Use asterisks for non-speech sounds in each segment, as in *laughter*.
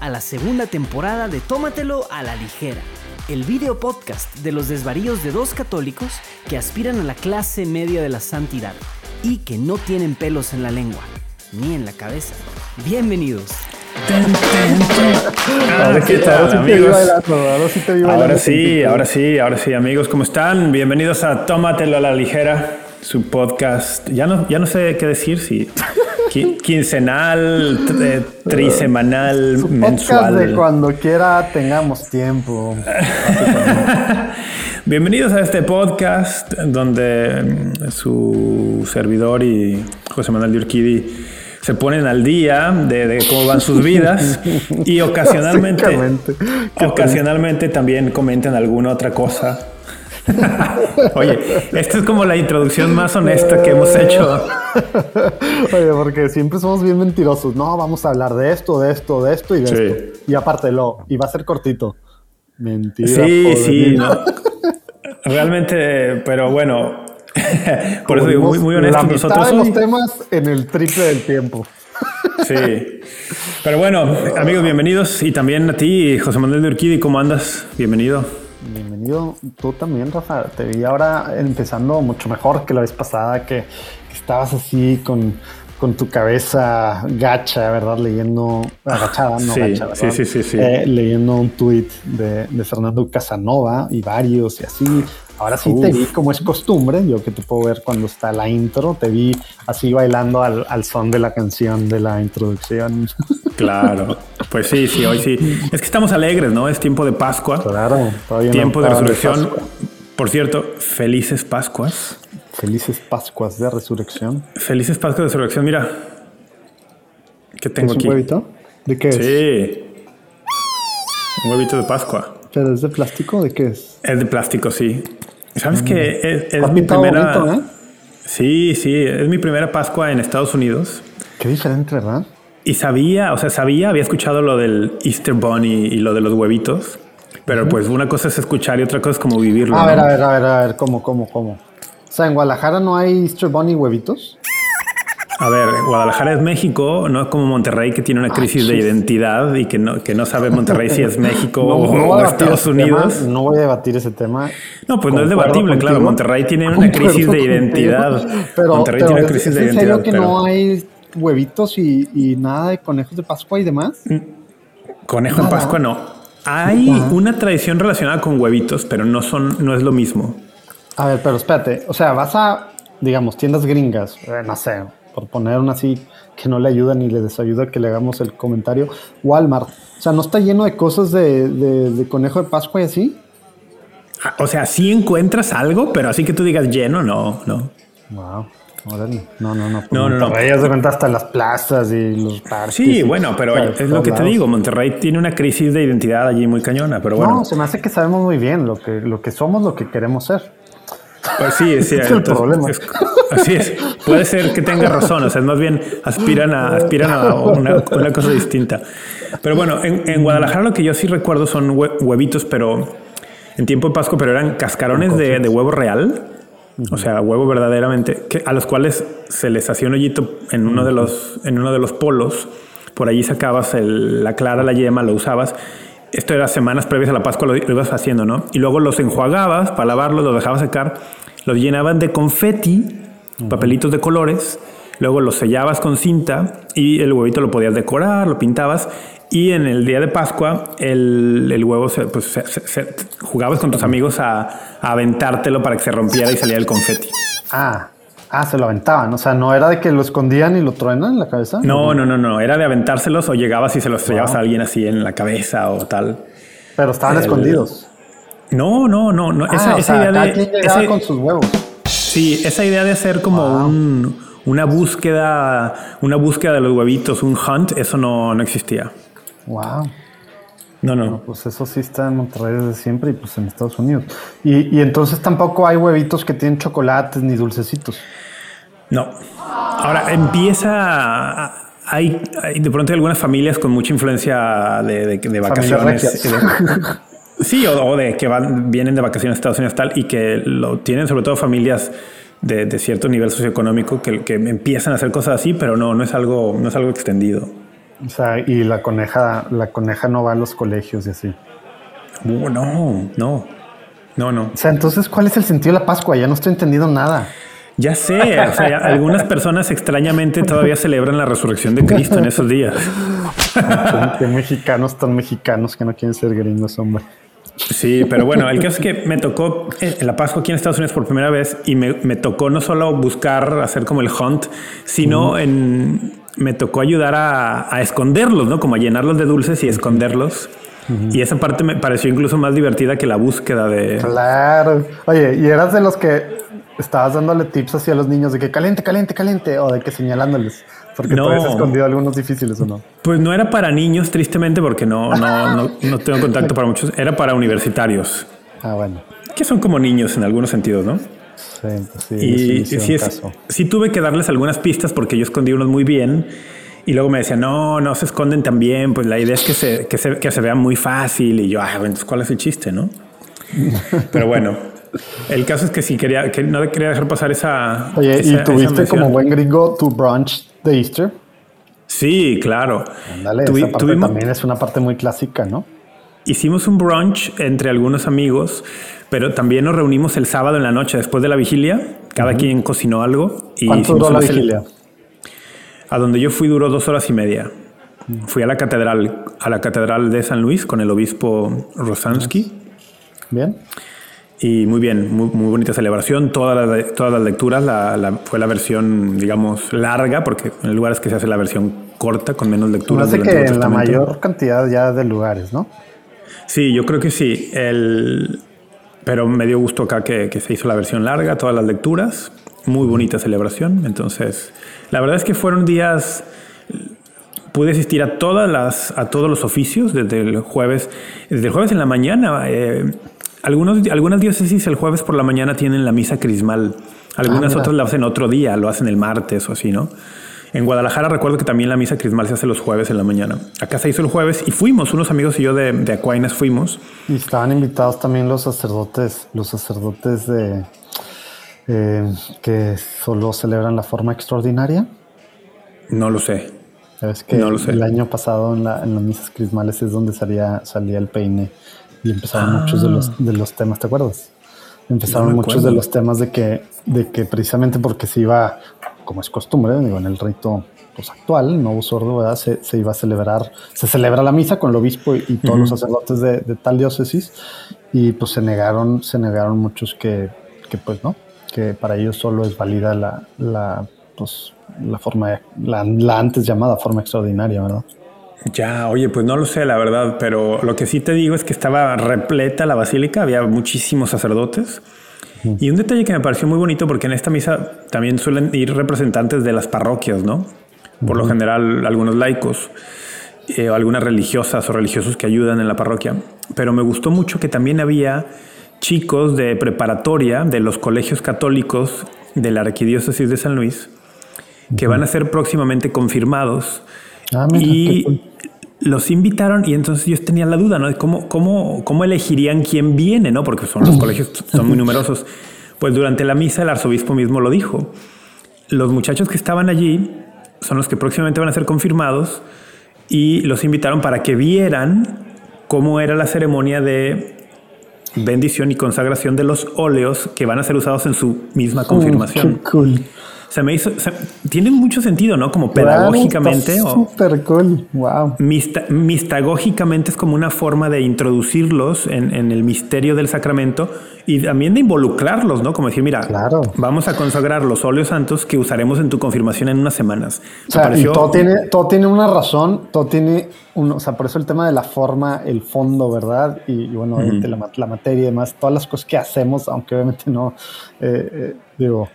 a la segunda temporada de Tómatelo a la ligera, el video podcast de los desvaríos de dos católicos que aspiran a la clase media de la santidad y que no tienen pelos en la lengua ni en la cabeza. Bienvenidos. Ah. Ahora sí, ahora sí, ahora sí, amigos, ¿cómo están? Bienvenidos a Tómatelo a la ligera, su podcast. Ya no, ya no sé qué decir, si quincenal, eh, trisemanal, su mensual. de cuando quiera tengamos tiempo. *laughs* Bienvenidos a este podcast donde mm, su servidor y José Manuel de Urquidi se ponen al día de, cómo van sus vidas y *laughs* ocasionalmente, ocasionalmente también comentan alguna otra cosa. *laughs* Oye, esta es como la introducción más honesta que hemos hecho. *laughs* Oye, porque siempre somos bien mentirosos. No, vamos a hablar de esto, de esto, de esto y de esto. Y aparte lo, y va a ser cortito. Mentira. Sí, sí. *laughs* Realmente, pero bueno, *laughs* por eso digo, muy, muy honesto. nosotros de los temas en el triple del tiempo. Sí. Pero bueno, amigos, bienvenidos. Y también a ti, José Manuel de Urquidi, ¿cómo andas? Bienvenido. Bienvenido. Tú también, Rafa. Te vi ahora empezando mucho mejor que la vez pasada, que, estabas así con, con tu cabeza gacha, ¿verdad? Leyendo, agachada, no sí, gacha, Sí, sí, sí. sí. Eh, leyendo un tuit de, de, Fernando Casanova y varios y así. Ahora sí te vi como es costumbre, yo que te puedo ver cuando está la intro, te vi así bailando al, al son de la canción de la introducción. *laughs* Claro, pues sí, sí, hoy sí. Es que estamos alegres, ¿no? Es tiempo de Pascua. Claro, todavía Tiempo de resurrección. Por cierto, felices Pascuas. Felices Pascuas de resurrección. Felices Pascuas de resurrección, mira. ¿Qué tengo ¿Es aquí? ¿Un huevito? ¿De qué es? Sí. Un huevito de Pascua. ¿Pero es de plástico? ¿De qué es? Es de plástico, sí. ¿Sabes qué? Es, mi primera. Bonito, ¿eh? Sí, sí, es mi primera Pascua en Estados Unidos. Qué diferente, ¿verdad? Y sabía, o sea, sabía, había escuchado lo del Easter Bunny y lo de los huevitos. Pero pues una cosa es escuchar y otra cosa es como vivirlo. A ver, a ver, a ver, a ver, ¿cómo, cómo, cómo? O sea, en Guadalajara no hay Easter Bunny huevitos. A ver, Guadalajara es México, no es como Monterrey que tiene una crisis de identidad y que no, que no sabe Monterrey si es *laughs* México o, Estados Unidos. no voy a debatir ese tema. No, pues no es debatible, claro. Monterrey tiene una crisis de identidad. Pero, Monterrey tiene una crisis de ¿es identidad. serio que no hay huevitos y, nada de conejos de Pascua y demás? Mm, conejo de Pascua no. Hay una tradición relacionada con huevitos, pero no son, no es lo mismo. A ver, pero espérate. O sea, vas a, digamos, tiendas gringas, eh, no sé, por poner una así que no le ayuda ni le desayuda que le hagamos el comentario. Walmart. O sea, ¿no está lleno de cosas de, conejo de Pascua y así? Ah, o sea, sí encuentras algo, pero así que tú digas lleno, no, no. Wow. Órale. No, no, no. Pues no, no, no. Monterrey se cuenta hasta las plazas y los parques. Sí, bueno, pero es lo que te digo. Monterrey tiene una crisis de identidad allí muy cañona, pero bueno. No, se me hace que sabemos muy bien lo que, lo que somos, lo que queremos ser. Pues sí, es *laughs* cierto. es el problema. así es. Puede ser que tenga razón. O sea, más bien aspiran a, aspiran a una, cosa distinta. Pero bueno, en, Guadalajara lo que yo sí recuerdo son huevitos, pero en tiempo de Pascua, pero eran cascarones de, huevo real. O sea, huevo verdaderamente, que, a los cuales se les hacía un hoyito en uno de los, en uno de los polos. Por allí sacabas la clara, la yema, lo usabas esto era semanas previas a la Pascua, lo, ibas haciendo, ¿no? Y luego los enjuagabas para lavarlos, los dejabas secar, los llenaban de confeti, papelitos de colores, luego los sellabas con cinta y el huevito lo podías decorar, lo pintabas y en el día de Pascua el, el huevo, se, pues, jugabas con tus amigos a, a, aventártelo para que se rompiera y saliera el confeti. Ah, Ah, se lo aventaban. O sea, no era de que lo escondían y lo truenan en la cabeza. No, no, no, no. Era de aventárselos o llegabas y se los estrellabas a alguien así en la cabeza o tal. Pero estaban escondidos. No, no, no, no. Ah, esa, esa idea de. Esa, con sus huevos. Sí, esa idea de hacer como un, una búsqueda, una búsqueda de los huevitos, un hunt, eso no, no existía. Wow. No, no. Pues eso sí está en Monterrey desde siempre y pues en Estados Unidos. Y, y entonces tampoco hay huevitos que tienen chocolates ni dulcecitos. No. Ahora empieza. hay, de pronto hay algunas familias con mucha influencia de, de, vacaciones. Sí, o, de que van, vienen de vacaciones a Estados Unidos tal y que lo tienen sobre todo familias de, cierto nivel socioeconómico que, que, empiezan a hacer cosas así, pero no, no es algo, no es algo extendido. O sea, y la coneja, la coneja no va a los colegios y así. Uh, no, no, no, no. O sea, entonces, ¿cuál es el sentido de la Pascua? Ya no estoy entendiendo nada. Ya sé, o sea, algunas personas extrañamente todavía celebran la resurrección de Cristo en esos días. *laughs* Qué mexicanos tan mexicanos que no quieren ser gringos, hombre. Sí, pero bueno, el caso es que me tocó en la Pascua aquí en Estados Unidos por primera vez y me, me tocó no solo buscar hacer como el hunt, sino en me tocó ayudar a, a, esconderlos, ¿no? Como a llenarlos de dulces y esconderlos. Y esa parte me pareció incluso más divertida que la búsqueda de. Claro. Oye, y eras de los que estabas dándole tips así a los niños de que caliente, caliente, caliente, o de que señalándoles. Porque no. tú escondido algunos difíciles o no. Pues no era para niños, tristemente, porque no, no, no, no tengo contacto para muchos. Era para universitarios. Ah, bueno. Que son como niños en algunos sentidos, ¿no? Sí, pues sí, y sí, es, sí tuve que darles algunas pistas porque yo escondí unos muy bien. Y luego me decían, no, no se esconden tan bien. Pues la idea es que se, que se, que se vean muy fácil. Y yo, ah, entonces, ¿cuál es el chiste, no? *laughs* Pero bueno, el caso es que sí quería, que no quería dejar pasar esa. Oye, ¿y tuviste como buen gringo tu brunch de Easter? Sí, claro. Dale, esa parte tuvimos, también es una parte muy clásica, ¿no? Hicimos un brunch entre algunos amigos, pero también nos reunimos el sábado en la noche después de la vigilia. Cada uh -huh. quien cocinó algo. Y ¿Cuánto duró la vigilia? A donde yo fui duró dos horas y media. Uh -huh. Fui a la catedral, a la catedral de San Luis con el obispo Rosansky. Bien. Y muy bien, muy, muy bonita celebración. Todas las, todas las lecturas la, la, fue la versión, digamos, larga, porque en lugares que se hace la versión corta, con menos lecturas. Me que en la mayor cantidad ya de lugares, ¿no? Sí, yo creo que sí. El, pero me dio gusto acá que, que, se hizo la versión larga, todas las lecturas. Muy bonita celebración. Entonces, la verdad es que fueron días. Pude asistir a todas las, a todos los oficios desde el jueves, desde el jueves en la mañana. Eh, algunos, algunas diócesis el jueves por la mañana tienen la misa crismal. Algunas ah, otras la hacen otro día, lo hacen el martes o así, ¿no? En Guadalajara recuerdo que también la misa crismal se hace los jueves en la mañana. Acá se hizo el jueves y fuimos, unos amigos y yo de, de Aquinas fuimos. Y estaban invitados también los sacerdotes, los sacerdotes de eh, que solo celebran la forma extraordinaria. No lo sé. Que no lo sé. el año pasado en, la, en las misas crismales es donde salía, salía el peine y empezaron ah. muchos de los, de los temas, ¿te acuerdas? Empezaron no muchos de los temas de que, de que precisamente porque se iba, como es costumbre, digo, en el rito pues, actual, nuevo sordo, ¿verdad? Se, se, iba a celebrar, se celebra la misa con el obispo y, y todos uh -huh. los sacerdotes de, de, tal diócesis, y pues se negaron, se negaron muchos que, que pues no, que para ellos solo es válida la, la, pues, la forma, la, la antes llamada forma extraordinaria, ¿verdad? Ya, oye, pues no lo sé, la verdad, pero lo que sí te digo es que estaba repleta la basílica, había muchísimos sacerdotes. Uh -huh. Y un detalle que me pareció muy bonito, porque en esta misa también suelen ir representantes de las parroquias, ¿no? Por uh -huh. lo general, algunos laicos, eh, o algunas religiosas o religiosos que ayudan en la parroquia. Pero me gustó mucho que también había chicos de preparatoria de los colegios católicos de la arquidiócesis de San Luis, que uh -huh. van a ser próximamente confirmados. Ah, mira, y los invitaron y entonces yo tenía la duda, ¿no? De cómo, cómo, cómo elegirían quién viene, ¿no? Porque son los *laughs* colegios, son muy numerosos. Pues durante la misa el arzobispo mismo lo dijo. Los muchachos que estaban allí son los que próximamente van a ser confirmados y los invitaron para que vieran cómo era la ceremonia de bendición y consagración de los óleos que van a ser usados en su misma confirmación. Oh, qué cool se me hizo, se, tiene mucho sentido, ¿no? Como pedagógicamente. Súper cool, wow. Mista, mistagógicamente es como una forma de introducirlos en, en, el misterio del sacramento y también de involucrarlos, ¿no? Como decir, mira, claro. vamos a consagrar los óleos santos que usaremos en tu confirmación en unas semanas. O sea, pareció... y todo tiene, todo tiene una razón, todo tiene un, o sea, por eso el tema de la forma, el fondo, ¿verdad? Y, y bueno, -huh. la, la, materia y demás, todas las cosas que hacemos, aunque obviamente no, eh, eh, digo,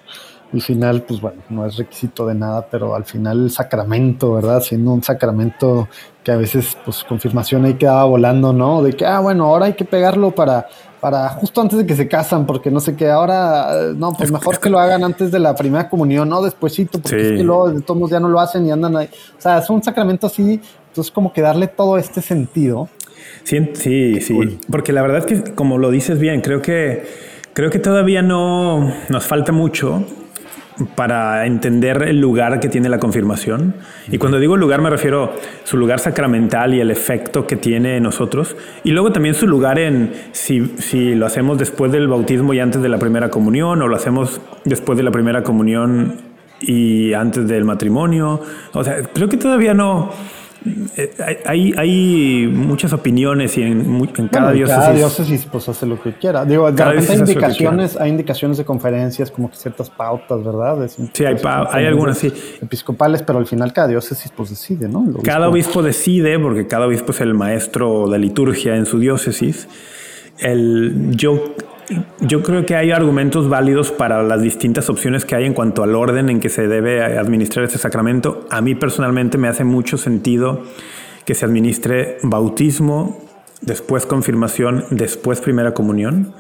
al final, pues bueno, no es requisito de nada, pero al final el sacramento, ¿verdad? Siendo un sacramento que a veces, pues confirmación ahí quedaba volando, ¿no? De que, ah, bueno, ahora hay que pegarlo para, para justo antes de que se casan, porque no sé qué, ahora, no, pues mejor que lo hagan antes de la primera comunión, ¿no? Despuésito, porque sí. es que luego de todos ya no lo hacen y andan ahí. O sea, es un sacramento así, entonces como que darle todo este sentido. Sí, sí, sí, porque la verdad es que como lo dices bien, creo que, creo que todavía no nos falta mucho para entender el lugar que tiene la confirmación. Y cuando digo lugar me refiero a su lugar sacramental y el efecto que tiene en nosotros. Y luego también su lugar en si, si lo hacemos después del bautismo y antes de la primera comunión o lo hacemos después de la primera comunión y antes del matrimonio. O sea, creo que todavía no hay, hay muchas opinioes y en, cada diócesis. Cada diócesis pues hace lo que quiera. Digo, hay indicaciones, hay indicaciones de conferencias, como que ciertas pautas, ¿verdad? sí, hay, hay algunas, sí. Episcopales, pero al final cada diócesis pues decide, ¿no? Cada obispo decide, porque cada obispo es el maestro de liturgia en su diócesis. El, yo yo creo que hay argumentos válidos para las distintas opciones que hay en cuanto al orden en que se debe administrar este sacramento. A mí personalmente me hace mucho sentido que se administre bautismo, después confirmación, después primera comunión.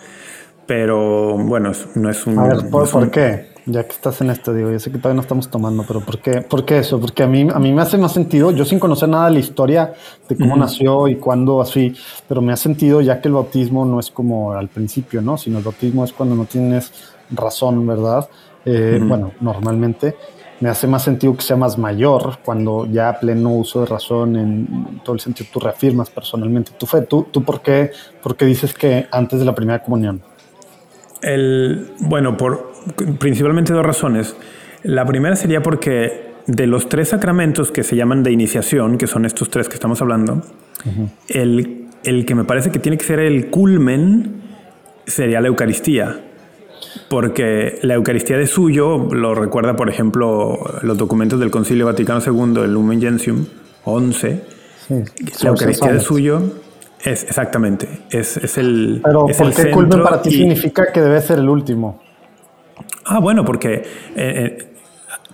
Pero bueno, no es un... A ver, ¿por, qué? Ya que estás en esto, digo, yo sé que todavía no estamos tomando, pero ¿por qué, ¿Por qué eso? Porque a mí, a mí me hace más sentido, yo sin conocer nada de la historia, de cómo nació y cuándo así, pero me ha sentido ya que el bautismo no es como al principio, ¿no? Sino el bautismo es cuando no tienes razón, ¿verdad? Eh, bueno, normalmente me hace más sentido que sea más mayor, cuando ya pleno uso de razón en todo el sentido tú reafirmas personalmente tu fe. ¿Tú, tú por, qué, por qué dices que antes de la primera comunión? El, bueno, por principalmente dos razones. La primera sería porque de los tres sacramentos que se llaman de iniciación, que son estos tres que estamos hablando, el, el, que me parece que tiene que ser el culmen sería la Eucaristía. Porque la Eucaristía de suyo lo recuerda, por ejemplo, los documentos del Concilio Vaticano II, el Lumen Gentium 11. la Eucaristía de suyo es exactamente, es, es el. Pero ¿por qué culmen para ti significa que debe ser el último? Ah, bueno, porque eh, eh,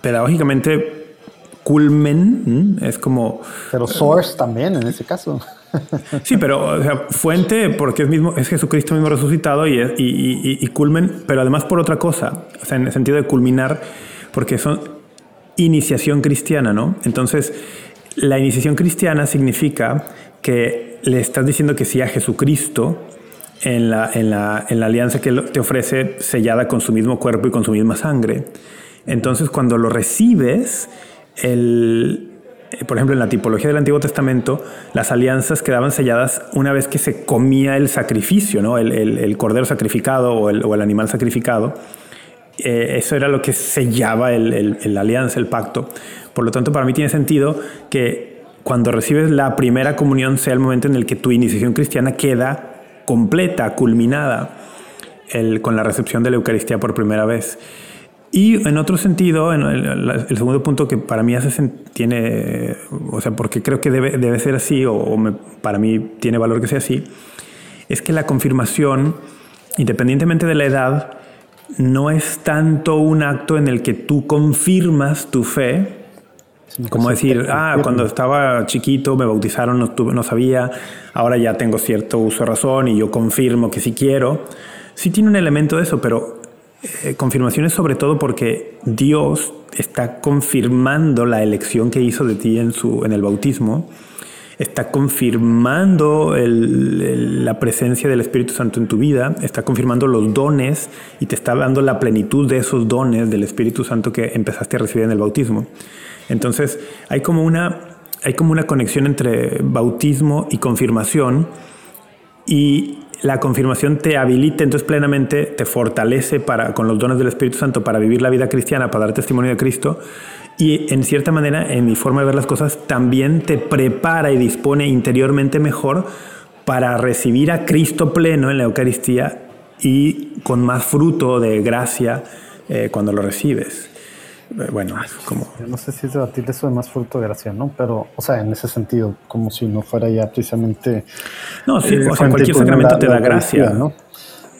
pedagógicamente culmen es como. Pero source también en ese caso. *laughs* Sí, pero fuente porque es, mismo, es Jesucristo mismo resucitado y, y, y, culmen, pero además por otra cosa, o sea, en el sentido de culminar, porque son iniciación cristiana, ¿no? Entonces, la iniciación cristiana significa que le estás diciendo que sí a Jesucristo en la, en la, en la alianza que te ofrece sellada con su mismo cuerpo y con su misma sangre. Entonces, cuando lo recibes, el, por ejemplo, en la tipología del Antiguo Testamento, las alianzas quedaban selladas una vez que se comía el sacrificio, ¿no? el, el, cordero sacrificado o el, o el animal sacrificado. Eh, eso era lo que sellaba la alianza, el pacto. Por lo tanto, para mí tiene sentido que cuando recibes la primera comunión sea el momento en el que tu iniciación cristiana queda completa, culminada, con la recepción de la Eucaristía por primera vez. Y en otro sentido, en el, segundo punto que para mí hace, tiene, o sea, porque creo que debe, debe ser así, o, para mí tiene valor que sea así, es que la confirmación, independientemente de la edad, no es tanto un acto en el que tú confirmas tu fe, como decir, ah, cuando estaba chiquito me bautizaron, no, no sabía, ahora ya tengo cierto uso de razón y yo confirmo que sí quiero. Sí tiene un elemento de eso, pero eh, confirmación es sobre todo porque Dios está confirmando la elección que hizo de ti en, su, en el bautismo, está confirmando la presencia del Espíritu Santo en tu vida, está confirmando los dones y te está dando la plenitud de esos dones del Espíritu Santo que empezaste a recibir en el bautismo. Entonces, hay como una, hay como una conexión entre bautismo y confirmación y la confirmación te habilita entonces plenamente, te fortalece para, con los dones del Espíritu Santo para vivir la vida cristiana, para dar testimonio de Cristo. Y en cierta manera, en mi forma de ver las cosas, también te prepara y dispone interiormente mejor para recibir a Cristo pleno en la Eucaristía y con más fruto de gracia eh, cuando lo recibes. Eh, bueno, como... No sé si es debatir eso de más fruto de gracia, ¿no? Pero, o sea, en ese sentido, como si no fuera ya precisamente... No, sí, eh, o sea, cualquier sacramento te da gracia. ¿no?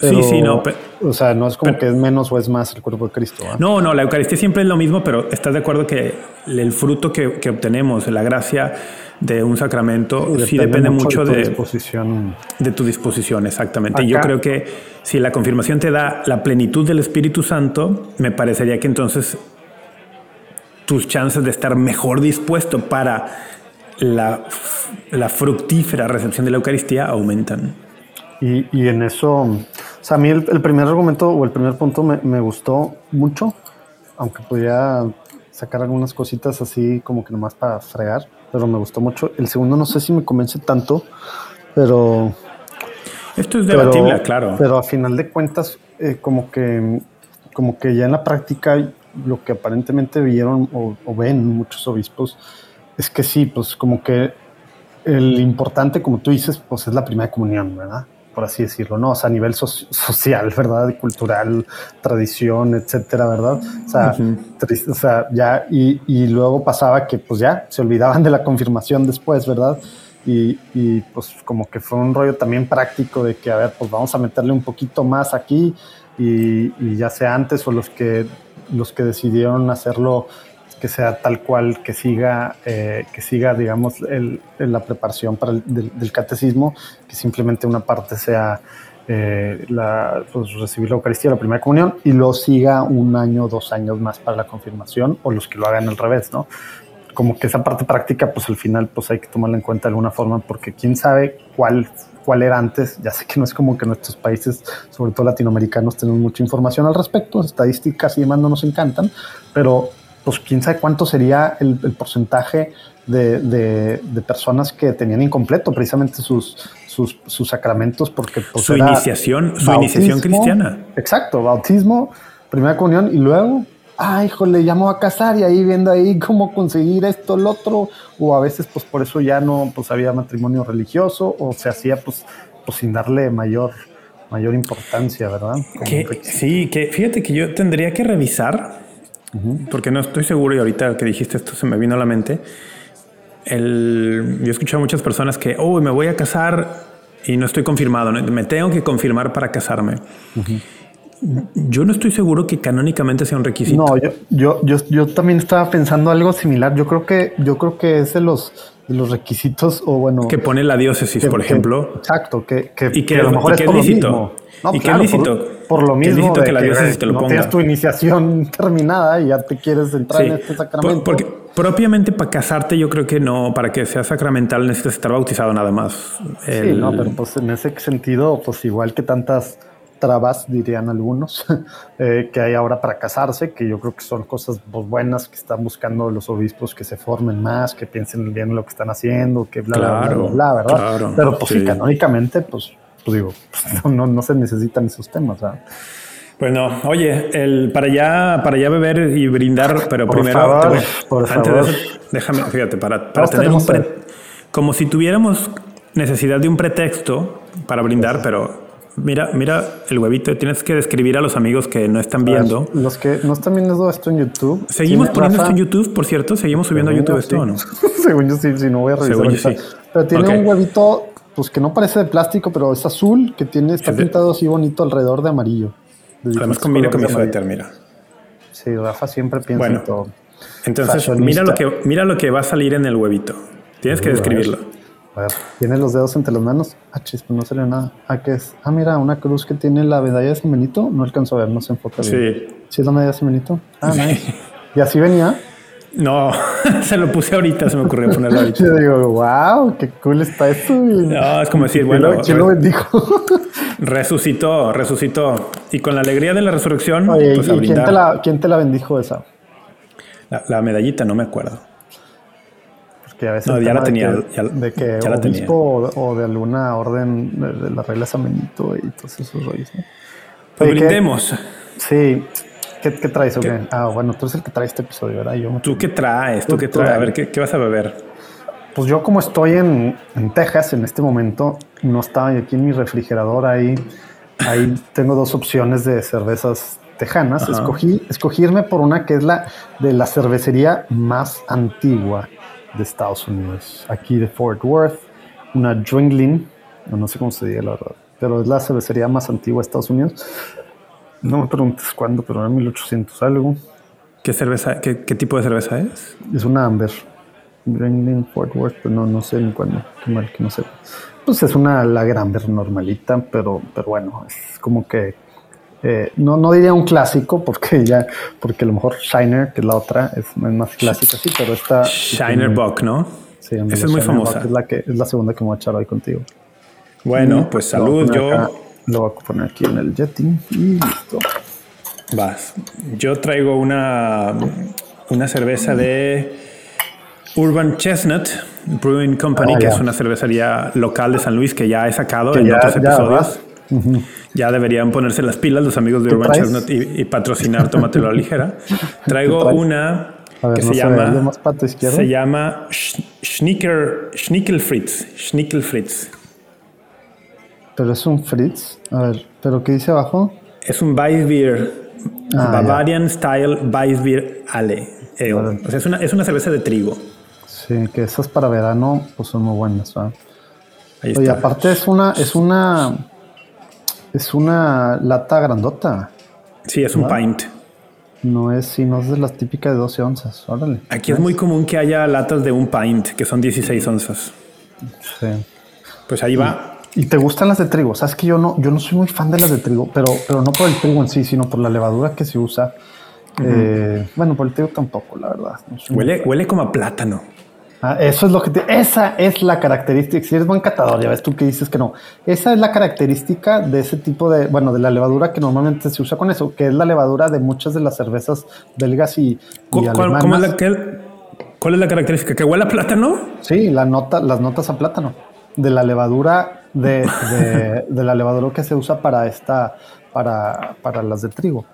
sí, sí, no. o sea, no es como que es menos o es más el cuerpo de Cristo. No, no, la Eucaristía siempre es lo mismo, pero estás de acuerdo que el fruto que, que obtenemos, la gracia de un sacramento, sí depende, mucho, de, tu disposición. De tu disposición, exactamente. Y yo creo que si la confirmación te da la plenitud del Espíritu Santo, me parecería que entonces tus chances de estar mejor dispuesto para la, la fructífera recepción de la Eucaristía aumentan. Y, y, en eso, o sea, a mí el, primer argumento o el primer punto me, me gustó mucho, aunque podía sacar algunas cositas así como que nomás para fregar, pero me gustó mucho. El segundo no sé si me convence tanto, pero... Esto es debatible, claro. Pero a final de cuentas, eh, como que como que ya en la práctica lo que aparentemente vieron o, ven muchos obispos es que sí, pues como que el importante, como tú dices, pues es la primera comunión, ¿verdad? Por así decirlo, ¿no? O sea, a nivel social, *laughs* ¿verdad? Cultural, tradición, etcétera, ¿verdad? O sea, o sea ya, y, y, luego pasaba que pues ya se olvidaban de la confirmación después, ¿verdad? Y, y, pues como que fue un rollo también práctico de que, a ver, pues vamos a meterle un poquito más aquí y, ya sea antes o los que, los que decidieron hacerlo que sea tal cual, que siga, eh, que siga digamos, el, la preparación para el, del, catecismo, que simplemente una parte sea eh, la, pues, recibir la Eucaristía, la primera comunión, y lo siga un año, dos años más para la confirmación, o los que lo hagan al revés, ¿no? Como que esa parte práctica, pues al final, pues hay que tomarla en cuenta de alguna forma, porque quién sabe cuál cuál era antes. Ya sé que no es como que nuestros países, sobre todo latinoamericanos, tenemos mucha información al respecto, estadísticas y demás no nos encantan, pero pues quién sabe cuánto sería el, porcentaje de, de, personas que tenían incompleto precisamente sus, sus, sus sacramentos porque pues, su iniciación, su iniciación cristiana. Exacto, bautismo, primera comunión y luego ah, híjole, ya me a casar y ahí viendo ahí *laughs* cómo conseguir esto, el otro, o a veces pues por eso ya no, pues había matrimonio religioso o se hacía pues, pues sin darle mayor, mayor importancia, ¿verdad? sí, que fíjate que yo tendría que revisar, porque no estoy seguro y ahorita que dijiste esto se me vino a la mente. El, yo he escuchado a muchas personas que, oh, me voy a casar y no estoy confirmado, me tengo que confirmar para casarme. Yo no estoy seguro que canónicamente sea un requisito. No, yo, yo, yo, también estaba pensando algo similar. Yo creo que, yo creo que es de los, los requisitos o bueno. Que pone la diócesis, por ejemplo. exacto, que, que, y que, a lo mejor es, lícito. ¿Y qué lícito? Por, lo mismo. que, la diócesis te lo no Tienes tu iniciación *laughs* terminada y ya te quieres entrar en este sacramento. porque propiamente para casarte, yo creo que no, para que sea sacramental necesitas estar bautizado nada más. Sí, no, pero pues en ese sentido, pues igual que tantas trabas, dirían algunos, *laughs* eh, que hay ahora para casarse, que yo creo que son cosas pues, buenas que están buscando los obispos que se formen más, que piensen bien en lo que están haciendo, que bla, bla, bla, bla, ¿verdad? Pero pues sí. canónicamente, pues, pues digo, *laughs* no, no, se necesitan esos temas. ¿verdad? Bueno, oye, el, para ya para ya beber y brindar, pero primero, favor, por antes favor. de déjame, fíjate, para, para tener un pre, como si tuviéramos necesidad de un pretexto para brindar, pero Mira, mira el huevito. Tienes que describir a los amigos que no están viendo. Los que no están viendo esto en YouTube. Seguimos poniendo esto en YouTube, por cierto. Seguimos subiendo a YouTube esto, ¿o no? *laughs* Según yo sí, si no voy a revisar. Pero tiene un huevito, pues que no parece de plástico, pero es azul, que tiene, está pintado así bonito alrededor de amarillo. Además combina con mi suéter, mira. Sí, Rafa siempre piensa en todo. Entonces, mira lo, que, mira lo que va a salir en el huevito. Tienes que describirlo. A ver, tiene los dedos entre las manos. Ah, chis, pues no sale nada. Ah, ¿qué es? Ah, mira, una cruz que tiene la medalla de San Benito. No alcanzo a ver, no se enfoca bien. Sí. ¿Sí es la medalla de San Benito? Ah, nice. ¿Y así venía? No, *laughs* se lo puse ahorita, se me ocurrió ponerlo ahorita. Yo digo, wow, qué cool está esto. No, es como decir, bueno. ¿Quién lo bendijo? *laughs* resucitó, resucitó. Y con la alegría de la resurrección, Oye, pues ¿y quién te, la, quién te la bendijo esa? la medallita, no me acuerdo no, ya la tenía. De que, ya, de que ya obispo O, de alguna orden de, la regla y todos esos rollos. ¿no? Pues brindemos. sí. ¿Qué, ¿Qué, traes? Okay? Ah, bueno, tú eres el que trae este episodio, ¿verdad? Yo ¿Tú qué traes? ¿Tú, qué traes? A ver, ¿qué, ¿qué, vas a beber? Pues yo como estoy en, en, Texas en este momento, no estaba aquí en mi refrigerador ahí. Ahí *laughs* tengo dos opciones de cervezas tejanas. Escogí, escogirme por una que es la de la cervecería más antigua de Estados Unidos, aquí de Fort Worth, una Dringling, no sé cómo se diga la verdad, pero es la cervecería más antigua de Estados Unidos. No me preguntes cuándo, pero era 1800 algo. ¿Qué cerveza, qué, tipo de cerveza es? Es una Amber. Dringling Fort Worth, pero no, no sé ni cuándo. Qué mal que no sé. Pues es una Lager Amber normalita, pero, pero bueno, es como que eh, no, no diría un clásico, porque *laughs* ya, porque a lo mejor Shiner, que es la otra, es más clásica, sí, pero esta. Shiner Bock, ¿no? Sí, Esa es muy famosa. Es la, que, es la segunda que me voy a echar hoy contigo. Bueno, pues salud. Yo lo voy a poner aquí en el Yeti y listo. Vas. Yo traigo una, una cerveza de Urban Chestnut Brewing Company, Ah, que es una cervecería local de San Luis que ya he sacado Que en ya- otros episodios. Ya deberían ponerse las pilas los amigos de ¿Qué Urban? Chestnut y, y patrocinar Tómatelo a la ligera. *laughs* Traigo una A ver, que no se se ve, ¿alguien llama izquierdo? se llama Sch- Schnicker Schnickel Fritz. Schnickel Fritz. Pero es un Fritz. A ver, ¿pero qué dice abajo? Es un Weissbier Ah, Bavarian Style Weissbier Ale. O sea, es una, es una cerveza de trigo. Sí, que esas para verano pues son muy buenas. ¿verdad? Ahí Oye, está. aparte es una, es una, es una lata grandota. Sí, es un pint. No es, si no es de las típicas de 12 onzas. Órale. Aquí es muy común que haya latas de un pint, que son 16 onzas. Sí. Pues ahí va. ¿Y te gustan las de trigo? Sabes que yo no, yo no soy muy fan de las de trigo, pero, pero no por el trigo en sí, sino por la levadura que se usa. Eh, bueno, por el trigo tampoco, la verdad. No Huele, huele como a plátano. Ah, eso es lo que te, esa es la característica. Si eres buen catador, ya ves tú que dices que no. Esa es la característica de ese tipo de, bueno, de la levadura que normalmente se usa con eso, que es la levadura de muchas de las cervezas belgas y, y ¿Cu- ¿Cuál, alemanas. cómo es la, que- cuál es la característica? ¿Que huele a plátano? Sí, la nota, las notas a plátano de la levadura de, de, *laughs* de la levadura que se usa para esta, para, para las de trigo.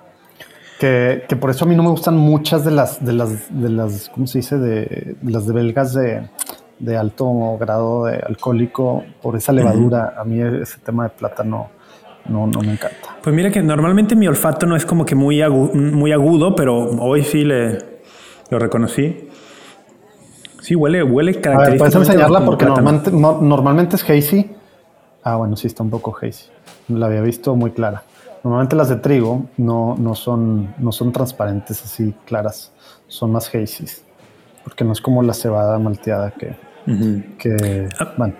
Que, que por eso a mí no me gustan muchas de las, de las, de las, ¿cómo se dice? De, de las de belgas de, de alto grado de alcohólico por esa levadura. A mí ese tema de plátano no, no me encanta. Pues mira que normalmente mi olfato no es como que muy, agu- muy agudo, pero hoy sí le lo reconocí. Sí, huele, huele A ver, característicamente puedes enseñarla porque plátano. normalmente, no- normalmente es hazy. Ah, bueno, sí está un poco hazy. La había visto muy clara. Normalmente las de trigo no, no, son, no son transparentes así claras, son más hazy. Porque no es como la cebada malteada que, que Ah. bueno.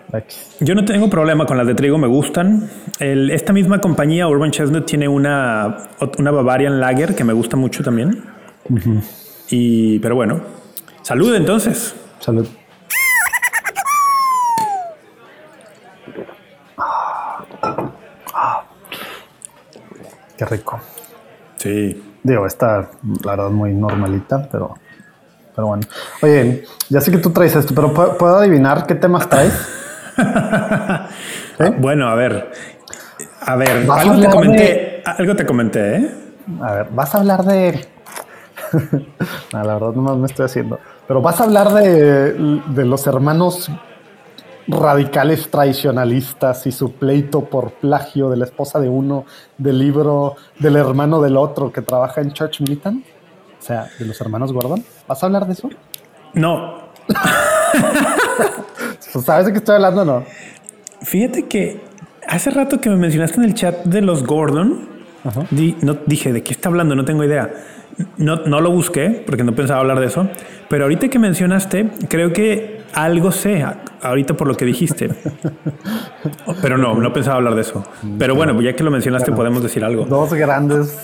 Yo no tengo problema con las de trigo, me gustan. El- esta misma compañía, Urban Chestnut, tiene una, una Bavarian Lager que me gusta mucho también. Y, pero bueno, salud entonces. Salud. Qué rico. Sí. Digo, está la verdad muy normalita, pero, pero bueno. Oye, ya sé que tú traes esto, pero ¿puedo, puedo adivinar qué temas traes? *laughs* ¿Eh? Bueno, a ver. A ver, a algo te comenté. Algo te comenté, ¿eh? A ver, vas a hablar de. *laughs* no, la verdad, nomás me estoy haciendo. Pero vas a hablar de, de los hermanos radicales tradicionalistas y su pleito por plagio de la esposa de uno, del libro del hermano del otro que trabaja en Church Militant. O sea, de los hermanos Gordon. ¿Vas a hablar de eso? No, *laughs* Pues, ¿Sabes de qué estoy hablando no? Fíjate que hace rato que me mencionaste en el chat de los Gordon, di- no, dije, ¿de qué está hablando? No tengo idea. No, no lo busqué porque no pensaba hablar de eso, pero ahorita que mencionaste, creo que algo sé ahorita por lo que dijiste. *laughs* Pero no, no pensaba hablar de eso. Pero bueno, ya que lo mencionaste, podemos decir algo. Dos grandes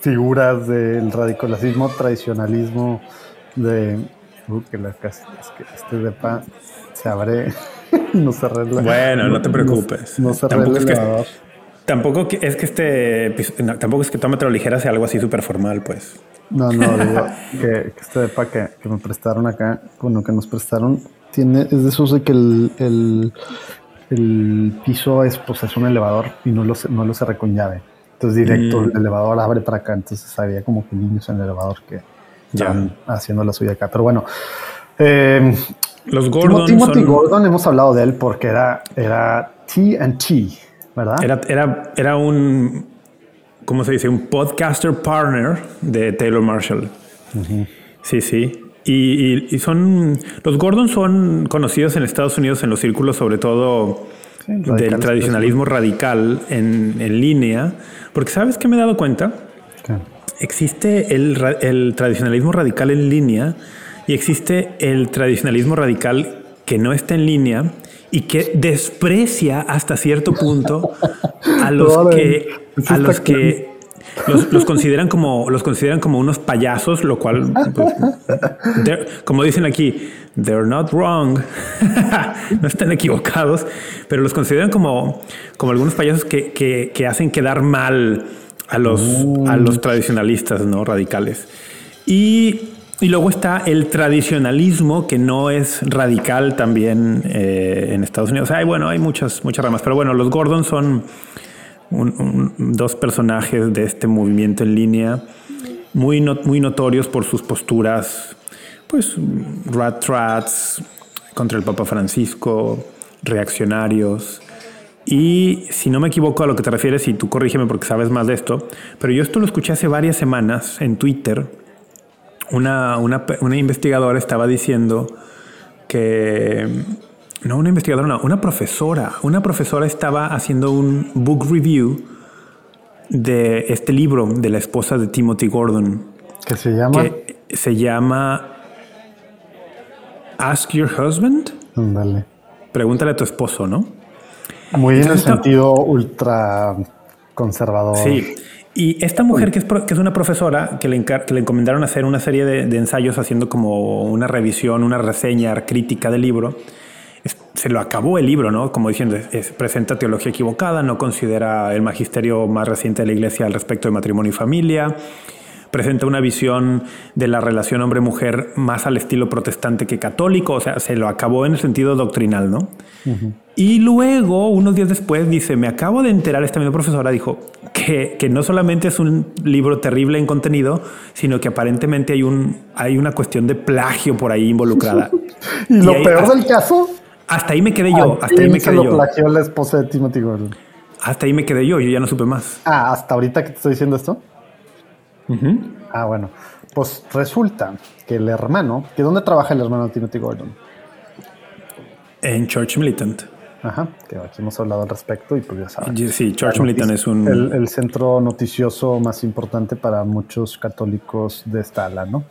figuras del radicalismo, tradicionalismo, de... Uh, que la casa, es que este depa se abre y *laughs* no se arregla. Bueno, no te preocupes. No, no se Tampoco arregla es el que-. Tampoco es que este, no, tampoco es que tómatelo ligera sea algo así súper formal, pues. No, no, *laughs* digo que, que este depa que, que me prestaron acá, bueno, que nos prestaron, tiene, es de esos de que el, el, el piso es, pues, es un elevador y no lo, no lo cerré con llave. Entonces directo Mm. el elevador abre para acá, entonces había como que niños en el elevador que Ya. estaban haciendo la suya acá. Pero bueno, eh, Los Gordon Timothy son- Gordon hemos hablado de él porque era, era TNT, ¿verdad? Era, era, era un, ¿cómo se dice? Un podcaster partner de Taylor Marshall. Sí, sí. Y, y- y son, los Gordon son conocidos en Estados Unidos en los círculos, sobre todo Sí, del tradicionalismo radical en, en línea. Porque ¿sabes qué me he dado cuenta? ¿Qué? Existe el, el tradicionalismo radical en línea y existe el tradicionalismo radical que no está en línea y que desprecia hasta cierto punto a *laughs* los que a está los que los, los consideran como los consideran como unos payasos, lo cual pues, como dicen aquí, they're not wrong, *laughs* no están equivocados, pero los consideran como, como algunos payasos que, que- que hacen quedar mal a los, a los tradicionalistas, ¿no? Radicales. Y, y, luego está el tradicionalismo, que no es radical también eh, en Estados Unidos. Hay, bueno, hay muchas, muchas ramas, pero bueno, los Gordon son dos personajes de este movimiento en línea muy, muy notorios por sus posturas, pues, rat rats contra el Papa Francisco, reaccionarios. Y si no me equivoco a lo que te refieres, y tú corrígeme porque sabes más de esto, pero yo esto lo escuché hace varias semanas en Twitter. Una, una, una investigadora estaba diciendo que, no una investigadora, no, una profesora, una profesora estaba haciendo un book review de este libro de la esposa de Timothy Gordon. ¿Qué se llama? Que se llama Ask Your Husband. Dale. Pregúntale a tu esposo, ¿no? Muy en el sentido ultra conservador. Sí. Y esta mujer, que es, que es una profesora, que le, que le, encomendaron hacer una serie de, de, ensayos haciendo como una revisión, una reseña crítica del libro, se lo acabó el libro, ¿no? Como diciendo, es, presenta teología equivocada, no considera el magisterio más reciente de la iglesia al respecto de matrimonio y familia, presenta una visión de la relación hombre-mujer más al estilo protestante que católico, o sea, se lo acabó en el sentido doctrinal, ¿no? Y luego, unos días después, dice, me acabo de enterar, esta misma profesora dijo, que, que, no solamente es un libro terrible en contenido, sino que aparentemente hay, un, hay una cuestión de plagio por ahí involucrada. y, *laughs* y lo peor del caso hasta ahí me quedé yo. Hasta ahí me quedé lo yo. plagió la esposa de Timothy Gordon. Hasta ahí me quedé yo. Yo ya no supe más. Ah, hasta ahorita que te estoy diciendo esto. Uh -huh. Ah, bueno. Pues resulta que el hermano, que dónde trabaja el hermano de Timothy Gordon? En Church Militant. Ajá, que aquí hemos hablado al respecto y pues ya saben. Sí, Church Militant es un... El, el, centro noticioso más importante para muchos católicos de esta ala, ¿no?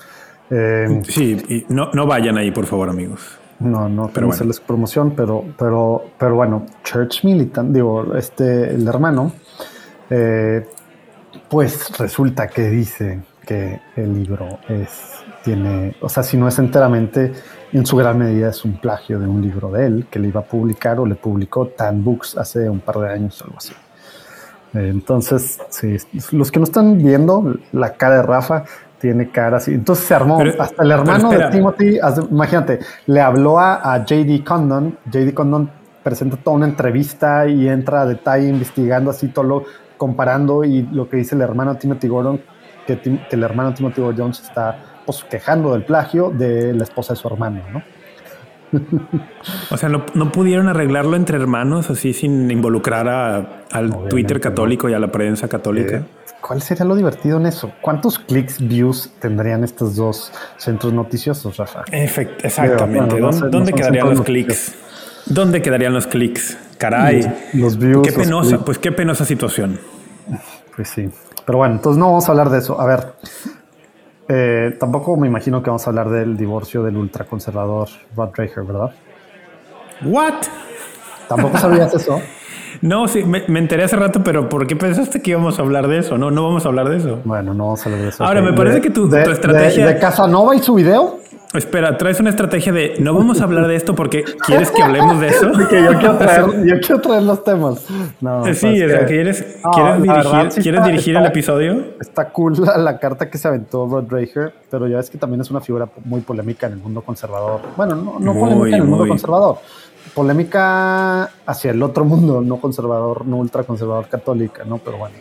Eh, sí, y no, no vayan ahí, por favor, amigos. No, no pero bueno. hacerles promoción, pero, pero, pero bueno, Church Militant, digo, este, el hermano, eh, pues resulta que dice que el libro es, tiene, o sea, si no es enteramente, en su gran medida es un plagio de un libro de él que le iba a publicar o le publicó Tan Books hace un par de años o algo así. Entonces, sí, los que no están viendo la cara de Rafa, tiene cara así. Entonces se armó. Pero, Hasta el hermano de Timothy, imagínate, le habló a, a JD Condon. JD Condon presenta toda una entrevista y entra a detalle investigando así todo lo comparando y lo que dice el hermano Timothy Gordon, que, que el hermano Timothy Gordon se está pues, quejando del plagio de la esposa de su hermano, ¿no? *laughs* O sea, no, no, pudieron arreglarlo entre hermanos así sin involucrar a, al Obviamente, Twitter católico no. y a la prensa católica. Eh, ¿Cuál sería lo divertido en eso? ¿Cuántos clics, views tendrían estos dos centros noticiosos, Rafa? Efect exactamente. Pero, bueno, ¿Dónde, no ¿dónde quedarían los clics? ¿Dónde quedarían los clics? Caray. Los, los views. Qué penosa, pues qué penosa situación. Pues sí. Pero bueno, entonces no vamos a hablar de eso. A ver, eh, tampoco me imagino que vamos a hablar del divorcio del ultraconservador Rod Drager, ¿verdad? ¿What? ¿Tampoco sabías eso? *laughs* No, sí, me, me, enteré hace rato, pero ¿por qué pensaste que íbamos a hablar de eso? No, no vamos a hablar de eso. Bueno, no vamos a hablar de eso. Ahora, me parece de, que tu, de, tu estrategia... De, de, Casanova y su video? Espera, traes una estrategia de no vamos a hablar de esto porque quieres que hablemos de eso. *laughs* que yo quiero *laughs* traer, yo quiero traer los temas. No, sí, o sea, que quieres, no, ¿quieres dirigir, verdad, sí ¿quieres está, dirigir está, el episodio? Está cool la, la, carta que se aventó Rod Drager, pero ya es que también es una figura muy polémica en el mundo conservador. Bueno, no, no muy, polémica en el mundo muy. conservador. Polémica hacia el otro mundo, no conservador, no ultraconservador católica, ¿no? Pero bueno,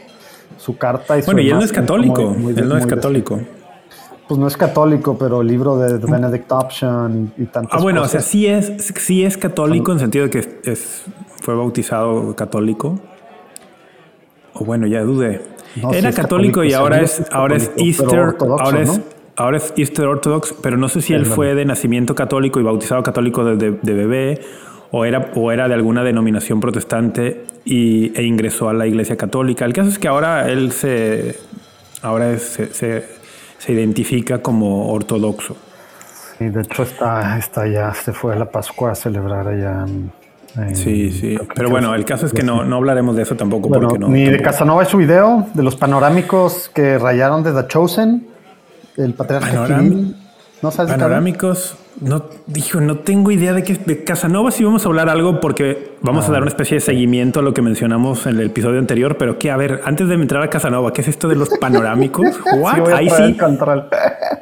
su carta y su Bueno, y él no es católico. Muy, muy, él no es católico. Pues no es católico, pero el libro de The Benedict Option y, tantas Ah, bueno, cosas. o sea, sí es, sí es católico en el sentido de que es, fue bautizado católico. O bueno, ya dudé. No, Era sí católico, católico, y ahora es, ahora es Easter, ahora es, ¿no? ahora es Easter Orthodox, pero no sé si él fue de nacimiento católico y bautizado católico de, de, de bebé o era, o era de alguna denominación protestante y, e ingresó a la iglesia católica. El caso es que ahora él se, ahora se, se, se, identifica como ortodoxo. Sí, de hecho está, está ya, se fue a la Pascua a celebrar allá. En, sí, sí. Pero bueno, el caso es que no, no hablaremos de eso tampoco. Bueno, porque no, ni tampoco. de Casanova es su video, de los panorámicos que rayaron de The Chosen, el patriarca Panoram Kirill. ¿No sabes Panorámicos. No, dijo, no tengo idea de qué de Casanova sí vamos a hablar algo porque vamos a Ah, dar una especie de seguimiento a lo que mencionamos en el episodio anterior, pero que a ver, antes de entrar a Casanova, ¿qué es esto de los panorámicos? *laughs* What? Sí, Ahí sí,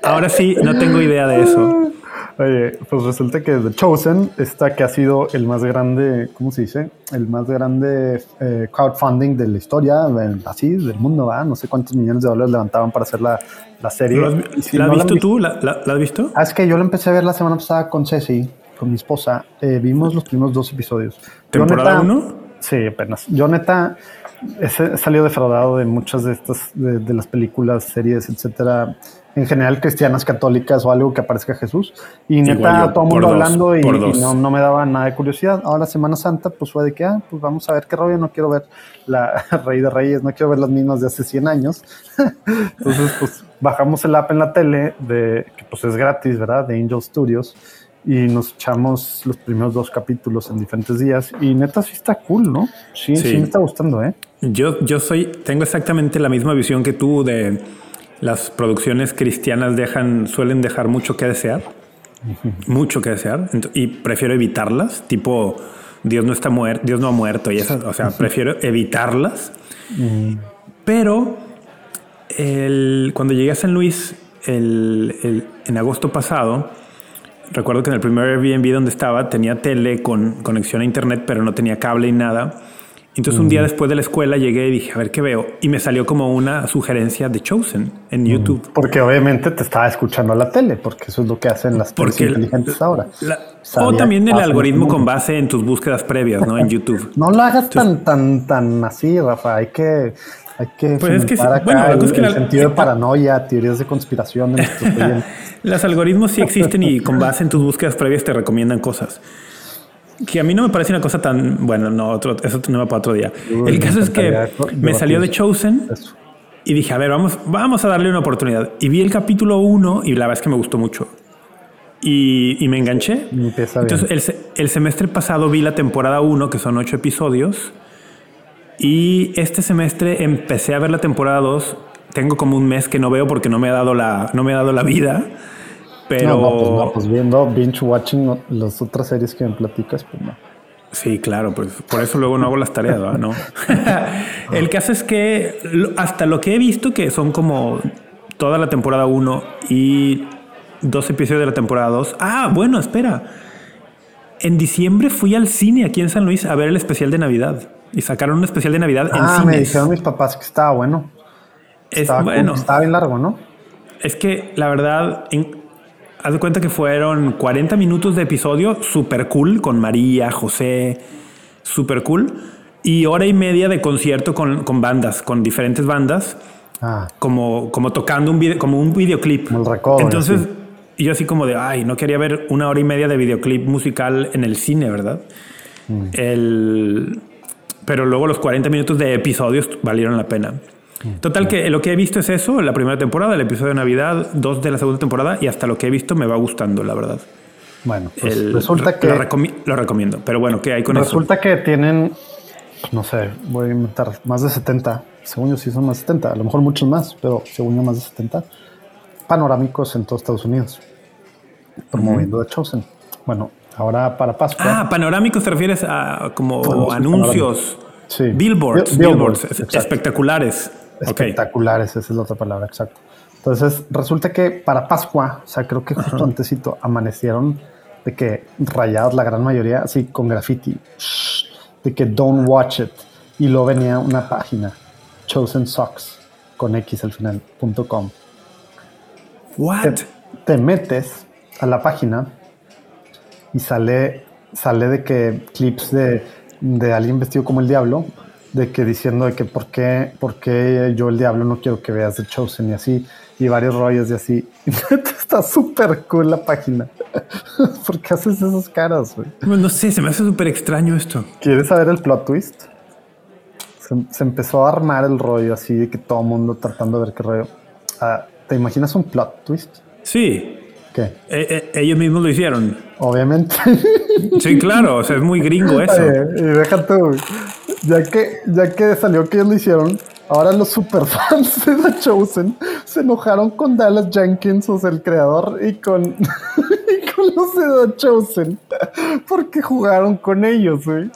ahora sí, no tengo idea de eso. *laughs* Oye, pues resulta que The Chosen, esta que ha sido el más grande, ¿cómo se dice? El más grande eh, crowdfunding de la historia, así, del mundo, ¿va? No sé cuántos millones de dólares levantaban para hacer la, la serie. ¿Lo has- Y si ¿La no has visto tú? ¿La, has visto? Ah, es que yo la empecé a ver la semana pasada con Ceci, con mi esposa. Eh, vimos los primeros dos episodios. ¿Temporada neta- uno? Sí, apenas. Yo neta he, he salido defraudado de muchas de estas, de, de las películas, series, etcétera, en general cristianas, católicas o algo que aparezca Jesús. Y Igual neta, yo, todo el mundo dos, hablando y, y no, no me daba nada de curiosidad. Ahora Semana Santa, pues fue de que, ah, pues vamos a ver qué rollo, no quiero ver la *laughs* Rey de Reyes, no quiero ver las mismas de hace 100 años. *laughs* Entonces, pues bajamos el app en la tele, de, que pues es gratis, ¿verdad? De Angel Studios. Y nos echamos los primeros dos capítulos en diferentes días. Y neta, sí está cool, ¿no? Sí, sí, Sí. me está gustando, ¿eh? Yo, yo soy, tengo exactamente la misma visión que tú de las producciones cristianas dejan, suelen dejar mucho que desear, mucho que desear, y prefiero evitarlas, tipo Dios no está muerto, Dios no ha muerto y esas, o sea, prefiero evitarlas. Pero el- cuando llegué a San Luis el- el- en agosto pasado, recuerdo que en el primer Airbnb donde estaba tenía tele con conexión a internet, pero no tenía cable y nada. Entonces un día después de la escuela llegué y dije, a ver qué veo. Y me salió como una sugerencia de Chosen en YouTube. Porque obviamente te estaba escuchando a la tele, porque eso es lo que hacen las Porque el- inteligentes ahora. La- o también el algoritmo con base en tus búsquedas previas, ¿no? En YouTube. *laughs* No lo hagas tan, tan, tan así, Rafa. Hay que, hay que Pues es que sí. acá Bueno, el, es que el la- sentido de *laughs* paranoia, teorías de conspiración de. Los *laughs* algoritmos sí existen y con base en tus búsquedas previas te recomiendan cosas. Que a mí no me parece una cosa tan... Bueno, no, otro, eso no va para otro día. Uy, El caso es que me salió de Chosen Eso. y dije, a ver, vamos, vamos a darle una oportunidad. Y vi el capítulo 1 y la verdad es que me gustó mucho. Y, y me enganché. Empieza bien. Entonces, el, el semestre pasado vi la temporada 1, que son ocho episodios. Y este semestre empecé a ver la temporada 2. Tengo como un mes que no veo porque no me ha dado la, no me ha dado la vida. Pero No, no, pues, no, pues viendo binge watching las otras series que me platicas, pues no. sí, claro, pues por eso luego no hago las tareas, ¿verdad? ¿no? *laughs* el caso es que hasta lo que he visto, que son como toda la temporada 1 y dos episodios de la temporada 2. Ah, bueno, espera. En diciembre fui al cine aquí en San Luis a ver el especial de Navidad. Y sacaron un especial de Navidad en Ah, me cines. dijeron mis papás que estaba bueno. Es, Estaba, bueno, estaba bien largo, ¿no? es que la verdad, en- haz de cuenta que fueron 40 minutos de episodio, super cool, con María, José, super cool. Y hora y media de concierto con, con bandas, con diferentes bandas, Ah, como, como tocando un video, como un videoclip. Como el recodo, Entonces, yo así como de, ay, no quería ver una hora y media de videoclip musical en el cine, ¿verdad? Mm. El, pero luego los 40 minutos de episodios valieron la pena. Total que lo que he visto es eso, la primera temporada, el episodio de Navidad, dos de la segunda temporada y hasta lo que he visto me va gustando, la verdad. bueno, pues El- resulta que lo, recomi- lo recomiendo, pero bueno, ¿qué hay con eso? Resulta que tienen, pues, no sé, voy a inventar, más de 70. Según yo sí son más de 70, a lo mejor muchos más, pero según yo más de 70 panorámicos en todo Estados Unidos, promoviendo The Chosen. Bueno, ahora para Pascua. Ah, panorámicos te refieres a como anuncios, Sí. billboards, Bill- billboards, billboards, es- exacto. Espectaculares. Ok. espectaculares, esa es la otra palabra, exacto. Entonces, resulta que para Pascua, o sea, creo que justo antesito, amanecieron de que rayados la gran mayoría, así con graffiti, shh, de que don't watch it. Y luego venía una página, Chosen Socks, con X al final, punto com. What? Te, te metes a la página y sale, sale de que clips de, de alguien vestido como el diablo, de que diciendo de que por qué, por qué yo el diablo no quiero que veas The Chosen y así, y varios rollos y así. *laughs* Está súper cool la página. *laughs* ¿Por qué haces esas caras, güey? Bueno, no sé, se me hace súper extraño esto. ¿Quieres saber el plot twist? Se, se empezó a armar el rollo así de que todo el mundo tratando de ver qué rollo. Ah, ¿Te imaginas un plot twist? Sí, ¿Qué? eh, eh, ellos mismos lo hicieron. Obviamente. Sí, claro, o sea, es muy gringo eso. Y déjate, güey. Ya que, ya que salió que ellos lo hicieron, ahora los superfans de The Chosen se enojaron con Dallas Jenkins, o sea, el creador, y con, *laughs* y con los de The Chosen porque jugaron con ellos, güey.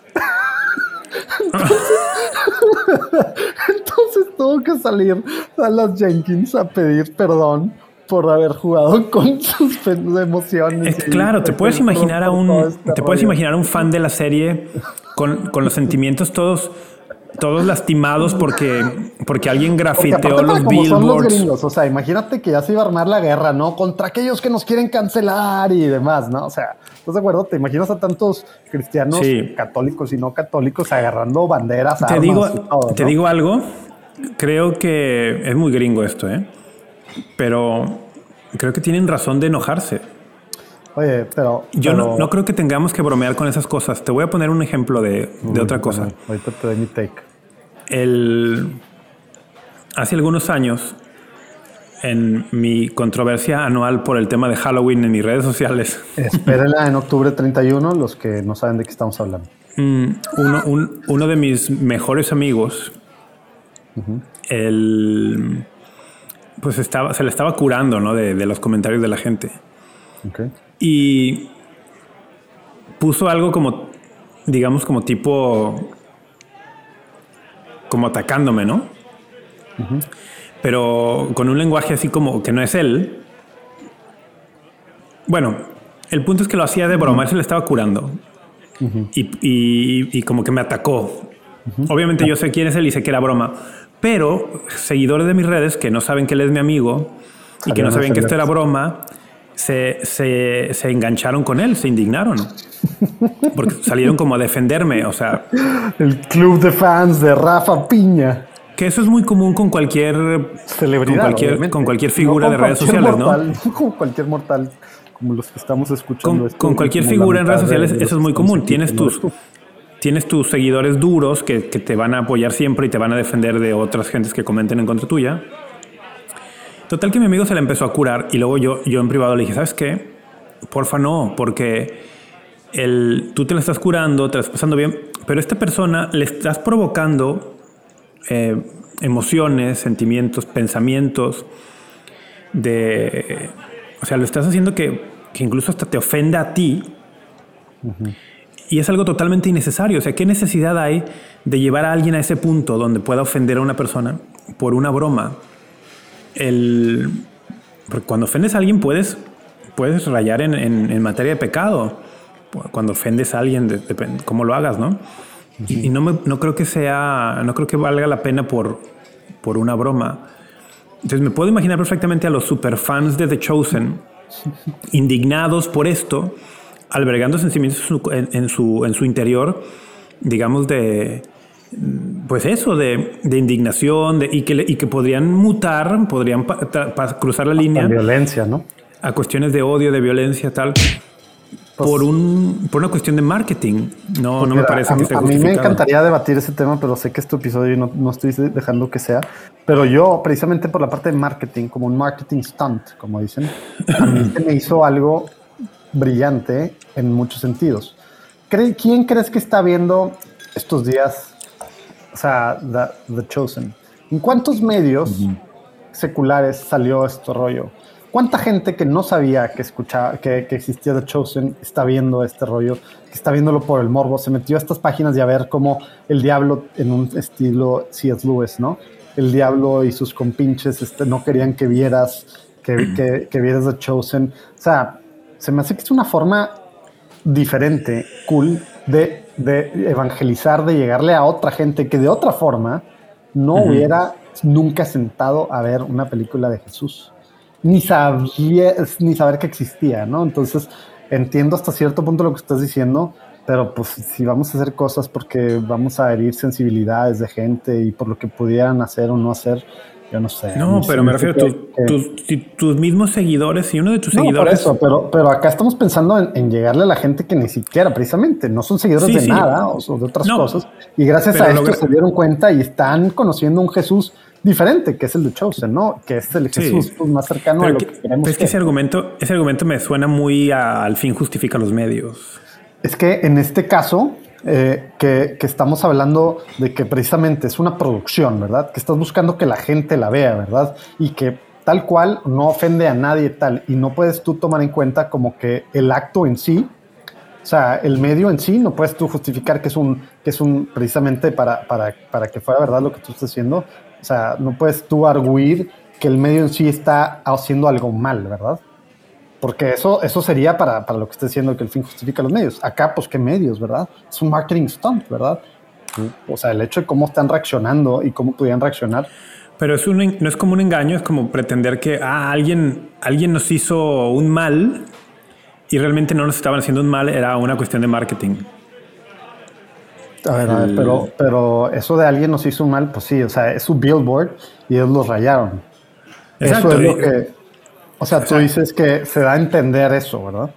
Entonces, *laughs* tuvo que salir a las Jenkins a pedir perdón por haber jugado *laughs* con sus emociones. claro, te puedes imaginar a un este te puedes imaginar un fan de la serie con, con los sentimientos todos todos lastimados porque, porque alguien grafiteó los billboards. o sea, imagínate que ya se iba a armar la guerra, ¿no? Contra aquellos que nos quieren cancelar y demás, ¿no? O sea, ¿estás de acuerdo? ¿Te imaginas a tantos cristianos católicos y no católicos agarrando banderas? Te, digo, te digo algo, creo que es muy gringo esto, ¿eh? Pero creo que tienen razón de enojarse. Oye, pero. Yo No, creo que tengamos que bromear con esas cosas. Te voy a poner un ejemplo de, otra cosa. ahorita te doy mi take. El, hace algunos años, en mi controversia anual por el tema de Halloween en mis redes sociales. *laughs* Espérenla en octubre 31, los que no saben de qué estamos hablando. Mm, uno, de mis mejores amigos, el, pues estaba, se le estaba curando ¿no? de, de los comentarios de la gente. Okay. Y puso algo como, digamos, como tipo, como atacándome, ¿no? Pero con un lenguaje así como que no es él. Bueno, el punto es que lo hacía de broma, él se le estaba curando. y, como que me atacó. Obviamente yo sé quién es él y sé que era broma. Pero seguidores de mis redes que no saben que él es mi amigo y que no saben que esto era broma, se, se, engancharon con él, se indignaron. Porque salieron como a defenderme, o sea... El club de fans de Rafa Piña. Que eso es muy común con cualquier celebridad, con cualquier, con cualquier figura de redes sociales, ¿no? *laughs* Con cualquier mortal, como los que estamos escuchando. Con, cualquier figura en redes sociales, eso es muy común. Tienes tus, tienes tus seguidores duros que, te van a apoyar siempre y te van a defender de otras gentes que comenten en contra tuya. Total que mi amigo se le empezó a curar y luego yo, yo en privado le dije, ¿sabes qué? Porfa no, porque el, tú te lo estás curando, te lo estás pasando bien, pero a esta persona le estás provocando eh, emociones, sentimientos, pensamientos de... O sea, lo estás haciendo que, que incluso hasta te ofenda a ti. Y es algo totalmente innecesario. O sea, ¿qué necesidad hay de llevar a alguien a ese punto donde pueda ofender a una persona por una broma? el, cuando ofendes a alguien puedes, puedes rayar en, en, materia de pecado. Cuando ofendes a alguien, depende cómo lo hagas, ¿no? Y, no, me, no, creo que sea, no creo que valga la pena por, por una broma. Entonces me puedo imaginar perfectamente a los superfans de The Chosen indignados por esto, albergando sentimientos en su, en su interior, digamos, de, pues eso, de, indignación y, que, y que podrían mutar, podrían cruzar la línea. violencia, ¿no? A cuestiones de odio, de violencia, tal. Pues por, un, por una cuestión de marketing. No, no me parece que esté A mí me encantaría debatir ese tema, pero sé que este episodio no, no estoy dejando que sea. Pero yo, precisamente por la parte de marketing, como un marketing stunt, como dicen, a mí me hizo algo brillante en muchos sentidos. ¿Quién crees que está viendo estos días o sea, The, Chosen. ¿En cuántos medios seculares salió este rollo? ¿Cuánta gente que no sabía que escuchaba, que, existía The Chosen está viendo este rollo, que está viéndolo por el morbo, se metió a estas páginas y a ver cómo el diablo en un estilo C.S. Lewis, ¿no? El diablo y sus compinches este, no querían que vieras, que, que vieras The Chosen. O sea, se me hace que es una forma diferente, cool, de de evangelizar, de llegarle a otra gente que de otra forma no hubiera nunca sentado a ver una película de Jesús, ni, sabía, ni saber que existía, ¿no? Entonces, entiendo hasta cierto punto lo que estás diciendo, pero pues si vamos a hacer cosas porque vamos a herir sensibilidades de gente y por lo que pudieran hacer o no hacer, yo no sé. No, pero me refiero a tus, mismos seguidores y uno de tus no, seguidores. Por eso, pero, pero acá estamos pensando en, llegarle a la gente que ni siquiera, precisamente, no son seguidores de nada o, de otras cosas. Y gracias a esto se dieron cuenta y están conociendo un Jesús diferente, que es el de Chosen, ¿no? Que es el Jesús pues, más cercano a lo que, queremos. Es que, ese argumento, ese argumento me suena muy al fin justifica los medios. Es que en este caso, eh, que, estamos hablando de que precisamente es una producción, ¿verdad? Que estás buscando que la gente la vea, ¿verdad? Y que tal cual, no ofende a nadie tal, y no puedes tú tomar en cuenta como que el acto en sí, o sea, el medio en sí, no puedes tú justificar que es un, que es un, precisamente para, para, para que fuera verdad lo que tú estás haciendo, o sea, no puedes tú arguir que el medio en sí está haciendo algo mal, ¿verdad? Porque eso, eso sería para, para lo que está diciendo que el fin justifica los medios. Acá, pues, ¿qué medios, verdad? Es un marketing stunt, ¿verdad? O sea, el hecho de cómo están reaccionando y cómo podían reaccionar. Pero es un, no es como un engaño, es como pretender que ah, alguien, alguien nos hizo un mal y realmente no nos estaban haciendo un mal, era una cuestión de marketing. A ver, a ver, pero, pero eso de alguien nos hizo un mal, pues sí, o sea, es su billboard y ellos los rayaron. Eso es lo que, o sea, tú dices que se da a entender eso, ¿verdad?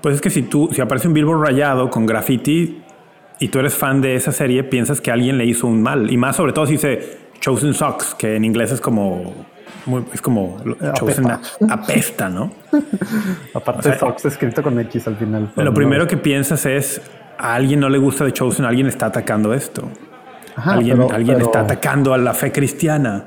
Pues es que si tú, si aparece un billboard rayado con graffiti y tú eres fan de esa serie, piensas que alguien le hizo un mal. Y más sobre todo si dice Chosen Socks, que en inglés es como es como Chosen apesta, ¿no? *laughs* Aparte de Socks escrito con X al final. Lo primero que piensas es a alguien no le gusta de Chosen, alguien está atacando esto. alguien alguien está atacando a la fe cristiana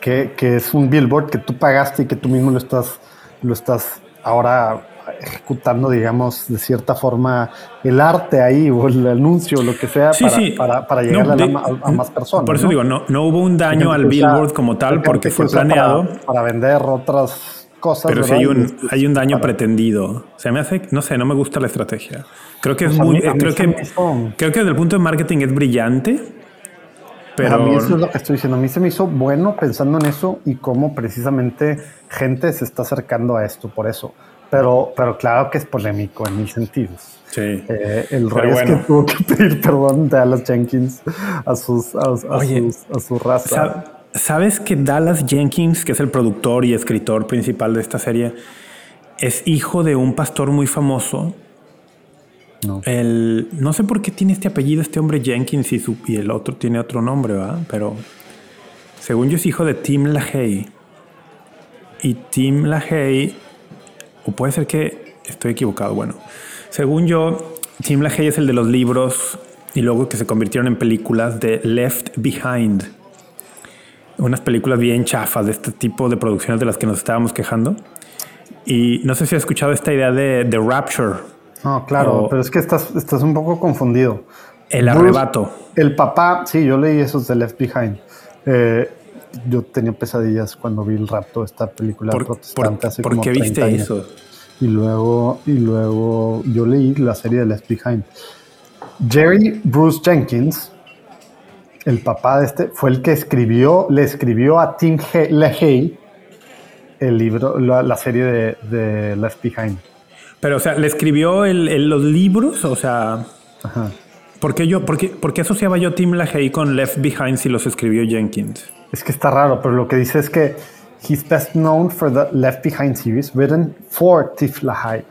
que, es un billboard que tú pagaste y que tú mismo lo estás, lo estás ahora ejecutando, digamos, de cierta forma el arte ahí o el anuncio, lo que sea, para, para, llegar a, más personas. Por eso digo, no, no hubo un daño al billboard como tal porque fue planeado. Para, vender otras cosas. Pero si hay un, hay un daño pretendido. Se me hace, no sé, no me gusta la estrategia. Creo que es pues muy, creo que, creo que desde el punto de marketing es brillante pero... A mí eso es lo que estoy diciendo. A mí se me hizo bueno pensando en eso y cómo precisamente gente se está acercando a esto por eso. Pero, pero claro que es polémico en mil sentidos. Sí. Eh, el rollo es que tuvo que *laughs* pedir perdón de Dallas Jenkins a, sus, a, a su raza. ¿Sabes que Dallas Jenkins, que es el productor y escritor principal de esta serie, es hijo de un pastor muy famoso no. El, no sé por qué tiene este apellido este hombre Jenkins y, su, y el otro tiene otro nombre, ¿verdad? Pero según yo es hijo de Tim LaHaye. Y Tim LaHaye, o puede ser que estoy equivocado, bueno. Según yo, Tim LaHaye es el de los libros y luego que se convirtieron en películas de Left Behind. Unas películas bien chafas de este tipo de producciones de las que nos estábamos quejando. Y no sé si has escuchado esta idea de The Rapture no, claro, pero es que estás, estás un poco confundido. El arrebato. El papá, sí, yo leí esos de Left Behind. Eh, yo tenía pesadillas cuando vi el rapto, esta película protestante hace ¿por qué viste eso? Y luego, y luego yo leí la serie de Left Behind. Jerry Bruce Jenkins, el papá de este, fue el que escribió, le escribió a Tim LaHaye el libro, la, serie de, de Left Behind. Pero, o sea, ¿le escribió el, los libros? O sea, Ajá. ¿por, qué yo, por, qué, ¿por qué asociaba yo Tim LaHaye con Left Behind si los escribió Jenkins? Es que está raro, pero lo que dice es que he's best known for the Left Behind series written for Tim LaHaye.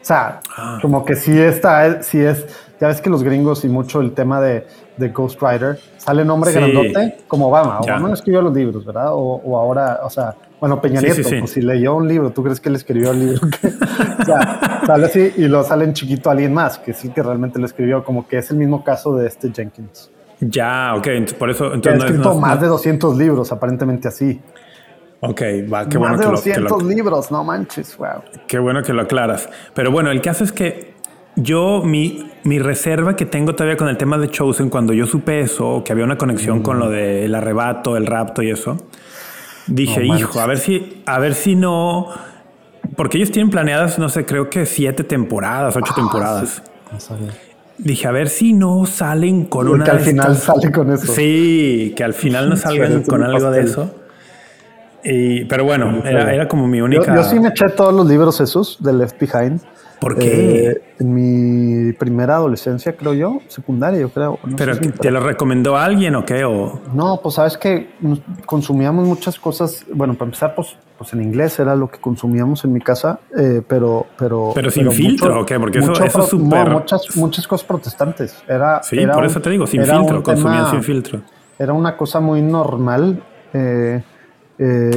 O sea, ah. como que sí está, sí es, ya ves que los gringos y mucho el tema de, de Ghost Rider, sale nombre grandote como Obama. Obama no escribió los libros, ¿verdad? O, o ahora, o sea, bueno, Peña Nieto, pues, si leyó un libro, ¿tú crees que él escribió el libro? *laughs* o sea, sale así y lo sale en chiquito alguien más, que sí que realmente lo escribió, como que es el mismo caso de este Jenkins. Ya, ok, por eso... Entonces ha escrito más de 200 libros, aparentemente así. Ok, va, qué bueno de que 200 lo, libros, no manches, wow. Qué bueno que lo aclaras. Pero bueno, el caso es que yo, mi, mi reserva que tengo todavía con el tema de Chosen, cuando yo supe eso, que había una conexión con lo del arrebato, el rapto y eso, Dije, hijo, a ver si, a ver si no. Porque ellos tienen planeadas, no sé, creo que siete temporadas, ocho ah, temporadas. Dije, a ver si no salen con una. Que al final sale con eso. Sí, que al final no *laughs* salgan con algo de eso. Y, pero bueno, era, era, como mi única. Yo, yo, sí me eché todos los libros esos de Left Behind. ¿Por qué? Eh, en mi primera adolescencia, creo yo, secundaria, yo creo. ¿Pero te lo recomendó alguien o qué? O... No, pues sabes que consumíamos muchas cosas. Bueno, para empezar, pues, pues en inglés era lo que consumíamos en mi casa, eh, pero, pero. Pero sin filtro, ¿o qué? Porque eso, eso es súper. muchas, muchas cosas protestantes. Era, sí, por eso te digo, sin filtro, consumían sin filtro. Era una cosa muy normal. Eh,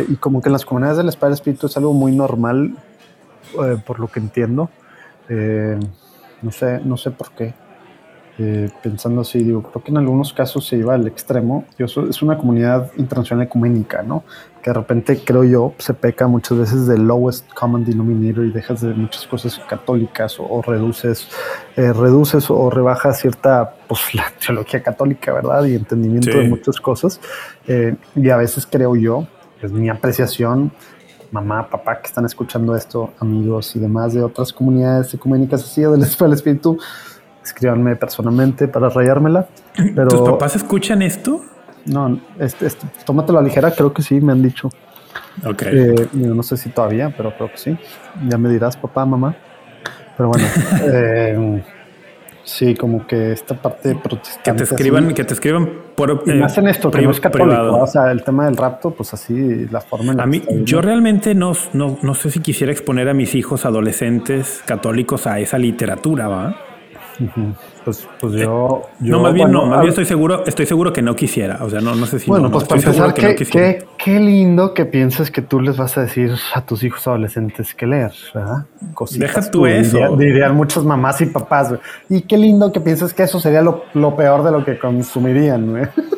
y como que en las comunidades del Espíritu Espíritu es algo muy normal, por lo que entiendo. Eh, no sé, no sé por qué. eh, pensando así, digo, creo que en algunos casos se iba al extremo. Yo es una comunidad internacional ecuménica, ¿no? Que de repente, creo yo, se peca muchas veces del lowest common denominator y dejas de muchas cosas católicas o, reduces, eh, reduces o rebajas cierta, pues, *laughs* la teología católica, ¿verdad? Y entendimiento de muchas cosas. Eh, y a veces creo yo, es mi apreciación, mamá, papá que están escuchando esto, amigos y demás de otras comunidades ecuménicas así, del Espíritu, escríbanme personalmente para rayármela. Pero, ¿Tus papás escuchan esto? No, este, este, tómatelo a ligera, creo que sí, me han dicho. Ok. Eh, no sé si todavía, pero creo que sí. Ya me dirás, papá, mamá. Pero bueno, *laughs* eh, sí, como que esta parte protestante. Que te escriban, que te escriban por. Y hacen esto, que no es católico. O sea, el tema del rapto, pues así, la forma en A mí, yo realmente no, no, no sé si quisiera exponer a mis hijos adolescentes católicos a esa literatura, ¿va? Pues, pues yo, No, más bien no, más bien estoy seguro, estoy seguro que no quisiera. O sea, no, no sé si. Bueno, pues para empezar, qué, qué, lindo que pienses que tú les vas a decir a tus hijos adolescentes que leer, ¿verdad? Deja tú eso. Dirían, muchas mamás y papás, Y qué lindo que pienses que eso sería lo, lo peor de lo que consumirían, güey. *laughs*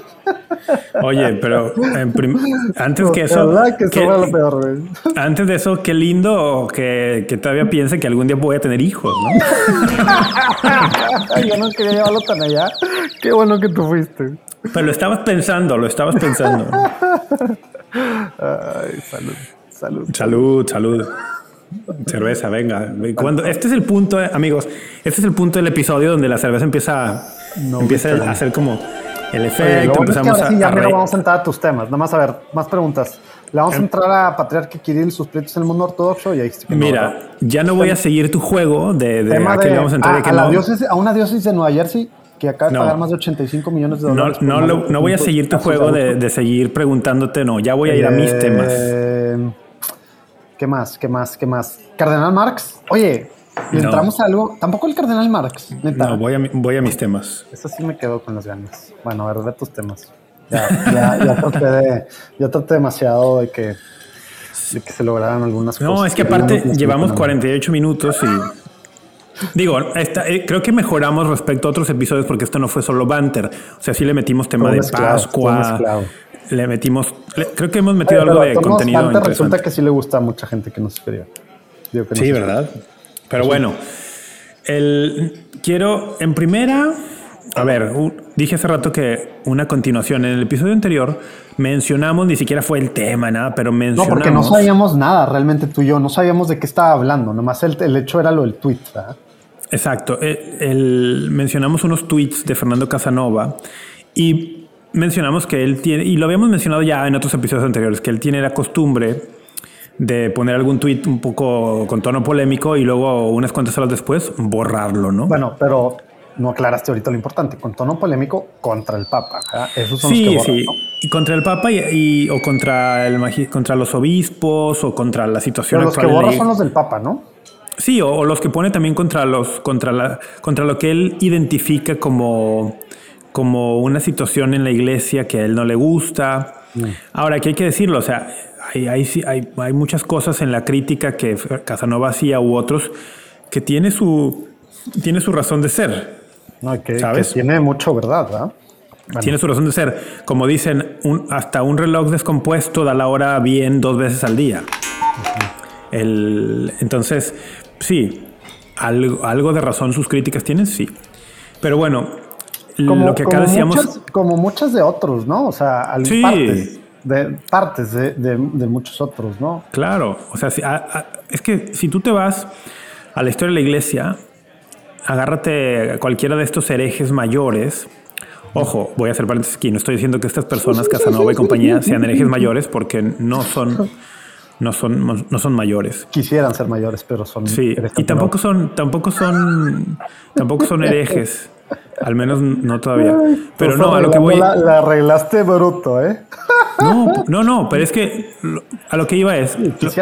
Oye, pero antes que eso. Antes de eso, qué lindo que, que, todavía piense que algún día voy a tener hijos, ¿no? Yo no quería llevarlo tan allá. Qué bueno que tú fuiste. Pero lo estabas pensando, lo estabas pensando. Ay, salud, salud. Salud, salud. Cerveza, venga. Cuando, este es el punto, amigos. Este es el punto del episodio donde la cerveza empieza, empieza a hacer como el efecto, empezamos a, ya vamos a entrar a tus temas. Nada más a ver, más preguntas. ¿Le vamos a em- entrar a Patriarca Kirill, sus proyectos en el mundo ortodoxo? Y ahí Mira, ya no voy a seguir tu juego de, de, a qué le vamos a entrar. A, la diócesis, a una diócesis de Nueva Jersey que acaba de pagar más de 85 millones de dólares. No, no, no voy a seguir tu juego de, de, seguir preguntándote, no. Ya voy a ir a mis temas. Eh, ¿Qué más? ¿Qué más? ¿Qué más? Cardenal Marx. Oye, ¿Le entramos a algo? Tampoco el cardenal Marx. No, voy a, voy a mis temas. Eso sí me quedo con las ganas. Bueno, a ver, de tus temas. Ya, ya, ya, traté ya traté demasiado de que, de que se lograran algunas cosas. No, es que aparte llevamos 48 minutos y... Digo, eh, creo que mejoramos respecto a otros episodios porque esto no fue solo banter. O sea, sí le metimos tema de Pascua. Le metimos... creo que hemos metido algo de contenido. Resulta que sí le gusta a mucha gente que nos escribió. sí, ¿verdad? Pero bueno, el, quiero en primera, a ver, dije hace rato que una continuación. En el episodio anterior mencionamos, ni siquiera fue el tema, nada, pero mencionamos. No, porque no sabíamos nada realmente tú y yo, no sabíamos de qué estaba hablando, nomás el, el hecho era lo del tweet, ¿verdad? Exacto. El, mencionamos unos tweets de Fernando Casanova y mencionamos que él tiene, y lo habíamos mencionado ya en otros episodios anteriores, que él tiene la costumbre de poner algún tweet un poco con tono polémico y luego unas cuantas horas después borrarlo, ¿no? Bueno, pero no aclaraste ahorita lo importante, con tono polémico contra el Papa. Esos son sí, los que sí. Y contra el Papa y, o contra el contra los obispos o contra la situación pero Los que borra son los del Papa, ¿no? Sí, o, los que pone también contra los contra la contra lo que él identifica como como una situación en la iglesia que a él no le gusta. Mm. Ahora, aquí hay que decirlo, o sea, hay, hay, hay, muchas cosas en la crítica que Casanova hacía u otros que tiene su, tiene su razón de ser. No, que, ¿sabes? tiene mucho verdad, ¿verdad? Tiene su razón de ser. Como dicen, un, hasta un reloj descompuesto da la hora bien dos veces al día. El, entonces, sí, algo, algo, de razón sus críticas tienen, sí. Pero bueno, lo que acá decíamos... como muchas de otros, ¿no? O sea, sí. partes de partes de, muchos otros, ¿no? Claro, o sea, es que si tú te vas a la historia de la iglesia, agárrate a cualquiera de estos herejes mayores. Ojo, voy a hacer paréntesis aquí, no estoy diciendo que estas personas, Casanova y compañía, sean herejes *laughs* mayores porque no son, no son, no son mayores. Quisieran ser mayores, pero son. Sí, y tampoco son, tampoco son, tampoco son herejes. Al menos no todavía. Pero no, a lo que voy. La, arreglaste bruto, ¿eh? No, no, no, pero es que a lo que iba es.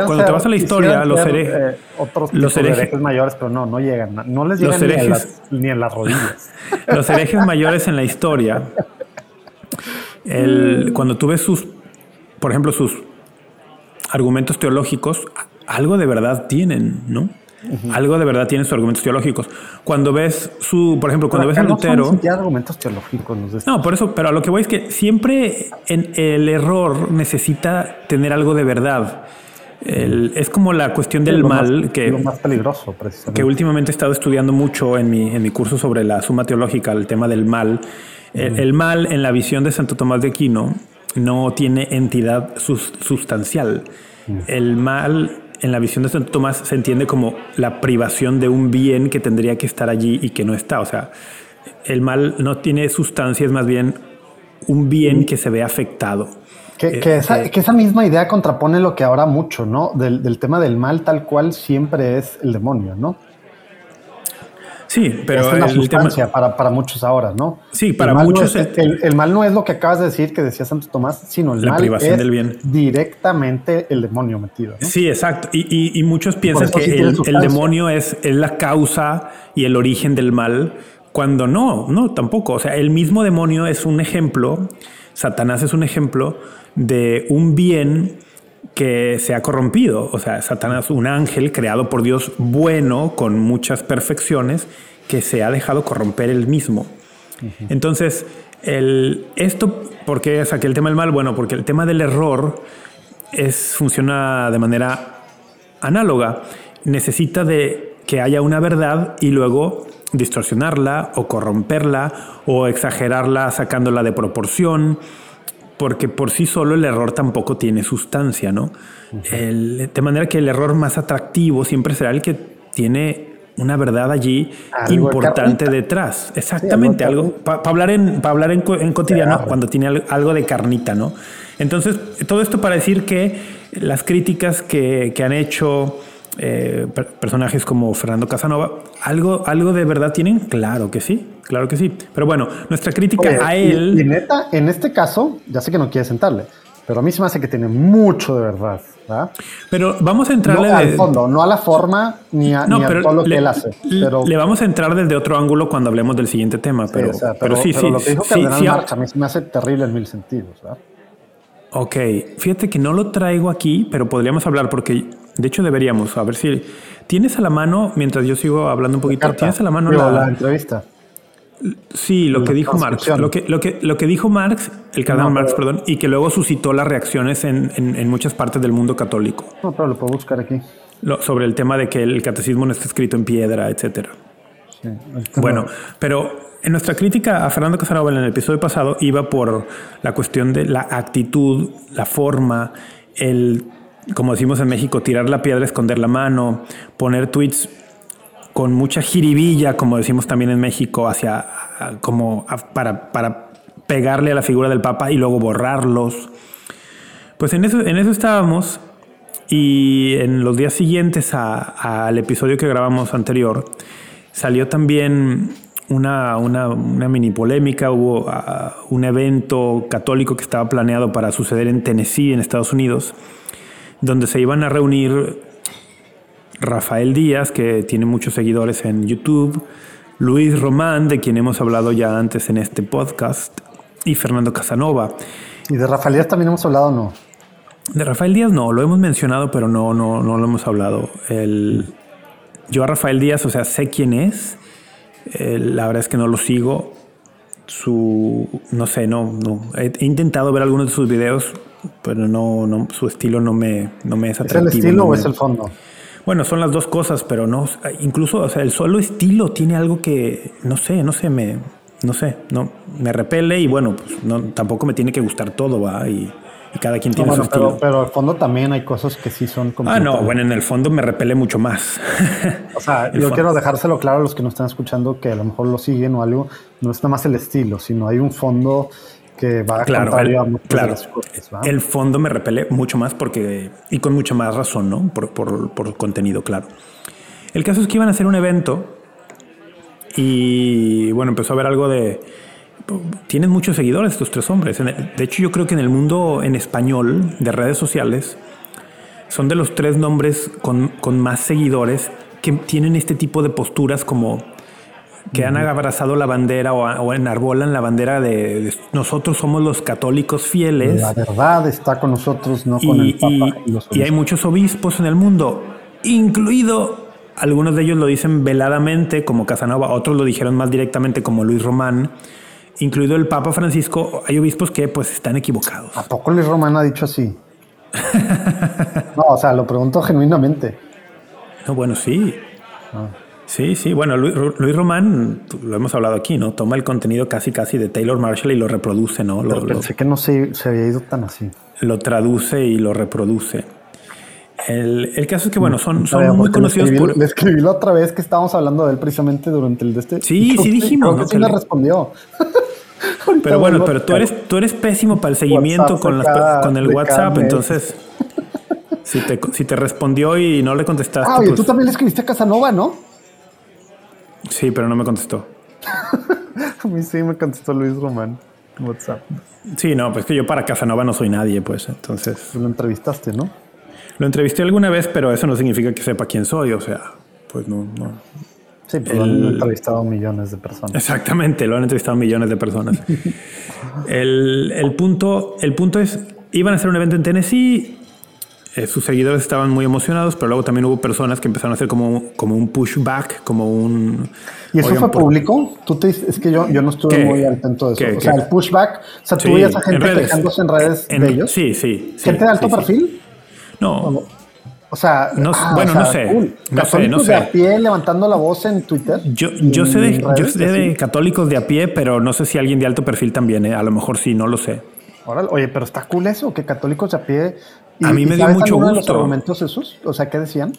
cuando te vas a la historia, los herejes. Eh, otros los herejes, mayores, pero no, no llegan. No les llegan ni, a las, ni en las rodillas. *laughs* los herejes mayores en la historia. El, cuando tú ves sus. Por ejemplo, sus argumentos teológicos, algo de verdad tienen, ¿no? Algo de verdad tiene sus argumentos teológicos. Cuando ves su, por ejemplo, cuando ves a Lutero. No argumentos teológicos. No, por eso, pero a lo que voy es que siempre en el error necesita tener algo de verdad. es como la cuestión del mal que, lo más peligroso, que últimamente he estado estudiando mucho en mi, en mi curso sobre la suma teológica, el tema del mal. el, mal en la visión de Santo Tomás de Aquino no tiene entidad sustancial. El mal en la visión de Santo Tomás se entiende como la privación de un bien que tendría que estar allí y que no está. O sea, el mal no tiene sustancia, es más bien un bien que se ve afectado. Que, eh, esa, que esa, misma idea contrapone lo que ahora mucho, ¿no? Del, del, tema del mal tal cual siempre es el demonio, ¿no? Sí, pero es para, para, muchos ahora, ¿no? Sí, para muchos. el, mal no es lo que acabas de decir que decía Santo Tomás, sino el mal es del bien. directamente el demonio metido. Sí, exacto. Y, y, muchos piensan que el, el, demonio es, es la causa y el origen del mal, cuando no, no, tampoco. O sea, el mismo demonio es un ejemplo, Satanás es un ejemplo de un bien que se ha corrompido. O sea, Satanás, un ángel creado por Dios bueno, con muchas perfecciones, que se ha dejado corromper él mismo. Entonces, el, esto, ¿por qué saqué el tema del mal? Bueno, porque el tema del error es, funciona de manera análoga. Necesita de que haya una verdad y luego distorsionarla o corromperla o exagerarla sacándola de proporción porque por sí solo el error tampoco tiene sustancia, ¿no? de manera que el error más atractivo siempre será el que tiene una verdad allí importante detrás. Exactamente, algo para hablar en hablar en, cotidiano cuando tiene algo de carnita, ¿no? Entonces, todo esto para decir que las críticas que, que han hecho eh, personajes como Fernando Casanova, ¿algo, ¿algo de verdad tienen? Claro que sí, claro que sí. Pero bueno, nuestra crítica a él... Y, neta, en este caso, ya sé que no quiere sentarle, pero a mí se me hace que tiene mucho de verdad. Pero vamos a entrarle no al fondo, no a la forma ni a, todo lo que él hace. Pero, le vamos a entrar desde otro ángulo cuando hablemos del siguiente tema. Pero sí, pero, sí, sí, Lo que dijo sí, sí, a mí se me hace terrible en mil sentidos. Ok, fíjate que no lo traigo aquí, pero podríamos hablar porque de hecho, deberíamos. A ver si tienes a la mano, mientras yo sigo hablando un poquito, tienes a la mano la, entrevista. Sí, lo que dijo Marx. Lo que, lo, que, lo que dijo Marx, el cardenal Marx, perdón, y que luego suscitó las reacciones en, en, muchas partes del mundo católico. No, pero lo puedo buscar aquí. sobre el tema de que el catecismo no está escrito en piedra, etcétera. Sí, bueno, pero en nuestra crítica a Fernando Casanova en el episodio pasado iba por la cuestión de la actitud, la forma, el como decimos en México, tirar la piedra, esconder la mano, poner tweets con mucha jiribilla, como decimos también en México, hacia como para, para pegarle a la figura del Papa y luego borrarlos. Pues en eso, en eso estábamos y en los días siguientes al episodio que grabamos anterior salió también una, una, una mini polémica, hubo un evento católico que estaba planeado para suceder en Tennessee, en Estados Unidos, donde se iban a reunir Rafael Díaz, que tiene muchos seguidores en YouTube, Luis Román, de quien hemos hablado ya antes en este podcast, y Fernando Casanova. ¿Y de Rafael Díaz también hemos hablado o no? De Rafael Díaz no, lo hemos mencionado, pero no, no, no lo hemos hablado. El, yo a Rafael Díaz, o sea, sé quién es, la verdad es que no lo sigo. Su, no sé, no, no. He, he intentado ver algunos de sus videos, pero no, no su estilo no me, no me es atractivo. ¿Es el estilo o es el fondo? Bueno, son las dos cosas, pero no, incluso, o sea, el solo estilo tiene algo que, no sé, no sé, me, no sé, no, me repele y bueno, pues no, tampoco me tiene que gustar todo, va, y, cada quien tiene su estilo. Pero el fondo también hay cosas que sí son como. Ah, no, bueno, en el fondo me repele mucho más. o sea, *laughs* yo quiero dejárselo claro a los que nos están escuchando que a lo mejor lo siguen o algo, no es nada más el estilo, sino hay un fondo que va a claro, el, claro. El fondo me repele mucho más porque, y con mucha más razón, ¿no? Por, por, por, contenido, claro. El caso es que iban a hacer un evento y bueno, empezó a haber algo de... Tienen muchos seguidores estos tres hombres. De hecho, yo creo que en el mundo en español de redes sociales son de los tres nombres con, con más seguidores que tienen este tipo de posturas como que han abrazado la bandera o, enarbolan la bandera de, nosotros somos los católicos fieles. La verdad está con nosotros, no con el Papa. Y, hay muchos obispos en el mundo, incluido algunos de ellos lo dicen veladamente como Casanova, otros lo dijeron más directamente como Luis Román, incluido el Papa Francisco. Hay obispos que pues están equivocados. ¿A poco Luis Román ha dicho así? *laughs* no, o sea, lo pregunto genuinamente. No, bueno, sí. Sí, sí. Bueno, Luis, Román, lo hemos hablado aquí, ¿no? Toma el contenido casi, casi de Taylor Marshall y lo reproduce, ¿no? Lo, pensé que no se, se había ido tan así. Lo traduce y lo reproduce. El, caso es que, bueno, son, son muy conocidos por. Le escribí la otra vez que estábamos hablando de él precisamente durante el de este. Sí, sí dijimos. Creo que sí le respondió. *laughs* pero bueno, pero tú eres, tú eres pésimo para el seguimiento con, con el WhatsApp, entonces. *laughs* Si te, si te respondió y no le contestaste. Ah, oye, tú pues también le escribiste a Casanova, ¿no? Sí, pero no me contestó. *laughs* a mí sí me contestó Luis Román WhatsApp. Sí, no, pues que yo para Casanova no soy nadie, pues entonces. Lo entrevistaste, ¿no? Lo entrevisté alguna vez, pero eso no significa que sepa quién soy, o sea, pues no. no. Sí, pero lo han entrevistado millones de personas. Exactamente, lo han entrevistado millones de personas. *laughs* el, el, punto, el punto es, iban a hacer un evento en Tennessee, eh, sus seguidores estaban muy emocionados, pero luego también hubo personas que empezaron a hacer como, como un pushback, como un... ¿Y eso fue público? ¿Tú te, es que yo, yo no estuve muy al tanto de eso. o sea, el pushback, o sea, tú veías a gente quejándose en redes de ellos. Sí, sí. ¿Gente de alto perfil? No. O sea, ah, bueno, no sé. No sé, no sé. de a pie levantando la voz en Twitter? Yo, yo sé, de, yo sé de católicos de a pie, pero no sé si alguien de alto perfil también. ¿eh? A lo mejor sí, no lo sé. oye, pero está cool eso, que católicos de a pie. a mí me dio mucho gusto. De los argumentos esos? O sea, ¿qué decían?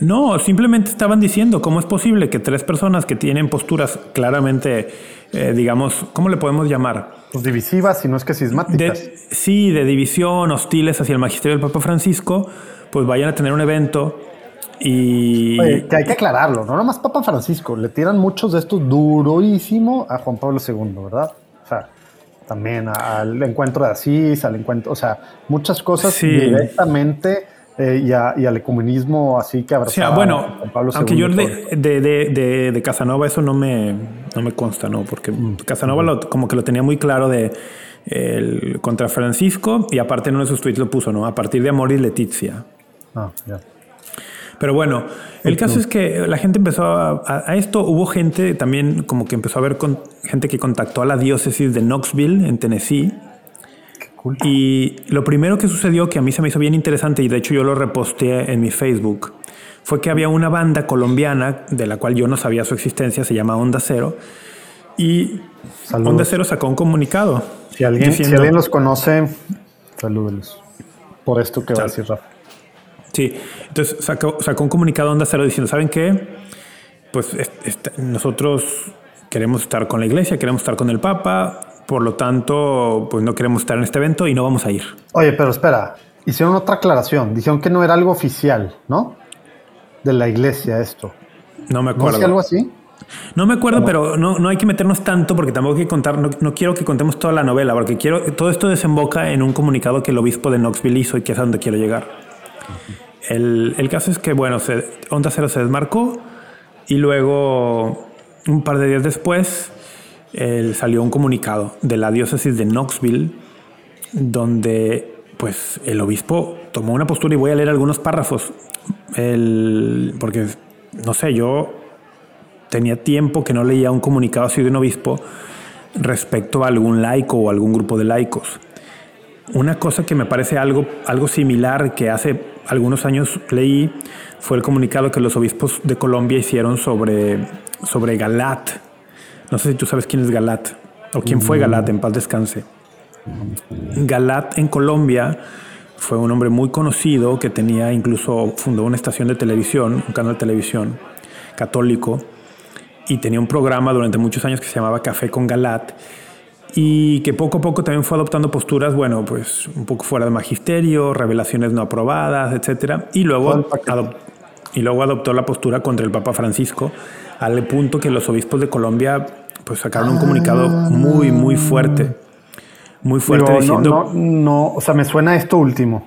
No, simplemente estaban diciendo cómo es posible que tres personas que tienen posturas claramente, eh, digamos, ¿cómo le podemos llamar? Pues divisivas, si no es que cismáticas. sí, de división, hostiles hacia el magisterio del Papa Francisco, pues vayan a tener un evento y... que hay que aclararlo, no nomás Papa Francisco, le tiran muchos de estos durísimo a Juan Pablo II, ¿verdad? O sea, también al encuentro de Asís, al encuentro, o sea, muchas cosas directamente eh, y, al ecumenismo así que abrazaba o sea, bueno, aunque yo de, de, de, Casanova eso no me, no me consta, ¿no? Porque. Casanova como que lo tenía muy claro de el, contra Francisco y aparte en uno de sus tweets lo puso, ¿no? A partir de Amor y Letizia. Ah, ya. Pero bueno, el caso es que la gente empezó a, a, esto, hubo gente también como que empezó a ver con, gente que contactó a la diócesis de Knoxville en Tennessee y lo primero que sucedió, que a mí se me hizo bien interesante, y de hecho yo lo reposteé en mi Facebook, fue que había una banda colombiana de la cual yo no sabía su existencia, se llama Onda Cero, y Onda Cero sacó un comunicado. Si alguien, si alguien los conoce, salúdenlos. Por esto que va a decir Rafa. Sí, entonces sacó, sacó un comunicado Onda Cero diciendo, ¿saben qué? Pues nosotros queremos estar con la iglesia, queremos estar con el Papa, por lo tanto, pues no queremos estar en este evento y no vamos a ir. Oye, pero espera, hicieron otra aclaración. Dijeron que no era algo oficial, ¿no? De la iglesia esto. No me acuerdo. ¿No algo así? No me acuerdo, pero no, no, hay que meternos tanto porque tampoco hay que contar, no, quiero que contemos toda la novela, porque quiero, todo esto desemboca en un comunicado que el obispo de Knoxville hizo y que es a donde quiero llegar. el, el, caso es que, bueno, se, Onda Cero se desmarcó y luego, un par de días después, salió un comunicado de la diócesis de Knoxville donde pues el obispo tomó una postura y voy a leer algunos párrafos. Porque no sé yo tenía tiempo que no leía un comunicado así de un obispo respecto a algún laico o algún grupo de laicos. Una cosa que me parece algo, algo similar que hace algunos años leí fue el comunicado que los obispos de Colombia hicieron sobre, sobre Galat, no sé si tú sabes quién es Galat o quién fue Galat, en paz descanse. Galat en Colombia fue un hombre muy conocido que tenía incluso fundó una estación de televisión, un canal de televisión católico y tenía un programa durante muchos años que se llamaba Café con Galat y que poco a poco también fue adoptando posturas, bueno, pues un poco fuera de magisterio, revelaciones no aprobadas, etcétera, y luego y luego adoptó la postura contra el Papa Francisco al punto que los obispos de Colombia pues sacaron un comunicado muy, muy fuerte. Muy fuerte diciendo... No, no, o sea, me suena esto último.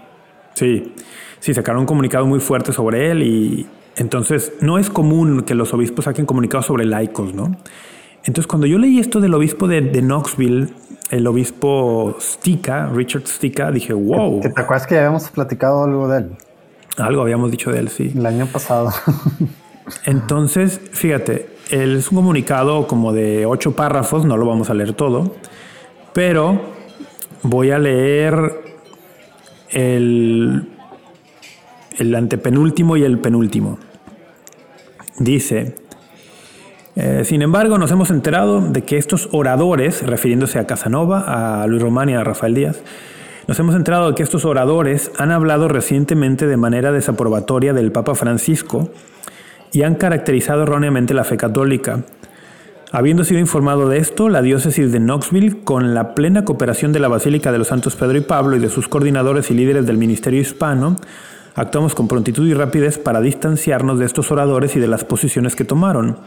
Sí, sí, sacaron un comunicado muy fuerte sobre él y entonces no es común que los obispos saquen comunicados sobre laicos, ¿no? Entonces cuando yo leí esto del obispo de, Knoxville, el obispo Stika, Richard Stika, dije, wow. ¿Te, ¿Te acuerdas que ya habíamos platicado algo de él? Algo habíamos dicho de él, sí. El año pasado. *laughs* Entonces, fíjate, es un comunicado como de ocho párrafos, no lo vamos a leer todo, pero voy a leer el, el antepenúltimo y el penúltimo. Dice, eh, sin embargo, nos hemos enterado de que estos oradores, refiriéndose a Casanova, a Luis Román y a Rafael Díaz, nos hemos enterado de que estos oradores han hablado recientemente de manera desaprobatoria del Papa Francisco y han caracterizado erróneamente la fe católica. Habiendo sido informado de esto, la diócesis de Knoxville, con la plena cooperación de la Basílica de los Santos Pedro y Pablo y de sus coordinadores y líderes del ministerio hispano, actuamos con prontitud y rapidez para distanciarnos de estos oradores y de las posiciones que tomaron.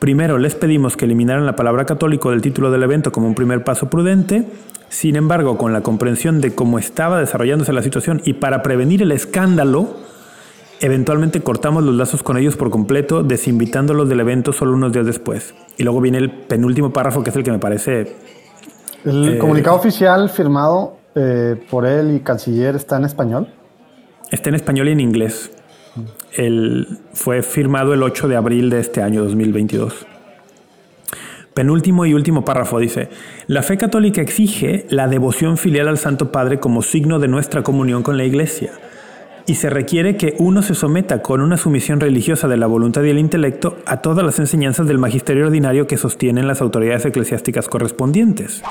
Primero, les pedimos que eliminaran la palabra católico del título del evento como un primer paso prudente. Sin embargo, con la comprensión de cómo estaba desarrollándose la situación y para prevenir el escándalo, Eventualmente cortamos los lazos con ellos por completo, desinvitándolos del evento solo unos días después. Y luego viene el penúltimo párrafo, que es el que me parece... El eh, comunicado oficial firmado eh, por él y canciller está en español. Está en español y en inglés. El, fue firmado el 8 de abril de este año 2022. Penúltimo y último párrafo dice, la fe católica exige la devoción filial al Santo Padre como signo de nuestra comunión con la Iglesia y se requiere que uno se someta con una sumisión religiosa de la voluntad y el intelecto a todas las enseñanzas del magisterio ordinario que sostienen las autoridades eclesiásticas correspondientes.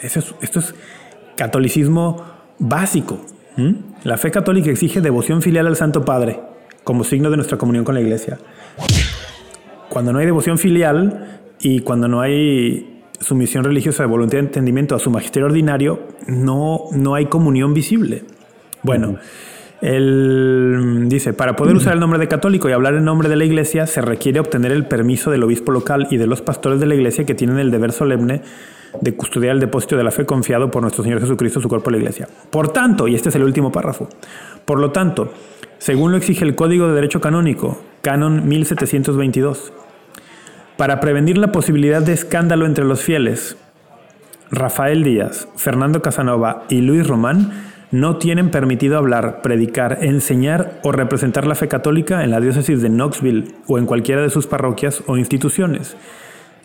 esto es catolicismo básico. La fe católica exige devoción filial al Santo Padre como signo de nuestra comunión con la Iglesia. Cuando no hay devoción filial y cuando no hay sumisión religiosa de voluntad y entendimiento a su magisterio ordinario, no, no hay comunión visible. Bueno. Él dice, para poder usar el nombre de católico y hablar en nombre de la iglesia, se requiere obtener el permiso del obispo local y de los pastores de la iglesia que tienen el deber solemne de custodiar el depósito de la fe confiado por nuestro Señor Jesucristo, su cuerpo, la iglesia. Por tanto, y este es el último párrafo, por lo tanto, según lo exige el Código de Derecho Canónico, Canon 1722, para prevenir la posibilidad de escándalo entre los fieles, Rafael Díaz, Fernando Casanova y Luis Román no tienen permitido hablar, predicar, enseñar o representar la fe católica en la diócesis de Knoxville o en cualquiera de sus parroquias o instituciones,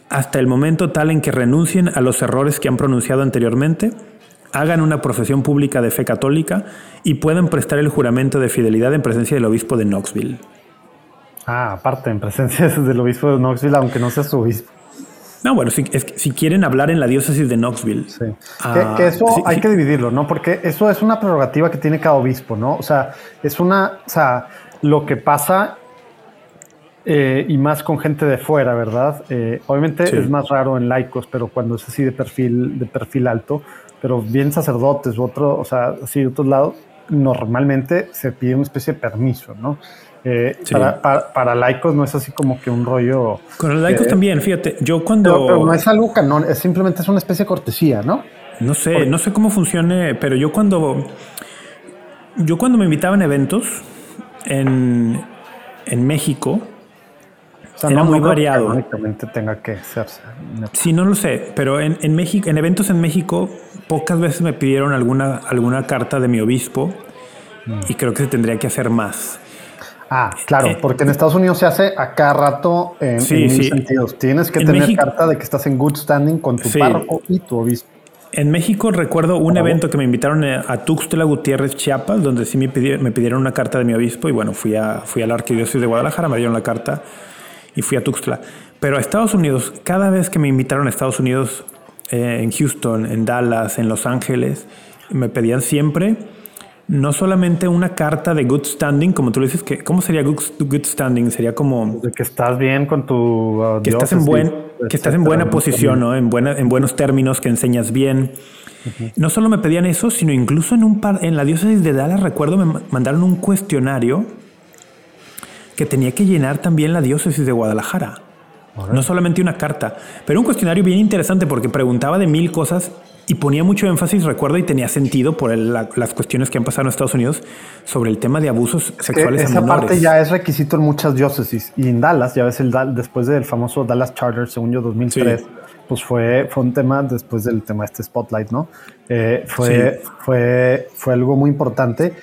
hasta el momento tal en que renuncien a los errores que han pronunciado anteriormente, hagan una profesión pública de fe católica y puedan prestar el juramento de fidelidad en presencia del obispo de Knoxville. Ah, aparte, en presencia *laughs* del obispo de Knoxville, aunque no sea su obispo. No, bueno, si, si quieren hablar en la diócesis de Knoxville. Sí. Ah, que, eso hay que dividirlo, ¿no? Porque eso es una prerrogativa que tiene cada obispo, ¿no? O sea, es una, o sea, lo que pasa eh, y más con gente de fuera, ¿verdad? Eh, obviamente es más raro en laicos, pero cuando es así de perfil, de perfil alto, pero bien sacerdotes u otro, o sea, así de otros lados, normalmente se pide una especie de permiso, ¿no? Eh, para, laicos no es así como que un rollo. Con los laicos también, fíjate. Yo cuando. Pero, no es algo canon, es simplemente es una especie de cortesía, ¿no? No sé, no sé cómo funcione, pero yo cuando. Yo cuando me invitaban a eventos en, en México. era muy variado. tenga que hacerse. Sí, no lo sé, pero en, en, México, en eventos en México, pocas veces me pidieron alguna, alguna carta de mi obispo mm. y creo que se tendría que hacer más. Ah, claro, eh, porque en Estados Unidos se hace a cada rato en, sí, mil sentidos. Tienes que tener carta de que estás en good standing con tu párroco y tu obispo. En México recuerdo un evento que me invitaron a Tuxtla Gutiérrez, Chiapas, donde sí me pidieron, me pidieron una carta de mi obispo y bueno, fui a, fui a la arquidiócesis de Guadalajara, me dieron la carta y fui a Tuxtla. Pero a Estados Unidos, cada vez que me invitaron a Estados Unidos, eh, en Houston, en Dallas, en Los Ángeles, me pedían siempre no solamente una carta de good standing, como tú dices, que ¿cómo sería good, standing? Sería como de que estás bien con tu uh, que estás en buen que estás en buena posición, ¿no? En buena, en buenos términos, que enseñas bien. No solo me pedían eso, sino incluso en un par, en la diócesis de Dallas recuerdo me mandaron un cuestionario que tenía que llenar también la diócesis de Guadalajara. No solamente una carta, pero un cuestionario bien interesante porque preguntaba de mil cosas y ponía mucho énfasis, recuerdo, y tenía sentido por las cuestiones que han pasado en Estados Unidos sobre el tema de abusos sexuales. esa parte ya es requisito en muchas diócesis y en Dallas, ya ves, el, después del famoso Dallas Charter, según yo, 2003, pues fue, fue un tema después del tema de este Spotlight, ¿no? Eh, fue, fue, fue algo muy importante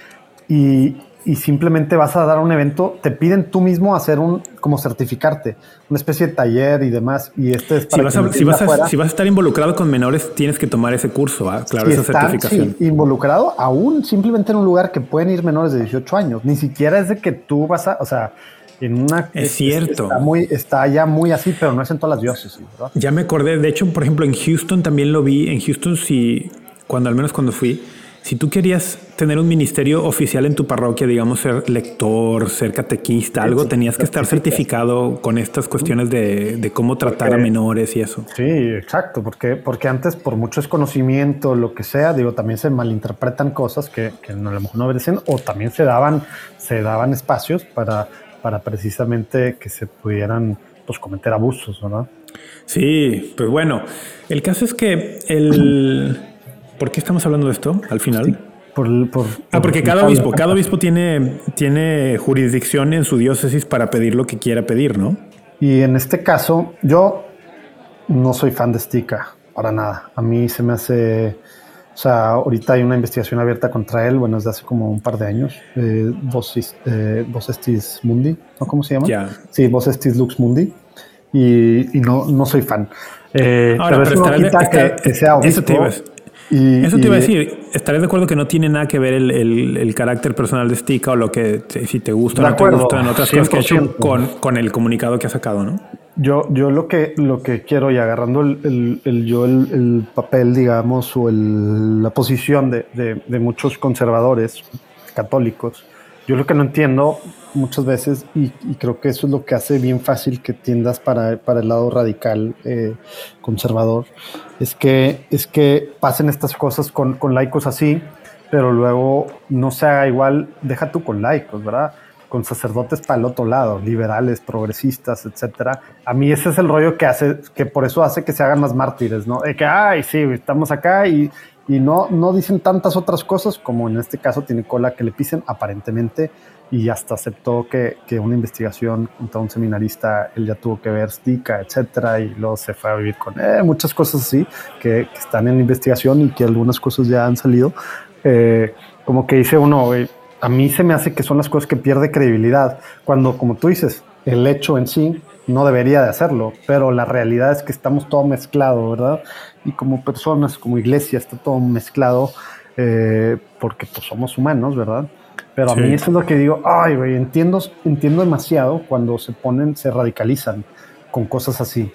y y simplemente vas a dar un evento, te piden tú mismo hacer un, como certificarte, una especie de taller y demás. Y este es para si, vas a, si, vas a, si vas a estar involucrado con menores, tienes que tomar ese curso, ¿ah? claro, esa certificación. involucrado aún simplemente en un lugar que pueden ir menores de 18 años. Ni siquiera es de que tú vas a, o sea, en una... Es cierto. Está, muy, está ya muy así, pero no es en todas las diócesis, ¿verdad? Ya me acordé, de hecho, por ejemplo, en Houston también lo vi. En Houston, sí, cuando al menos cuando fui, si tú querías tener un ministerio oficial en tu parroquia, digamos, ser lector, ser catequista, algo, tenías que estar certificado con estas cuestiones de, cómo tratar a menores y eso. Sí, exacto, porque, porque antes, por mucho desconocimiento, lo que sea, digo, también se malinterpretan cosas que, que a lo mejor no obedecen, o también se daban, se daban espacios para, para precisamente que se pudieran pues, cometer abusos, ¿verdad? Sí, pues bueno, el caso es que el... ¿Por qué estamos hablando de esto al final? por, ah, porque cada obispo, cada obispo tiene, tiene jurisdicción en su diócesis para pedir lo que quiera pedir, ¿no? Y en este caso, yo no soy fan de Stika, para nada. A mí se me hace. O sea, ahorita hay una investigación abierta contra él, bueno, desde hace como un par de años. Eh, Vos, eh, Estis Mundi, ¿no? ¿Cómo se llama? Sí, Vos Estis Lux Mundi. Y, no, no soy fan. Eh, pero, eso no quita que, sea obispo. Eso te iba a decir, ¿estarías de acuerdo que no tiene nada que ver el, carácter personal de Stika o lo que si te gusta o no te gusta en otras cosas que ha hecho con, el comunicado que ha sacado, ¿no? Yo, yo lo que lo que quiero, y agarrando el, yo el, papel, digamos, o la posición de, de muchos conservadores católicos, yo lo que no entiendo muchas veces, y, creo que eso es lo que hace bien fácil que tiendas para, para el lado radical eh, conservador, es que, es que pasen estas cosas con, con laicos así, pero luego no sea igual, deja tú con laicos, ¿verdad? Con sacerdotes para el otro lado, liberales, progresistas, etcétera. A mí ese es el rollo que hace, que por eso hace que se hagan más mártires, ¿no? De que, ay, sí, estamos acá y, y no, no dicen tantas otras cosas como en este caso tiene cola que le pisen aparentemente y hasta aceptó que, que una investigación contra un seminarista él ya tuvo que ver Stika, etcétera, y luego se fue a vivir con eh, muchas cosas así que, están en investigación y que algunas cosas ya han salido. Eh, como que dice uno, a mí se me hace que son las cosas que pierde credibilidad, cuando, como tú dices, el hecho en sí no debería de hacerlo, pero la realidad es que estamos todo mezclado, ¿verdad? Y como personas, como iglesia, está todo mezclado eh, porque pues, somos humanos, ¿verdad? Pero a mí eso es lo que digo, ay, güey, entiendo, entiendo demasiado cuando se ponen, se radicalizan con cosas así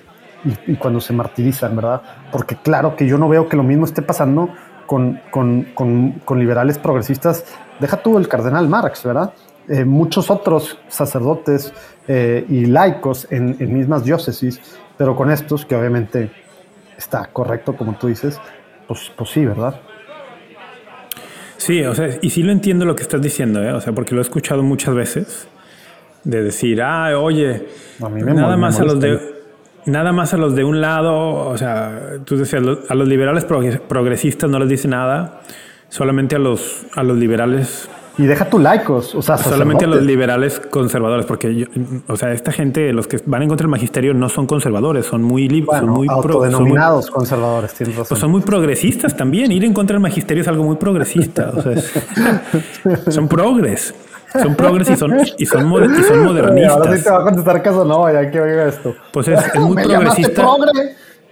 y, cuando se martirizan, ¿verdad? Porque claro que yo no veo que lo mismo esté pasando con, con, con, liberales progresistas. Deja tú el cardenal Marx, ¿verdad? Eh, muchos otros sacerdotes eh, y laicos en, en mismas diócesis, pero con estos que obviamente está correcto, como tú dices, pues, pues sí, ¿verdad? Sí, o sea, y sí lo entiendo lo que estás diciendo, ¿eh? O sea, porque lo he escuchado muchas veces de decir, ah, oye, nada más a los de nada más a los de un lado, o sea, tú decías, a los liberales progresistas no les dice nada, solamente a los a los liberales y deja tu laicos, o sea, solamente a los liberales conservadores, porque o sea, esta gente, los que van en contra del magisterio, no son conservadores, son muy bueno, son muy autodenominados conservadores, tienes razón. Pues son muy progresistas también. Ir en contra del magisterio es algo muy progresista. o sea, *laughs* son progres. Son progres y son, y son, modernistas. *laughs* Ahora sí te va a contestar caso no, ya que oiga esto. Pues es, es muy *laughs* progresista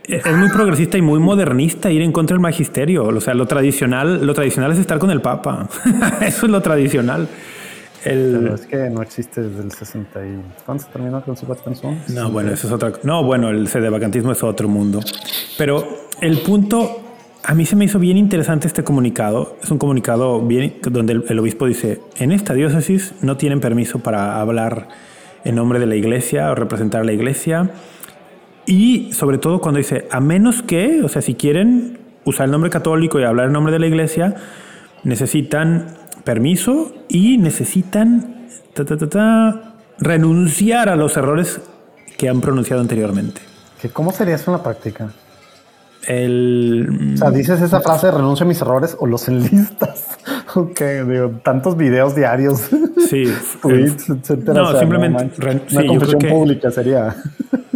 es muy progresista y muy modernista ir en contra del magisterio. O sea, lo tradicional, lo tradicional es estar con el Papa. *laughs* Eso es lo tradicional. El... es que no existe desde el 60 y... ¿Cuándo se terminó con su No, bueno, eso es otra... No, bueno, el vacantismo es otro mundo. Pero el punto... A mí se me hizo bien interesante este comunicado. Es un comunicado bien donde el obispo dice, en esta diócesis no tienen permiso para hablar en nombre de la iglesia o representar a la iglesia y sobre todo cuando dice, a menos que, o sea, si quieren usar el nombre católico y hablar en nombre de la iglesia, necesitan permiso y necesitan renunciar a los errores que han pronunciado anteriormente. ¿Cómo sería eso en la práctica? El... O sea, dices esa frase, renuncio a mis errores o los enlistas. *laughs* *laughs* ok, digo, tantos videos diarios. Sí. *laughs* tweets, etcétera. No, simplemente... una confesión pública sería.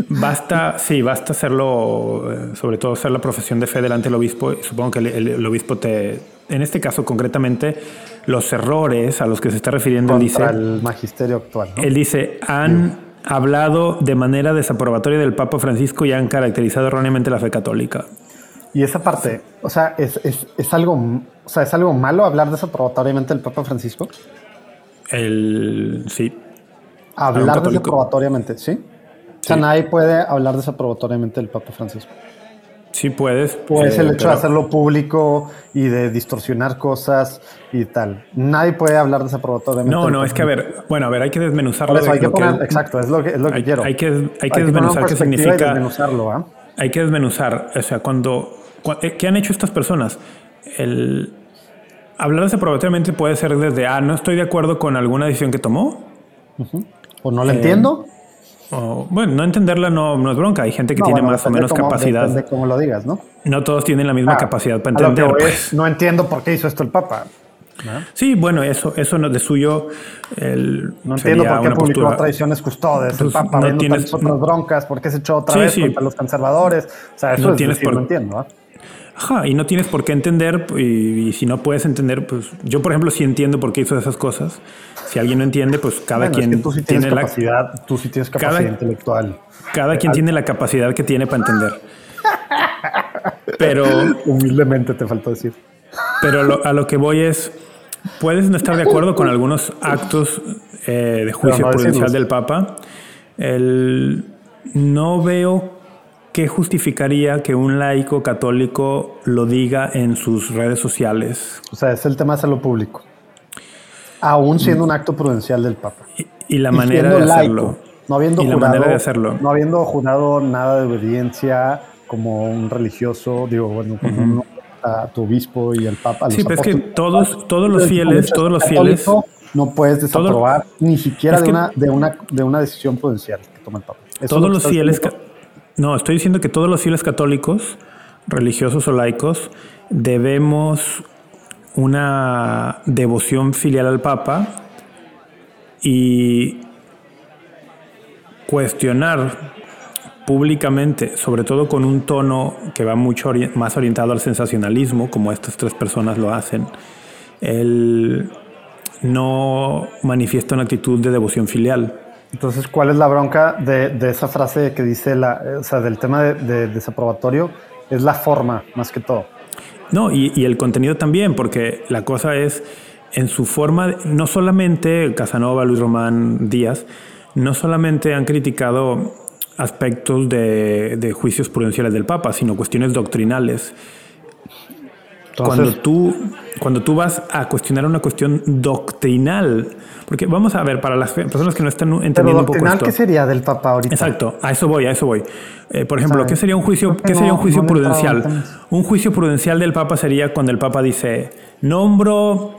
Basta, sí, basta hacerlo, eh, sobre todo hacer la profesión de fe delante del obispo. Supongo que el, obispo te, en este caso concretamente, los errores a los que se está refiriendo, él dice, el magisterio actual. ¿no? él dice, han hablado de manera desaprobatoria del Papa Francisco y han caracterizado erróneamente la fe católica. Y esa parte, o sea, es, es, es algo, o sea, es algo malo hablar desaprobatoriamente del Papa Francisco. El, sí, Hablar desaprobatoriamente, ¿sí? O sea, nadie puede hablar desaprobatoriamente del Papa Francisco. sí puedes. Pues eh, el hecho pero- de hacerlo público y de distorsionar cosas y tal. Nadie puede hablar desaprobatoriamente. No, no, es que a ver, bueno, a ver, hay que desmenuzarlo. Por eso de hay que poner, exacto, es lo que, es lo que hay- quiero. hay que- hay que desmenuzar en qué significa- desmenuzarlo, ¿ah? hay que desmenuzar, o sea, cuando, cua- eh, ¿qué han hecho estas personas? El hablar desaprobatoriamente puede ser desde, ah, no estoy de acuerdo con alguna decisión que tomó, O Eh, no lo entiendo. o, bueno, no entenderla no, no es bronca, hay gente que No, tiene bueno, más o menos capacidad, Depende cómo lo digas, ¿no? no todos tienen la misma Ah, capacidad para a lo que entender. voy pues. es, no entiendo por qué hizo esto el Papa. ¿no? Sí, bueno, eso, eso no de suyo. El, No entiendo por qué publicó postura- tradiciones custodes, el Pues, Papa no tienes- otras broncas, por qué se echó otra Sí, vez sí. contra los conservadores. O sea, eso No es tienes decir, por- no entiendo. ¿ah? Ajá, y no tienes por qué entender, y, y si no puedes entender, pues yo, por ejemplo, sí entiendo por qué hizo esas cosas. Si alguien no entiende, pues cada Bueno, es quien que tú sí tienes tiene la capacidad, tú sí tienes capacidad Cada- intelectual. cada quien tiene la capacidad que tiene para entender. Pero, Humildemente te faltó decir. pero lo- a lo que voy es, puedes no estar de acuerdo con algunos actos eh, de juicio no prudencial decirlos. del Papa. El, no veo qué justificaría que un laico católico lo diga en sus redes sociales. O sea, es el tema de hacerlo público. Aún siendo un acto prudencial del Papa. Y, y la manera de laico, hacerlo. No habiendo y la jurado, manera de hacerlo. No habiendo jurado nada de obediencia como un religioso, digo, bueno, como un- a tu obispo y al Papa. a Sí, pero es que todos, todos los fieles, todos los fieles, No puedes desaprobar ni siquiera de, una, de, una, de una decisión prudencial que toma el Papa. Eso es lo todos los fieles, diciendo. No, estoy diciendo que todos los fieles católicos, religiosos o laicos, debemos una devoción filial al Papa y cuestionar públicamente, sobre todo con un tono que va mucho más orientado al sensacionalismo, como estas tres personas lo hacen, él no manifiesta una actitud de devoción filial. Entonces, ¿cuál es la bronca de, esa frase que dice la, o sea, del tema de, de desaprobatorio? Es la forma, más que todo. No, y, el contenido también, porque la cosa es en su forma, no solamente Casanova, Luis Román, Díaz, no solamente han criticado aspectos de juicios prudenciales del Papa, sino cuestiones doctrinales. Cuando, Entonces, tú, cuando tú vas a cuestionar una cuestión doctrinal, porque vamos a ver, para las personas que no están pero entendiendo un poco doctrinal, esto. ¿qué sería del Papa ahorita? Exacto, a eso voy, a eso voy. Eh, por ejemplo, ¿qué sería un juicio, qué sería un juicio prudencial? Un juicio prudencial del Papa sería cuando el Papa dice, nombro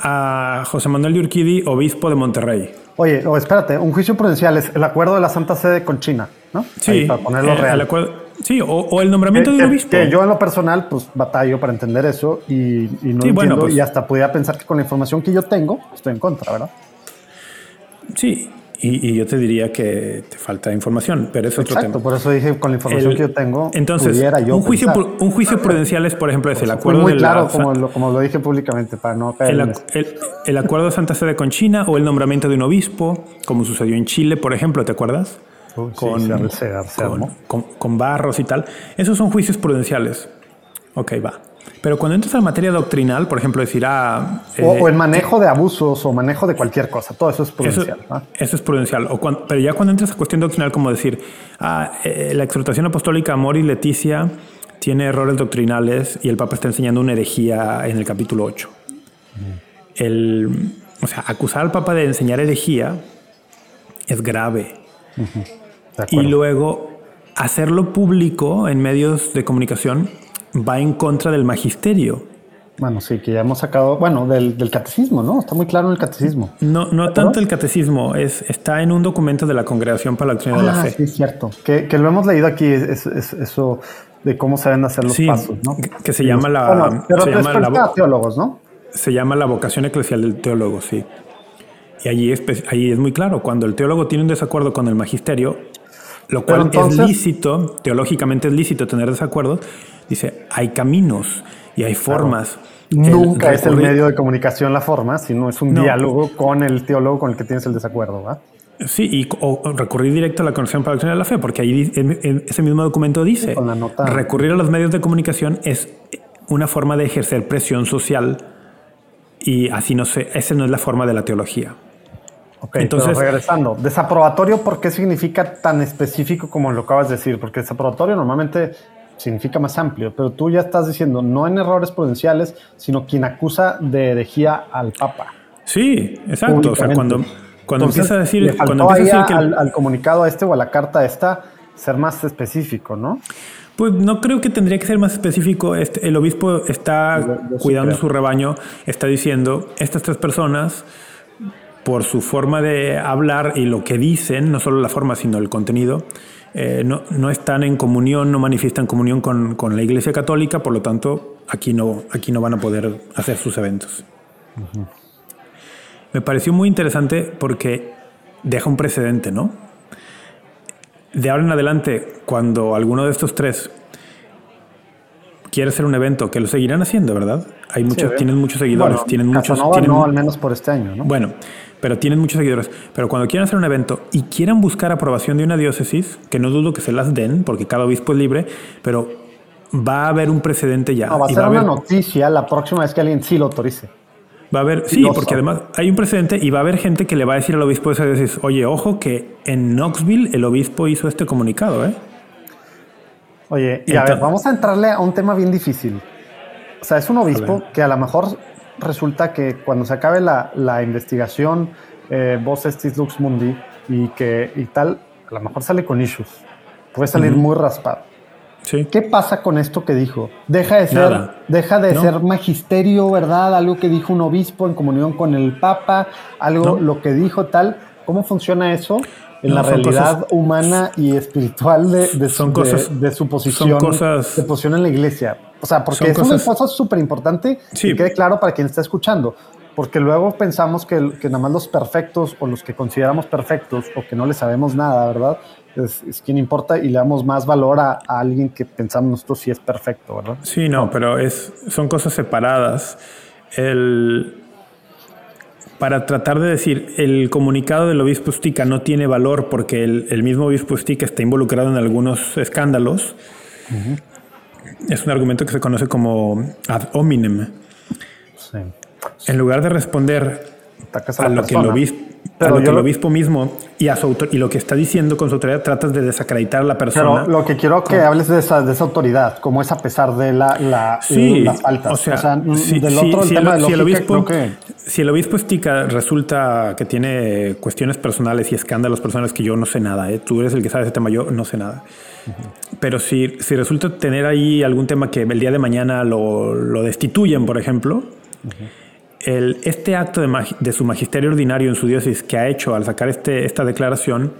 a José Manuel de Urquidi, obispo de Monterrey. Oye, o espérate, un juicio prudencial es el acuerdo de la Santa Sede con China, ¿no? Sí, Ahí, para ponerlo eh, real. el acuerdo- sí, o, o el nombramiento que, de un obispo. que yo en lo personal, pues batallo para entender eso y, y no Sí, entiendo bueno, pues- y hasta podía pensar que con la información que yo tengo, estoy en contra, ¿verdad? Sí, y, y yo te diría que te falta información, pero es otro Exacto, tema. por eso dije con la información El- que yo tengo, entonces, pudiera yo un, juicio, pensar. un juicio prudencial es, por ejemplo, es el Fue acuerdo muy de claro la, como lo, como lo dije públicamente para no caer El, en ac- eso. el- el acuerdo de Santa Sede con China o el nombramiento de un obispo, como sucedió en Chile, por ejemplo, ¿te acuerdas? Uy, sí, con, se se se con- con- con barros y tal. Esos son juicios prudenciales. Ok, va. Pero cuando entras a materia doctrinal, por ejemplo, decir, ah, O, eh, o el manejo de abusos o manejo de cualquier cosa, todo eso es eso, prudencial. ¿ah? eso es prudencial. O cuan- pero ya cuando entras a cuestión doctrinal, como decir, ah, eh, la exhortación apostólica Amor y Leticia tiene errores doctrinales y el Papa está enseñando una herejía en el capítulo 8. El, o sea, acusar al Papa de enseñar herejía es grave. De Y luego hacerlo público en medios de comunicación va en contra del magisterio. Bueno, sí, que ya hemos sacado, bueno, del, del catecismo, ¿no? Está muy claro en el catecismo. No, no tanto el catecismo, es, está en un documento de la Congregación para la Doctrina de la Ah, Fe. sí, es cierto. Que, que lo hemos leído aquí, es, es- eso de cómo se deben hacer los Sí, pasos, ¿no? que- que se llama la- Bueno, pero se llama la teólogos, ¿no? Se llama la vocación eclesial del teólogo, sí. Y allí es, allí es muy claro, cuando el teólogo tiene un desacuerdo con el magisterio, lo cual entonces- es lícito, teológicamente es lícito tener desacuerdos, dice, hay caminos. y hay formas. Nunca es el medio de comunicación la forma, sino es un diálogo con el teólogo con el que tienes el desacuerdo. ¿va? Sí, y o recurrir directo a la conexión para la de la fe, porque ahí en ese mismo documento dice, recurrir a los medios de comunicación es una forma de ejercer presión social y así no sé, esa no es la forma de la teología. Ok, entonces regresando, desaprobatorio, ¿por qué significa tan específico como lo acabas de decir? Porque desaprobatorio normalmente significa más amplio, pero tú ya estás diciendo no en errores prudenciales, sino quien acusa de herejía al Papa. Sí, exacto. O sea, cuando, cuando empieza a decir, cuando empieza a decir que al, al, comunicado este o a la carta esta ser más específico, ¿no? Pues no creo que tendría que ser más específico. Este, el obispo está cuidando su rebaño, está diciendo, estas tres personas, por su forma de hablar y lo que dicen, no solo la forma, sino el contenido, eh, no, no, están en comunión, no manifiestan comunión con, con, la Iglesia Católica, por lo tanto, aquí no, aquí no van a poder hacer sus eventos. Me pareció muy interesante porque deja un precedente, ¿no? De ahora en adelante, cuando alguno de estos tres quiere hacer un evento, que lo seguirán haciendo, ¿verdad? Hay muchos, tienen muchos seguidores, tienen muchos. Tienen, no, al menos por este año, ¿no? Bueno, pero tienen muchos seguidores. Pero cuando quieran hacer un evento y quieran buscar aprobación de una diócesis, que no dudo que se las den, porque cada obispo es libre, pero va a haber un precedente ya. No, va a ser una noticia la próxima vez que alguien sí lo autorice. Va a haber, sí, porque además hay un precedente y va a haber gente que le va a decir al obispo de esa diócesis, oye, ojo que en Knoxville el obispo hizo este comunicado, ¿eh? Oye, y a ver, vamos a entrarle a un tema bien difícil. O sea, es un obispo que a lo mejor resulta que cuando se acabe la, la investigación, eh, vos estis lux mundi y que y tal, a lo mejor sale con issues. Puede salir muy raspado. Sí. ¿Qué pasa con esto que dijo? Deja de ser, deja de ser magisterio, ¿verdad? Algo que dijo un obispo en comunión con el Papa, algo lo que dijo tal. ¿Cómo funciona eso? En la realidad humana y espiritual de, de, son su, cosas, de, su posición, cosas, de posición en la iglesia. O sea, porque es una cosa súper importante sí. que quede claro para quien está escuchando. Porque luego pensamos que, que, nada más los perfectos o los que consideramos perfectos o que no le sabemos nada, ¿verdad? Es, es quien importa y le damos más valor a, a, alguien que pensamos nosotros si es perfecto, ¿verdad? Sí, no, pero es, son cosas separadas. El, para tratar de decir el comunicado del obispo Stica no tiene valor porque el, el mismo obispo Stica está involucrado en algunos escándalos. Uh -huh. Es un argumento que se conoce como ad hominem. Sí. En lugar de responder a, a lo que el obispo pero a lo que el obispo mismo y, a su autor, y lo que está diciendo con su autoridad tratas de desacreditar a la persona. Pero lo que quiero que hables de esa, de esa autoridad, como es a pesar de la, la, sí, las faltas. O sea, o sea si, del otro si, el tema el, de lógica, si el obispo, que... si el obispo estica resulta que tiene cuestiones personales y escándalos personales que yo no sé nada, ¿eh? tú eres el que sabe ese tema, yo no sé nada. Uh -huh. Pero si, si resulta tener ahí algún tema que el día de mañana lo, lo destituyen, por ejemplo, uh -huh el, este acto de, de, su magisterio ordinario en su diócesis que ha hecho al sacar este, esta declaración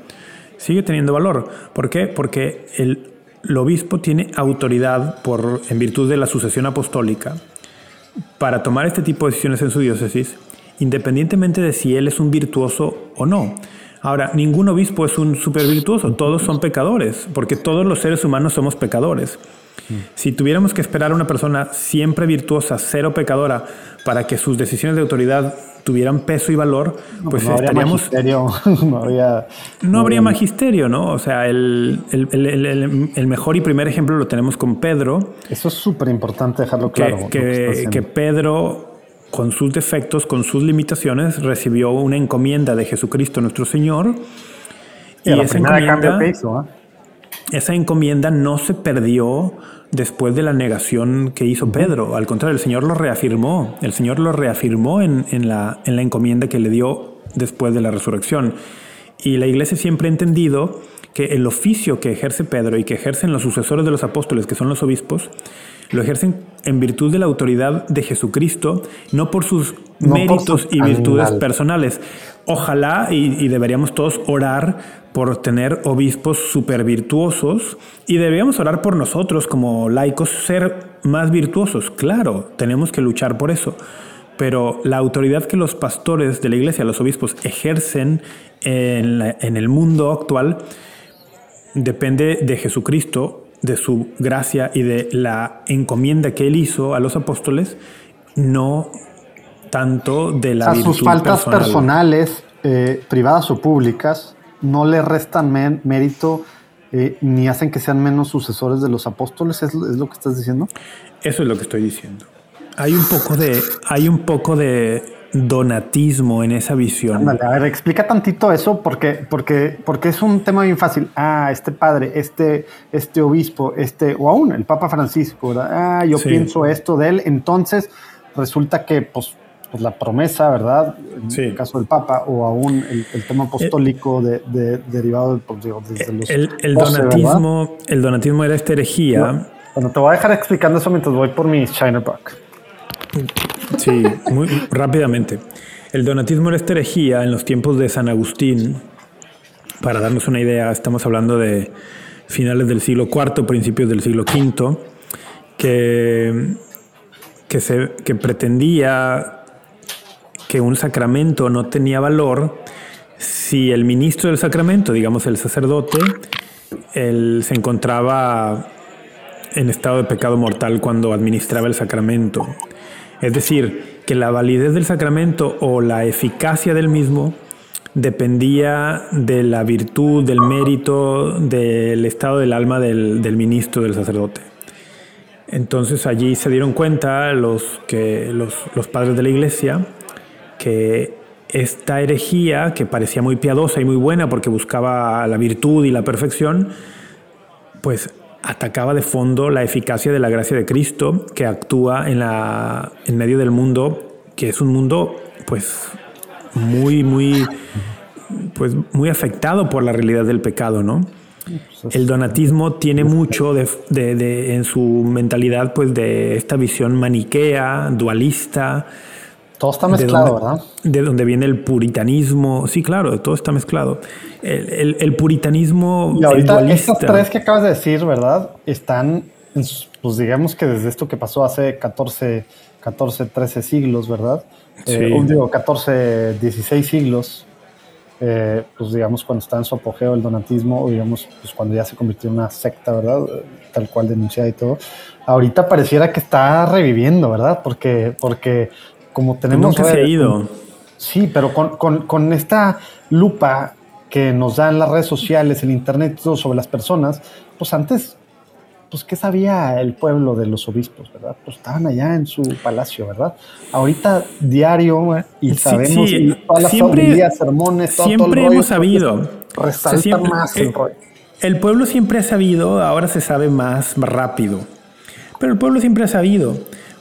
sigue teniendo valor. ¿Por qué? Porque el, el obispo tiene autoridad por, en virtud de la sucesión apostólica para tomar este tipo de decisiones en su diócesis, independientemente de si él es un virtuoso o no. Ahora, ningún obispo es un super virtuoso, todos son pecadores, porque todos los seres humanos somos pecadores. Si tuviéramos que esperar a una persona siempre virtuosa, cero pecadora, para que sus decisiones de autoridad tuvieran peso y valor, no, pues no estaríamos. Magisterio. *laughs* no, habría, no habría magisterio, ¿no? O sea, el, el, el, el, mejor y primer ejemplo lo tenemos con Pedro. Eso es súper importante dejarlo claro. Que, que, que Pedro con sus defectos, con sus limitaciones, recibió una encomienda de Jesucristo nuestro Señor. Y, y esa, encomienda, hizo, ¿eh? esa encomienda no se perdió después de la negación que hizo Pedro. Al contrario, el Señor lo reafirmó. El Señor lo reafirmó en, en, la, en la encomienda que le dio después de la resurrección. Y la iglesia siempre ha entendido que el oficio que ejerce Pedro y que ejercen los sucesores de los apóstoles, que son los obispos, lo ejercen en virtud de la autoridad de Jesucristo, no por sus no méritos por su y virtudes personales. Ojalá y, deberíamos todos orar por tener obispos super virtuosos y deberíamos orar por nosotros como laicos ser más virtuosos. Claro, tenemos que luchar por eso. Pero la autoridad que los pastores de la iglesia, los obispos, ejercen en, en el mundo actual depende de Jesucristo de su gracia y de la encomienda que él hizo a los apóstoles, no tanto de la o sea, sus faltas personales, eh, privadas o públicas, no le restan mérito eh, ni hacen que sean menos sucesores de los apóstoles, ¿Es, ¿es, lo que estás diciendo? Eso es lo que estoy diciendo. Hay un poco de, hay un poco de donatismo en esa visión. a ver, explica tantito eso porque, porque, porque es un tema bien fácil. Ah, este padre, este, este obispo, este, o aún el Papa Francisco, ¿verdad? Ah, yo pienso esto de él. Entonces resulta que, pues, pues la promesa, ¿verdad? En el caso del Papa, o aún el, tema apostólico de, derivado pues, desde los el, el donatismo, el donatismo era esta herejía. bueno, te voy a dejar explicando eso mientras voy por mi Shiner Buck. Sí, muy rápidamente. El donatismo era esta herejía en los tiempos de San Agustín. Para darnos una idea, estamos hablando de finales del siglo IV, principios del siglo V, que, que, se, que pretendía que un sacramento no tenía valor si el ministro del sacramento, digamos el sacerdote, él se encontraba en estado de pecado mortal cuando administraba el sacramento. Es decir, que la validez del sacramento o la eficacia del mismo dependía de la virtud, del mérito, del estado del alma del, ministro, del sacerdote. Entonces allí se dieron cuenta los, que, los, los padres de la iglesia que esta herejía, que parecía muy piadosa y muy buena porque buscaba la virtud y la perfección, pues atacaba de fondo la eficacia de la gracia de Cristo que actúa en, la, en medio del mundo, que es un mundo pues muy, muy, pues, muy afectado por la realidad del pecado, ¿no? El donatismo tiene mucho de, en su mentalidad pues de esta visión maniquea, dualista, todo está mezclado, ¿verdad? De donde viene el puritanismo. Sí, claro, todo está mezclado. El, puritanismo. Y ahorita estas tres que acabas de decir, ¿verdad? Están, pues digamos que desde esto que pasó hace 14, 14 13 siglos, ¿verdad? Eh, sí. digo, 14, 16 siglos. Eh, pues digamos cuando está en su apogeo el donatismo, o digamos, pues cuando ya se convirtió en una secta, ¿verdad? Tal cual denunciada y todo. Ahorita pareciera que está reviviendo, ¿verdad? Porque, porque como tenemos... Nunca se ha ido. Sí, pero con, esta lupa que nos dan las redes sociales, el internet, todo sobre las personas, pues antes, pues ¿qué sabía el pueblo de los obispos, verdad? Pues estaban allá en su palacio, ¿verdad? Ahorita diario y sabemos y todas las siempre, sermones, todo, siempre hemos sabido. Resalta más el, rollo. El pueblo siempre ha sabido, ahora se sabe más rápido. Pero el pueblo siempre ha sabido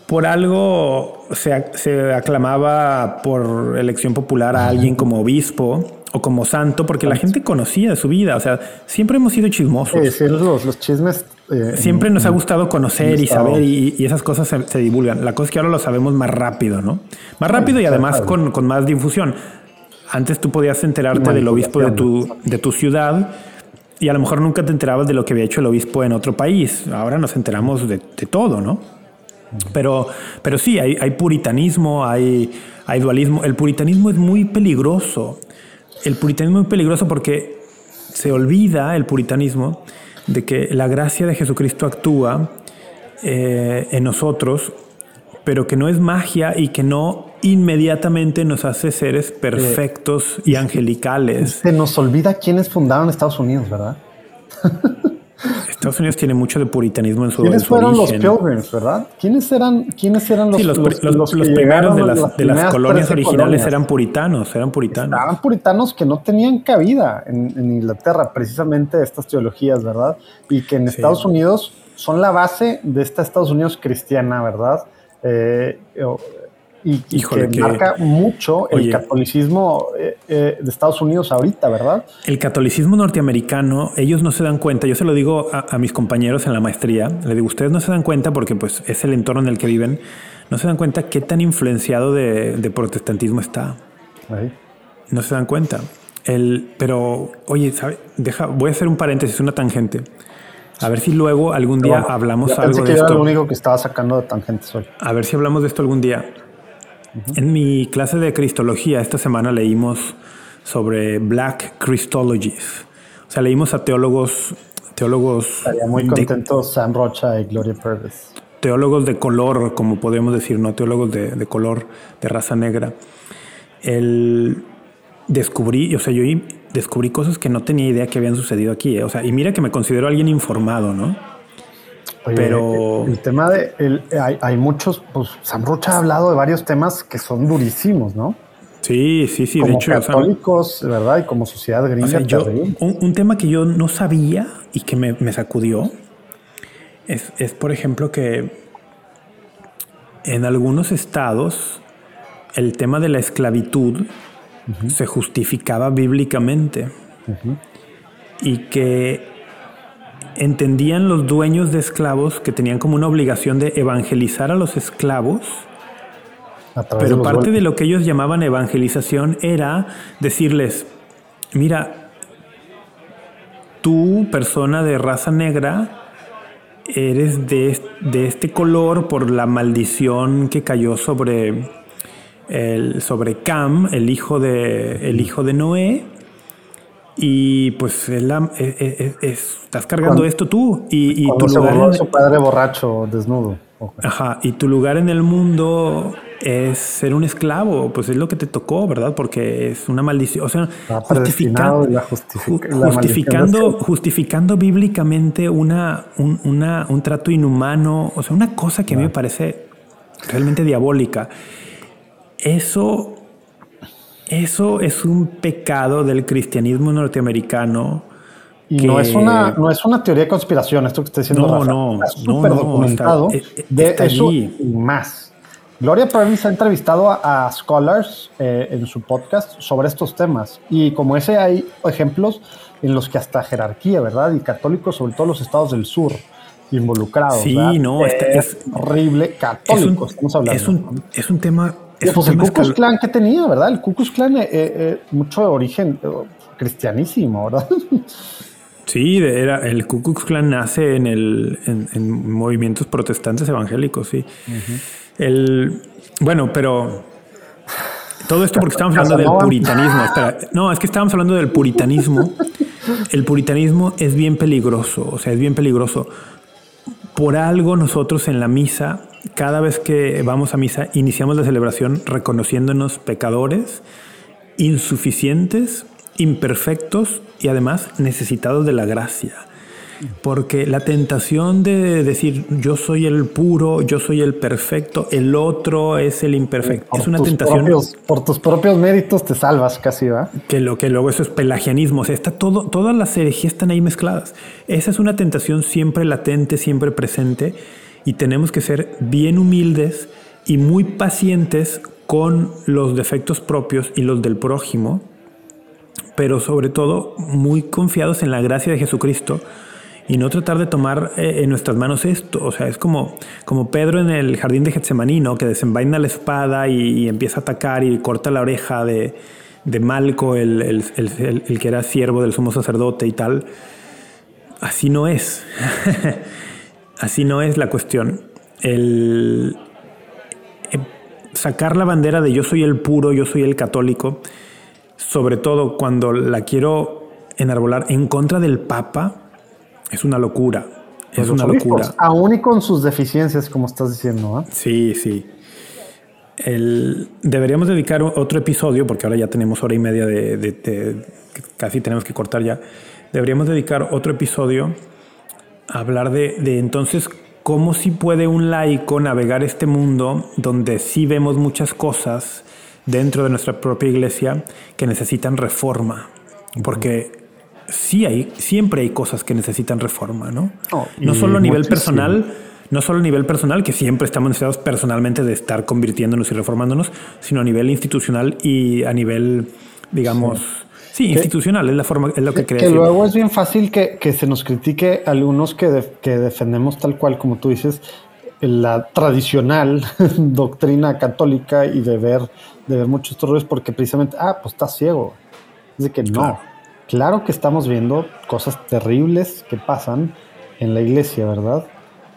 por algo se, aclamaba por elección popular a alguien como obispo o como santo, porque la gente conocía de su vida. O sea, siempre hemos sido chismosos. Sí, los, chismes. Eh, siempre nos ha gustado conocer y saber, y, esas cosas se, divulgan. La cosa es que ahora lo sabemos más rápido, ¿no? Más rápido y además con, más difusión. Antes tú podías enterarte del obispo de tu, de tu ciudad y a lo mejor nunca te enterabas de lo que había hecho el obispo en otro país. Ahora nos enteramos de, de todo, ¿no? Pero, pero sí, hay, puritanismo, hay, hay dualismo. El puritanismo es muy peligroso. El puritanismo es peligroso porque se olvida el puritanismo de que la gracia de Jesucristo actúa eh, en nosotros, pero que no es magia y que no inmediatamente nos hace seres perfectos y angelicales. Se nos olvida quiénes fundaron Estados Unidos, ¿verdad? *laughs* Estados Unidos tiene mucho de puritanismo en su ¿Quiénes fueron los Pilgrims, verdad? ¿Quiénes eran, quiénes eran los, sí, los, los, primeros de las, de las colonias originales eran puritanos, eran puritanos. Eran puritanos que no tenían cabida en, Inglaterra, precisamente estas teologías, ¿verdad? Y que en Estados Unidos son la base de esta Estados Unidos cristiana, ¿verdad? Eh, y, que, marca mucho el catolicismo eh, eh, de Estados Unidos ahorita, ¿verdad? El catolicismo norteamericano, ellos no se dan cuenta, yo se lo digo a, mis compañeros en la maestría, le digo, ustedes no se dan cuenta porque pues es el entorno en el que viven, no se dan cuenta qué tan influenciado de, protestantismo está. No se dan cuenta. El, pero, oye, ¿sabe? Deja, voy a hacer un paréntesis, una tangente. A ver si luego algún día hablamos algo de esto. Era lo único que estaba sacando de tangentes hoy. A ver si hablamos de esto algún día. En mi clase de Cristología esta semana leímos sobre Black Christologies. O sea, leímos a teólogos teólogos. Estaría muy contento Sam Rocha y Gloria Purvis. Teólogos de color, como podemos decir, ¿no? Teólogos de, de color, de raza negra. El descubrí, o sea, yo descubrí cosas que no tenía idea que habían sucedido aquí. ¿eh? O sea, y mira que me considero alguien informado, ¿no? Pero el, tema de hay, muchos, pues Sam Rocha ha hablado de varios temas que son durísimos, ¿no? Sí, sí, sí. de hecho, católicos, ¿verdad? Y como sociedad gringa. un, tema que yo no sabía y que me, sacudió es, es, por ejemplo, que en algunos estados el tema de la esclavitud se justificaba bíblicamente y que entendían los dueños de esclavos que tenían como una obligación de evangelizar a los esclavos, pero parte de lo que ellos llamaban evangelización era decirles, mira, tú persona de raza negra, eres de, de este color por la maldición que cayó sobre el, sobre Cam, el hijo de, el hijo de Noé. Y pues estás cargando esto tú. Y, tu lugar. En, su padre borracho, desnudo. Ajá, y tu lugar en el mundo es ser un esclavo, pues es lo que te tocó, ¿verdad? Porque es una maldición. O sea, justificando, justificando, justificando bíblicamente una, un, una, un trato inhumano, o sea, una cosa que a mí me parece realmente diabólica. Eso, eso es un pecado del cristianismo norteamericano. Y no, es una, no es una teoría de conspiración, esto que está diciendo no, No, está súper documentado eh, eh, de eso y más. Gloria Purvis ha entrevistado a, scholars eh, en su podcast sobre estos temas. Y como ese hay ejemplos en los que hasta jerarquía, ¿verdad? Y católicos, sobre todo los estados del sur, involucrados. Sí, no, este es, horrible. Católicos, estamos hablando. Es un, es un tema pues el Ku Klux Klan que tenía, ¿verdad? El Ku Klux Klan, eh, eh, mucho de origen eh, cristianísimo, ¿verdad? *laughs* Sí, era, el Ku Klux Klan nace en, el, en, movimientos protestantes evangélicos, sí. el, bueno, pero todo esto porque estamos hablando del puritanismo. no, es que estábamos hablando del puritanismo. *laughs* El puritanismo es bien peligroso, o sea, es bien peligroso. Por algo nosotros en la misa cada vez que vamos a misa, iniciamos la celebración reconociéndonos pecadores, insuficientes, imperfectos y además necesitados de la gracia. Porque la tentación de decir yo soy el puro, yo soy el perfecto, el otro es el imperfecto, es una tentación. por tus propios méritos te salvas casi, ¿va? Que lo que luego eso es pelagianismo, o sea, está todo, todas las herejías están ahí mezcladas. Esa es una tentación siempre latente, siempre presente y tenemos que ser bien humildes y muy pacientes con los defectos propios y los del prójimo, pero sobre todo muy confiados en la gracia de Jesucristo y no tratar de tomar eh, en nuestras manos esto. O sea, es como, como Pedro en el jardín de Getsemaní, que desenvaina la espada y, empieza a atacar y corta la oreja de, de Malco, el, el, el que era siervo del sumo sacerdote y tal. Así no es. *laughs* así no es la cuestión. El eh, sacar la bandera de yo soy el puro, yo soy el católico, sobre todo cuando la quiero enarbolar en contra del Papa, es una locura. Es una locura. aún y con sus deficiencias, como estás diciendo. ¿eh? Sí, sí. deberíamos dedicar otro episodio, porque ahora ya tenemos hora y media de casi tenemos que cortar ya. Deberíamos dedicar otro episodio hablar de, de entonces cómo si puede un laico navegar este mundo donde sí vemos muchas cosas dentro de nuestra propia iglesia que necesitan reforma. Porque sí hay, siempre hay cosas que necesitan reforma, ¿no? no solo a nivel personal, no solo a nivel personal, que siempre estamos necesitados personalmente de estar convirtiéndonos y reformándonos, sino a nivel institucional y a nivel, digamos, Sí, institucional, es la forma, es lo que, que Que luego es bien fácil que, se nos critique algunos que, que defendemos tal cual, como tú dices, la tradicional *laughs* doctrina católica y de ver, de ver muchos errores porque precisamente, ah, pues estás ciego. Es de que no. Claro. Que estamos viendo cosas terribles que pasan en la iglesia, ¿verdad?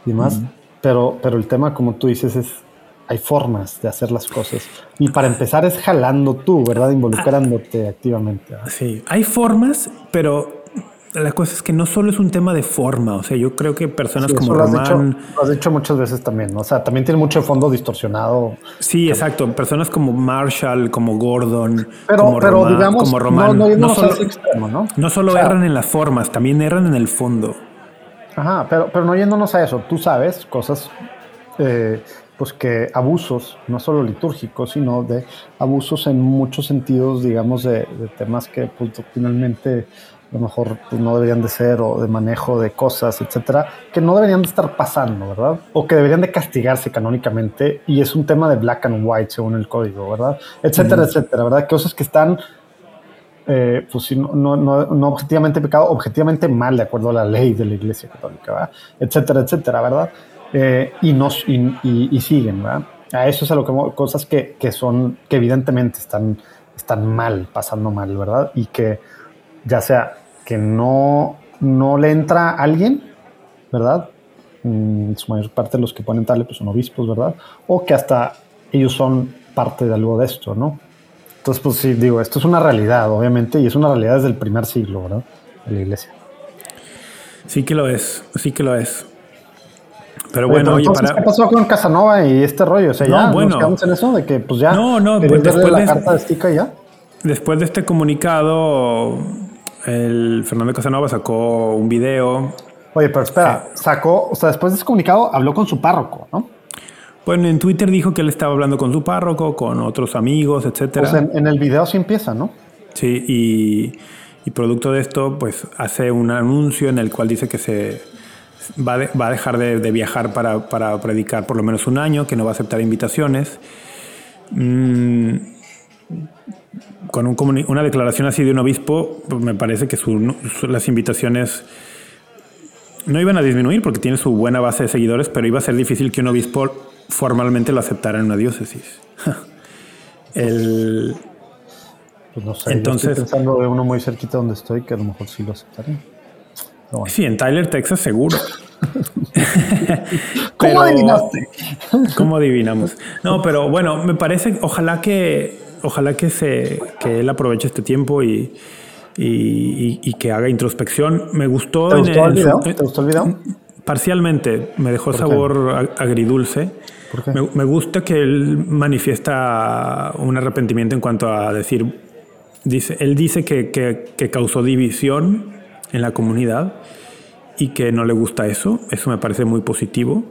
Y más, pero, pero el tema, como tú dices, es hay formas de hacer las cosas. Y para empezar es jalando tú, ¿verdad? Involucrándote activamente. Sí, hay formas, pero la cosa es que no solo es un tema de forma, o sea, yo creo que personas Sí, como lo has, Román... dicho, lo has dicho muchas veces también, ¿no? O sea, también tiene mucho fondo distorsionado. Sí, exacto. Personas como Marshall, como Gordon, Pero, como, pero Román, digamos, como no, Román, no, no, yéndonos a solo, ese extremo, ¿no? no solo O sea, erran en las formas, también erran en el fondo. Ajá, pero, pero no yéndonos a eso, tú sabes cosas, eh, pues que abusos, no solo litúrgicos, sino de abusos en muchos sentidos, digamos, de, de temas que pues, finalmente a lo mejor pues, no deberían de ser, o de manejo de cosas, etcétera, que no deberían de estar pasando, ¿verdad? O que deberían de castigarse canónicamente, y es un tema de black and white según el código, ¿verdad? Etcétera, etcétera, ¿verdad? Cosas que están eh, pues sí, no, no, no, no objetivamente pecado, objetivamente mal de acuerdo a la ley de la Iglesia Católica, ¿verdad? etcétera, etcétera, ¿verdad? Eh, y, nos, y, y, y, siguen, ¿verdad? A eso es a lo que cosas que, que, son, que evidentemente están, están mal, pasando mal, ¿verdad? Y que ya sea que no, no le entra a alguien, ¿verdad? En su mayor parte de los que pueden entrarle pues son obispos, ¿verdad? O que hasta ellos son parte de algo de esto, ¿no? Entonces, pues sí, digo, esto es una realidad, obviamente, y es una realidad desde el primer siglo, ¿verdad? De la iglesia. Sí que lo es, sí que lo es. Pero bueno, entonces, para... ¿qué pasó con Casanova y este rollo? O sea, No, ya bueno. nos quedamos en eso de que, pues ya. No, no, pues después la de- carta de Stica ya. Después de este comunicado, el Fernando Casanova sacó un video. Oye, pero espera, sacó, o sea, después de ese comunicado habló con su párroco, ¿no? Bueno, en Twitter dijo que él estaba hablando con su párroco, con otros amigos, etcétera. Pues en, en el video sí empieza, ¿no? Sí, y, y producto de esto, pues hace un anuncio en el cual dice que se va, de- va a dejar de, de viajar para, para predicar por lo menos un año, que no va a aceptar invitaciones. Mm, con un una declaración así de un obispo, pues me parece que su- su- las invitaciones no iban a disminuir porque tiene su buena base de seguidores, pero iba a ser difícil que un obispo formalmente lo aceptara en una diócesis. *laughs* El, Pues no sé, Entonces- estoy pensando de uno muy cerquita donde estoy que a lo mejor sí lo aceptaría. Pero bueno. Sí, en Tyler, Texas, seguro. *laughs* *laughs* ¿Cómo Pero- adivinaste? ¿Cómo adivinamos? No, pero bueno, me parece, ojalá que, ojalá que se, que él aproveche este tiempo y, y, y- que haga introspección. Me gustó. ¿Te en- gustó el en su- video? ¿Te gustó el video? Parcialmente, me dejó sabor ag- agridulce. ¿Por qué? Me, me gusta que él manifiesta un arrepentimiento en cuanto a decir, dice, él dice que, que- que causó división en la comunidad y que no le gusta eso. Eso me parece muy positivo.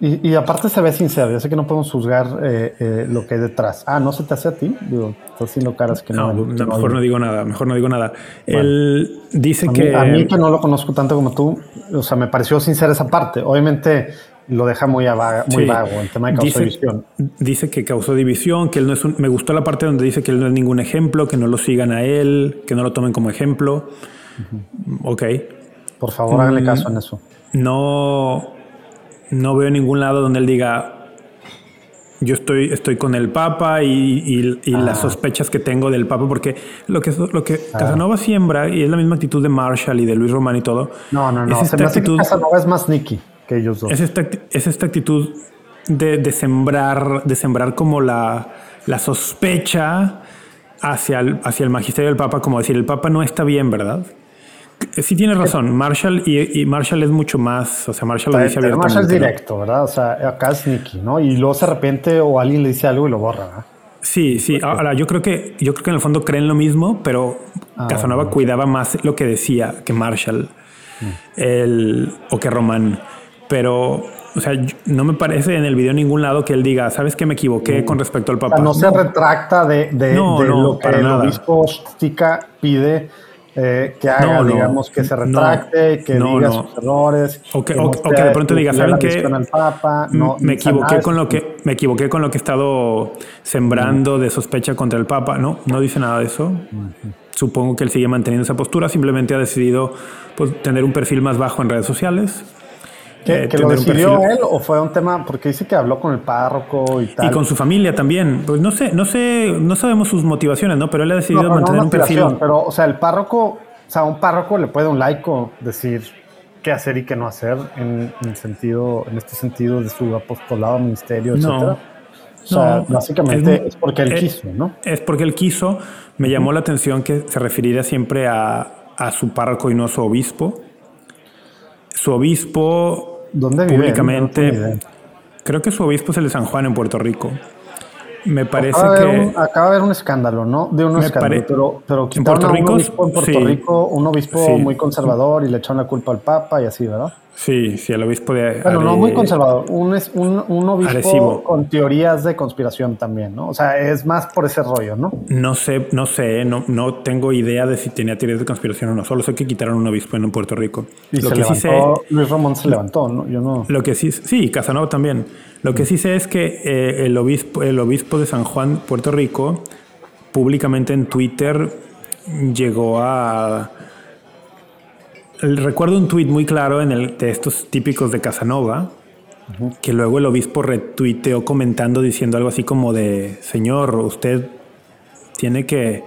Y, y aparte se ve sincero, yo sé que no podemos juzgar eh, eh, lo que hay detrás. Ah, ¿no se te hace a ti? Digo, estás haciendo caras que no. No, no, mejor no digo nada, mejor no digo nada. Él dice a mí, que... a mí que no lo conozco tanto como tú, o sea, me pareció sincera esa parte. Obviamente lo deja muy, ava- muy Sí. vago el tema de causa dice, división. dice que causó división, que él no es un, me gustó la parte donde dice que él no es ningún ejemplo, que no lo sigan a él, que no lo tomen como ejemplo. Ok. Por favor, háganle Mm. caso en eso. No, no veo ningún lado donde él diga yo estoy, estoy con el Papa y, y- y Ah. las sospechas que tengo del Papa, porque lo que, lo que Casanova siembra, y es la misma actitud de Marshall y de Luis Román y todo, No, no, no. es Se esta me hace que actitud, Casanova es más Nicky que ellos dos. es esta, es esta actitud de, de sembrar, de sembrar como la, la sospecha hacia el, hacia el magisterio del Papa, como decir, el Papa no está bien, ¿verdad? Sí tienes razón, Marshall y, y Marshall es mucho más, o sea, Marshall lo dice Pero abiertamente. Marshall es directo, ¿verdad? O sea, acá es Nicky, ¿no? Y luego se arrepiente o alguien le dice algo y lo borra, ¿verdad? Sí, sí. Ahora, yo creo que yo creo que en el fondo creen lo mismo, pero Ah, Casanova cuidaba más lo que decía que Marshall Mm. el, o que Román. Pero, o sea, no me parece en el video en ningún lado que él diga, ¿sabes que me equivoqué con respecto al Mm. O sea, Papa? no se retracta de, de- No, de no, lo que el obispo Stika pide eh, que haga, No, no, digamos, que se no, retracte, que no, diga no. sus errores. O que, que o- que de pronto diga, ¿saben qué? me equivoqué con lo que me equivoqué con lo que he estado sembrando de sospecha contra el Papa. No, no dice nada de eso. Supongo que él sigue manteniendo esa postura. Simplemente ha decidido pues, tener un perfil más bajo en redes sociales. ¿Que, eh, que lo decidió él o fue un tema? Porque dice que habló con el párroco y tal. Y con su familia también. Pues no sé, no sé, no sabemos sus motivaciones, ¿no? Pero él ha No, decidido no mantener un perfil. Pero, o sea, el párroco, o sea, un párroco le puede a un laico decir qué hacer y qué no hacer en, en sentido, en este sentido de su apostolado, ministerio, No. etcétera. O sea, No, básicamente es- es, porque él es- quiso, ¿no? Es porque él quiso. Me llamó la atención que se refiriera siempre a, a su párroco y no a su obispo. Su obispo ¿Dónde vive? públicamente, No creo que su obispo es el de San Juan en Puerto Rico. Me parece Acaba de, haber que un, acaba de haber un escándalo, ¿no? De un escándalo, pare- pero, pero ¿En quitaron Puerto a un obispo en Puerto Sí. Rico, un obispo Sí. muy conservador y le echaron la culpa al Papa y así, ¿verdad? sí, sí, el obispo de Bueno, no muy conservador, un, un, un obispo Arecibo. con teorías de conspiración también, ¿no? O sea, es más por ese rollo, ¿no? No sé, no sé, no, no tengo idea de si tenía teorías de conspiración o no. Solo sé que quitaron un obispo en Puerto Rico. Y lo se que sí sé, levantó, Luis Ramón se levantó, ¿no? Yo no. lo que sí, sí, Casanova también. Lo que sí sé es que eh, el obispo, el obispo de San Juan, Puerto Rico, públicamente en Twitter llegó a recuerdo un tuit muy claro en el de estos típicos de Casanova, que luego el obispo retuiteó comentando diciendo algo así como de señor, usted tiene que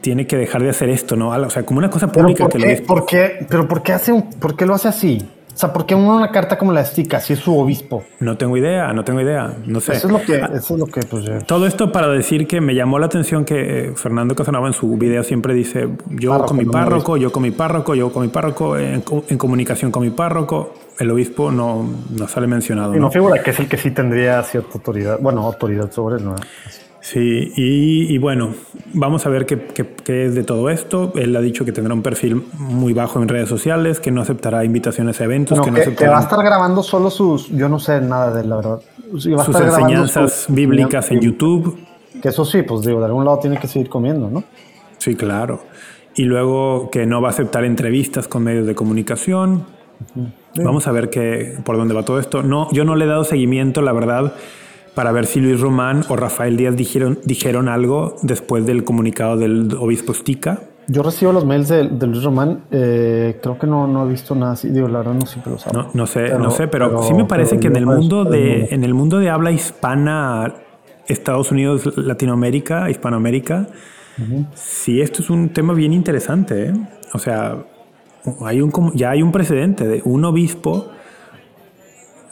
tiene que dejar de hacer esto, ¿no? O sea, como una cosa Pero pública ¿por que el qué, obispo por qué- pero ¿por qué hace un, por qué lo hace así? O sea, ¿por qué uno una carta como la estica si es su obispo? no tengo idea, no tengo idea, no sé. Eso es lo que, eso es lo que, pues, eh, Todo esto para decir que me llamó la atención que eh, Fernando Casanova en su video siempre dice yo Párroco, con mi párroco, yo con mi párroco, yo con mi párroco, en, co- en comunicación con mi párroco. El obispo no, no sale mencionado. y no ¿no? figura que es el que sí tendría cierta autoridad, bueno, autoridad sobre él, ¿no? Sí, y, y bueno, vamos a ver qué, qué- qué es de todo esto. Él ha dicho que tendrá un perfil muy bajo en redes sociales, que no aceptará invitaciones a eventos, No, que no que, que aceptará va a estar grabando solo sus, yo no sé nada de él, la verdad. Sí, va a sus estar enseñanzas sus- bíblicas en YouTube. Que eso sí, pues digo, de algún lado tiene que seguir comiendo, ¿no? Sí, claro. Y luego que no va a aceptar entrevistas con medios de comunicación. Vamos a ver qué, por dónde va todo esto. No, yo no le he dado seguimiento, la verdad, para ver si Luis Román o Rafael Díaz dijeron, dijeron algo después del comunicado del obispo Stica. Yo recibo los mails de, de Luis Román, eh, creo que no, no he visto nada así, digo, la verdad no siempre lo sabe. No, no sé, no sé, pero, sí me parece pero que en el mundo de, en el mundo de habla hispana, Estados Unidos, Latinoamérica, Hispanoamérica, sí esto es un tema bien interesante. ¿eh? O sea, hay un, ya hay un precedente de un obispo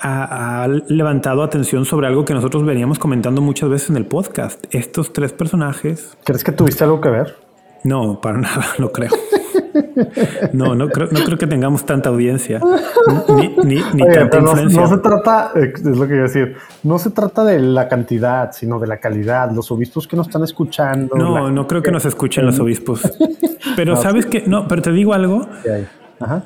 ha, ha levantado atención sobre algo que nosotros veníamos comentando muchas veces en el podcast. Estos tres personajes ¿Crees que tuviste algo que ver? no, para *laughs* nada, no creo. No, no creo, no creo que tengamos tanta audiencia, ni, ni, ni Oye, tanta pero no, influencia. no se trata, es lo que iba a decir, no se trata de la cantidad, sino de la calidad. Los obispos que nos están escuchando. No, no creo que nos escuchen los obispos. *laughs* Pero sabes que, no, pero te digo algo, que. Ajá.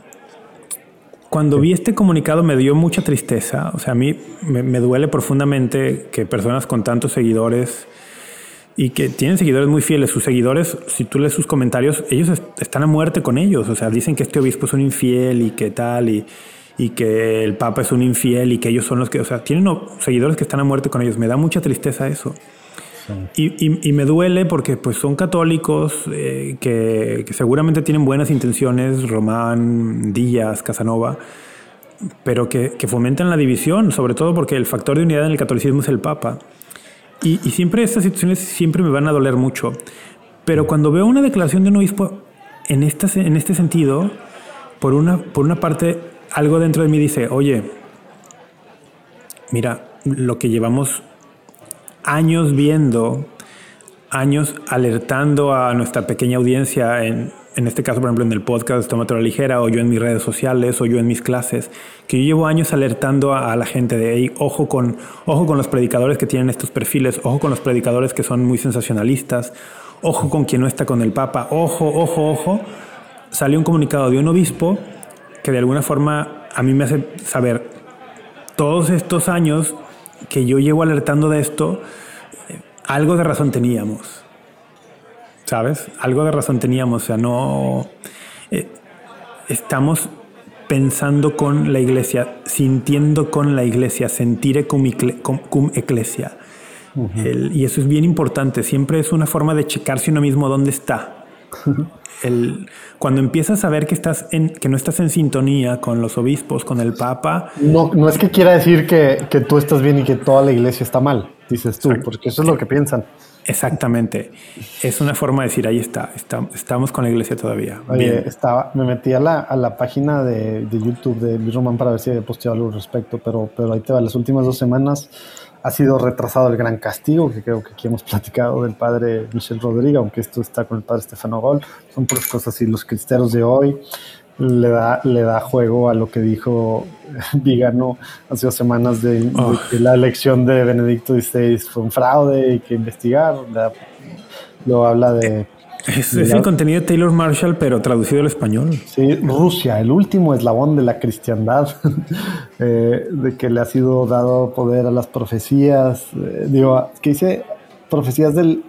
Cuando vi este comunicado me dio mucha tristeza. O sea, a mí me, me duele profundamente que personas con tantos seguidores y que tienen seguidores muy fieles, sus seguidores, si tú lees sus comentarios, ellos est- están a muerte con ellos. O sea, dicen que este obispo es un infiel y que tal, y, y que el papa es un infiel y que ellos son los que, o sea, tienen seguidores que están a muerte con ellos. Me da mucha tristeza eso. Y, y- y me duele porque pues son católicos eh, que, que seguramente tienen buenas intenciones, Román, Díaz, Casanova, pero que, que fomentan la división, sobre todo porque el factor de unidad en el catolicismo es el Papa. Y, y siempre estas situaciones siempre me van a doler mucho. Pero cuando veo una declaración de un obispo en, esta, en este sentido, por una, por una parte, algo dentro de mí dice, oye, mira, lo que llevamos años viendo, años alertando a nuestra pequeña audiencia, en, en este caso, por ejemplo, en el podcast Tómatelo a la Ligera, o yo en mis redes sociales, o yo en mis clases, que yo llevo años alertando a, a la gente de, "Ey, ojo con, ojo con los predicadores que tienen estos perfiles, ojo con los predicadores que son muy sensacionalistas, ojo con quien no está con el Papa, ojo, ojo, ojo. Salió un comunicado de un obispo que de alguna forma a mí me hace saber todos estos años que yo llevo alertando de esto, algo de razón teníamos. ¿Sabes? Algo de razón teníamos. O sea, no. eh, estamos pensando con la iglesia, sintiendo con la iglesia, sentire cum, ecclesia. Y eso es bien importante. Siempre es una forma de checarse uno mismo dónde está. El- cuando empiezas a ver que, estás en, que no estás en sintonía con los obispos, con el Papa, No, no es que quiera decir que, que tú estás bien y que toda la iglesia está mal, dices tú, porque eso es lo que piensan. Exactamente. Es una forma de decir, ahí está, está- estamos con la iglesia todavía. Oye, Bien. estaba, me metí a la, a la página de, de YouTube de Luis Román para ver si había posteado algo al respecto, pero, pero ahí te va. Las últimas dos semanas ha sido retrasado el gran castigo, que creo que aquí hemos platicado del padre Michel Rodríguez, aunque esto está con el padre Stefano Gol, son puras cosas así, los cristeros de hoy le da, le da juego a lo que dijo *laughs* Vigano hace dos semanas de, Oh. que la elección de Benedicto XVI fue un fraude y que investigar, la- lo habla de Es, es el contenido de Taylor Marshall, pero traducido al español. Sí, Rusia, el último eslabón de la cristiandad, *laughs* eh, de que le ha sido dado poder a las profecías, eh, digo, que dice profecías del,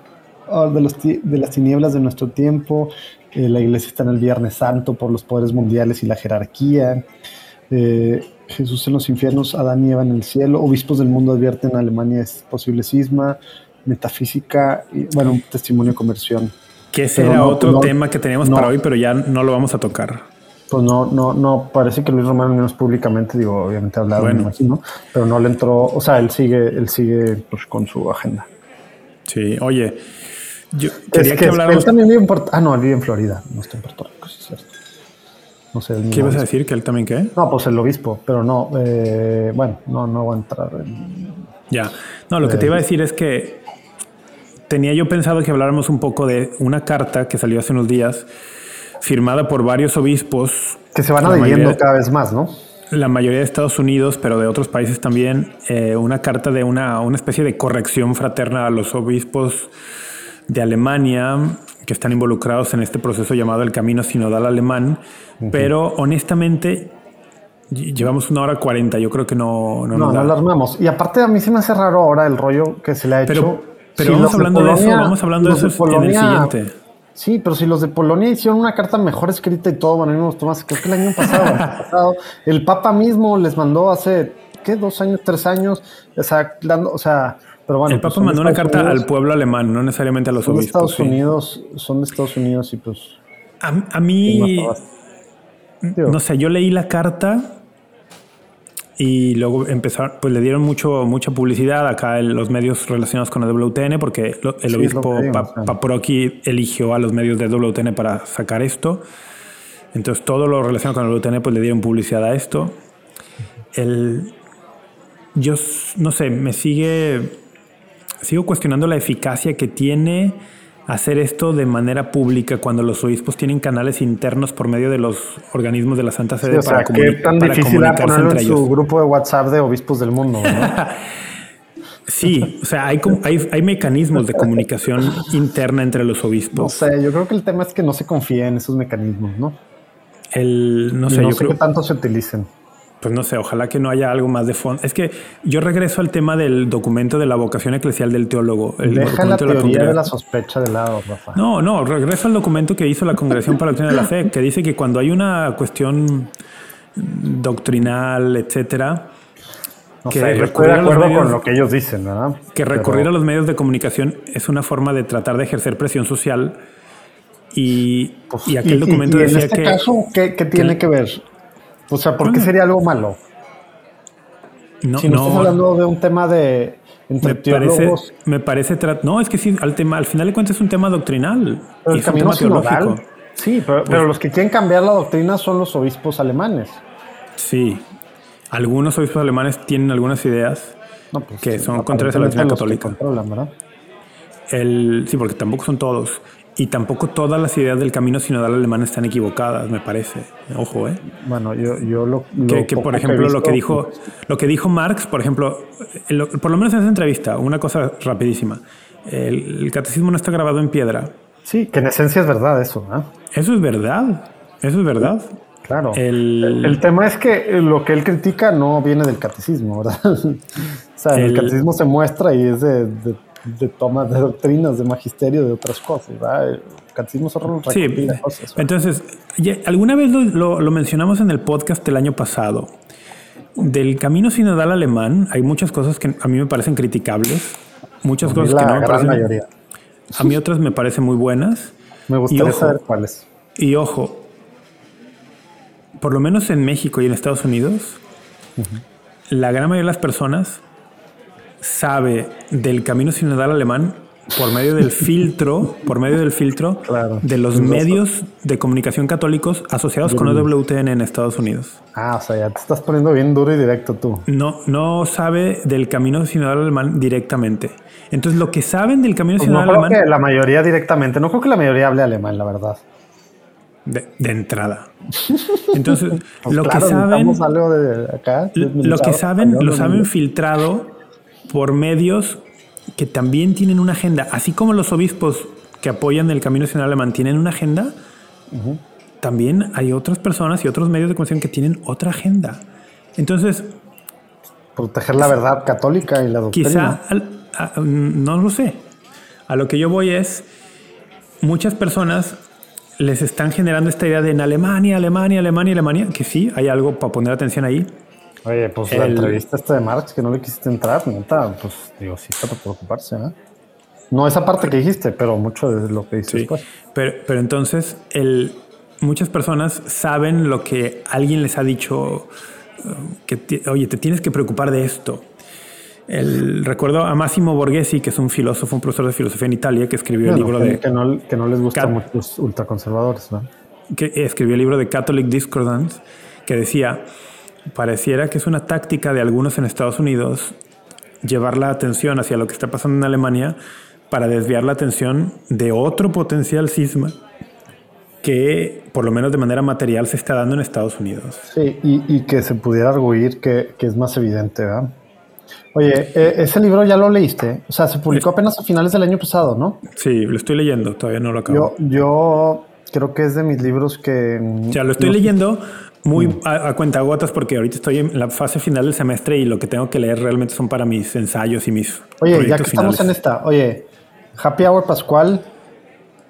oh, de, los de las tinieblas de nuestro tiempo, eh, la iglesia está en el Viernes Santo por los poderes mundiales y la jerarquía, Jesús en los infiernos, Adán y Eva en el cielo, obispos del mundo advierten a Alemania es posible cisma, metafísica, y, bueno, un testimonio de conversión. Que ese era no- otro no- tema que teníamos no. para hoy, pero ya no lo vamos a tocar. Pues no, no, no, parece que Luis Romero, al menos públicamente, digo, obviamente ha hablado, Bueno. me imagino, pero no le entró, o sea, él sigue, él sigue pues, con su agenda. Sí, oye, yo Es quería que, él también vive en Puerto, ah, no, él vive en Florida, no está en Puerto Rico, sí es cierto. No sé. ¿Qué ibas a decir? ¿Que él también qué? No, pues el obispo, pero no, eh, bueno, no, no voy a entrar en... Ya. No, lo que te iba a decir es que tenía yo pensado que habláramos un poco de una carta que salió hace unos días, firmada por varios obispos. Que se van adhiriendo mayoría- cada vez más, ¿no? la mayoría de Estados Unidos, pero de otros países también, eh, una carta de una, una especie de corrección fraterna a los obispos de Alemania que están involucrados en este proceso llamado el Camino Sinodal Alemán. Pero honestamente, ll- llevamos una hora cuarenta, yo creo que no, no, No, nos no armamos. Y aparte a mí se me hace raro ahora el rollo que se le ha hecho. Pero, pero Si vamos de hablando de eso, Polonia- vamos hablando de eso en el siguiente. Sí, pero si los de Polonia hicieron una carta mejor escrita y todo, bueno, unos Tomás, creo que el año pasado, el año *laughs* pasado, el Papa mismo les mandó hace, ¿qué? Dos años, tres años, o sea, dando, o sea, pero bueno. el pues Papa mandó una Estados carta Unidos, al pueblo alemán, no necesariamente a los Son de. Estados sí. Unidos, son de Estados Unidos y pues. A, a mí, no sé, yo leí la carta y luego empezaron, pues le dieron mucho, mucha publicidad acá en los medios relacionados con la WTN, porque el Sí, obispo digo, Pa- o sea. Paprocki eligió a los medios de WTN para sacar esto. Entonces todo lo relacionado con la WTN, pues le dieron publicidad a esto. El, yo no sé, me sigue, sigo cuestionando la eficacia que tiene hacer esto de manera pública cuando los obispos tienen canales internos por medio de los organismos de la Santa Sede sí, o sea, para, comuni- tan para comunicarse ponerlo en su grupo de WhatsApp de obispos del mundo, ¿no? *laughs* Sí, o sea, hay, hay, hay mecanismos de comunicación interna entre los No obispos. sé, yo creo que el tema es que no se confía en esos mecanismos, ¿no? El, no sé, no yo sé creo, qué tanto se utilicen. Pues no sé, ojalá que no haya algo más de fondo. Es que yo regreso al tema del documento de la vocación eclesial del teólogo. El Deja la de de sospecha de lado, Rafa. No, no, regreso al documento que hizo la Congregación para la Doctrina de la Fe, que dice que cuando hay una cuestión doctrinal, etcétera, No que sé, yo estoy recurrir de a los acuerdo medios- con lo que ellos dicen, ¿verdad? que Pero- recurrir a los medios de comunicación es una forma de tratar de ejercer presión social. Y, pues, y aquel y- documento y en decía este que. caso, ¿qué, qué tiene que ver? O sea, ¿por qué sería algo malo? no, Si no, estás no, hablando de un tema de entre me parece, me parece no es que sí al tema al final de cuentas es un tema doctrinal pero y es un tema teológico. Sí, pero, pero los que quieren cambiar la doctrina son los obispos alemanes. sí algunos obispos alemanes tienen algunas ideas No, pues, Que son contrarias a la doctrina católica. el sí porque tampoco son todos y tampoco todas las ideas del camino sinodal alemán están equivocadas me parece ojo eh Bueno, yo, yo lo, que, lo que, poco por ejemplo lo que dijo lo que dijo Marx por ejemplo lo- por lo menos en esa entrevista una cosa rapidísima el, el catecismo no está grabado en piedra Sí, que en esencia es verdad eso, ¿ah? eso es verdad eso es verdad Claro. El- El, el tema es que lo que él critica no viene del catecismo, ¿verdad? *laughs* o sea, el, El- catecismo se muestra y es de, de, de tomas de doctrinas, de magisterio, de otras cosas, ¿verdad? El catecismo solo Sí, cosas. ¿verdad? entonces, ya- alguna vez lo, lo- lo mencionamos en el podcast del año pasado. Del camino sinodal alemán hay muchas cosas que a mí me parecen criticables, muchas A mí cosas que la no me gran parecen. mayoría. A mí otras me parecen muy buenas. Me gustaría ojo. saber cuáles. Y ojo, por lo menos en México y en Estados Unidos, la gran mayoría de las personas sabe del camino sinodal alemán por medio del *laughs* filtro, por medio del filtro Claro. de los medios de comunicación católicos asociados con EWTN en Estados Unidos. Ah, o sea, ya te estás poniendo bien duro y directo tú. No, no sabe del camino sinodal alemán directamente. Entonces, lo que saben del camino Pues no sinodal creo alemán que la mayoría directamente, no creo que la mayoría hable alemán, la verdad. de, de entrada. Entonces, *laughs* Pues lo claro, que saben, algo de acá. lo que saben, lo ¿no? saben filtrado por medios que también tienen una agenda, así como los obispos que apoyan el camino sinodal alemán tienen una agenda. También hay otras personas y otros medios de comunicación que tienen otra agenda. Entonces, Proteger la verdad católica y la doctrina. Quizá, al- a- no lo sé. A lo que yo voy es, muchas personas les están generando esta idea de en Alemania, Alemania, Alemania, Alemania, que sí, hay algo para poner atención ahí. Oye, pues la El- entrevista esta de Marx que no le quisiste entrar, neta, pues digo, sí está para preocuparse, ¿eh? No esa parte que dijiste, pero mucho de lo que dices Sí. después. Pero, pero entonces, el, muchas personas saben lo que alguien les ha dicho, eh, que, oye, te tienes que preocupar de esto. El, recuerdo a Massimo Borghesi, que es un filósofo, un profesor de filosofía en Italia, que escribió el Bueno, libro que, de... que no, que no les gusta mucho los ultraconservadores, ¿no? que escribió el libro de Catholic Discordance, que decía, pareciera que es una táctica de algunos en Estados Unidos llevar la atención hacia lo que está pasando en Alemania para desviar la atención de otro potencial cisma que por lo menos de manera material se está dando en Estados Unidos. Sí, y, y que se pudiera arguir que, que es más evidente, ¿verdad? Oye, eh, ese libro ya lo leíste, o sea, se publicó apenas a finales del año pasado, ¿no? Sí, lo estoy leyendo, todavía no lo acabo. Yo, yo creo que es de mis libros que... mm, sea, lo estoy no- leyendo muy a, a cuentagotas porque ahorita estoy en la fase final del semestre y lo que tengo que leer realmente son para mis ensayos y mis Oye, ya que estamos finales. en esta, oye, Happy Hour Pascual,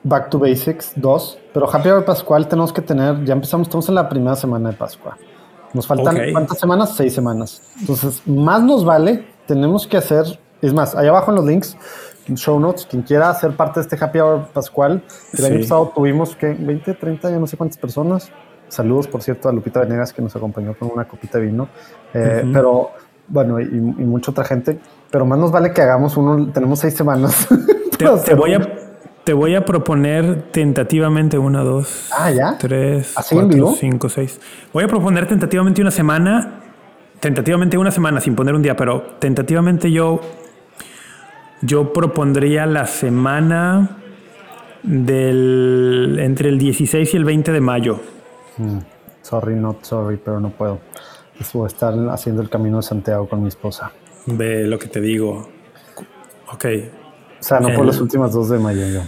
Back to Basics 2, pero Happy Hour Pascual tenemos que tener, ya empezamos, estamos en la primera semana de Pascua. Nos faltan, Ok. ¿cuántas semanas? Seis semanas. Entonces, más nos vale, tenemos que hacer, es más, ahí abajo en los links, en show notes, quien quiera ser parte de este Happy Hour Pascual, el año Sí. pasado tuvimos que 20, 30, ya no sé cuántas personas. Saludos, por cierto, a Lupita Venegas que nos acompañó con una copita de vino. Eh. Pero bueno, y, y mucha otra gente. Pero más nos vale que hagamos uno. Tenemos seis semanas. *laughs* Te, voy a, te voy a proponer tentativamente una, dos, Ah, ¿ya? tres, ¿Así en cuatro, vivo? cinco, seis. Voy a proponer tentativamente una semana, tentativamente una semana sin poner un día, pero tentativamente yo, yo propondría la semana del entre el 16 y el 20 de mayo. Mm, sorry, not sorry, pero no puedo. A estar haciendo el camino de Santiago con mi esposa. Ve lo que te digo. Ok. O sea, no por El- las últimas dos de mayo. Yo.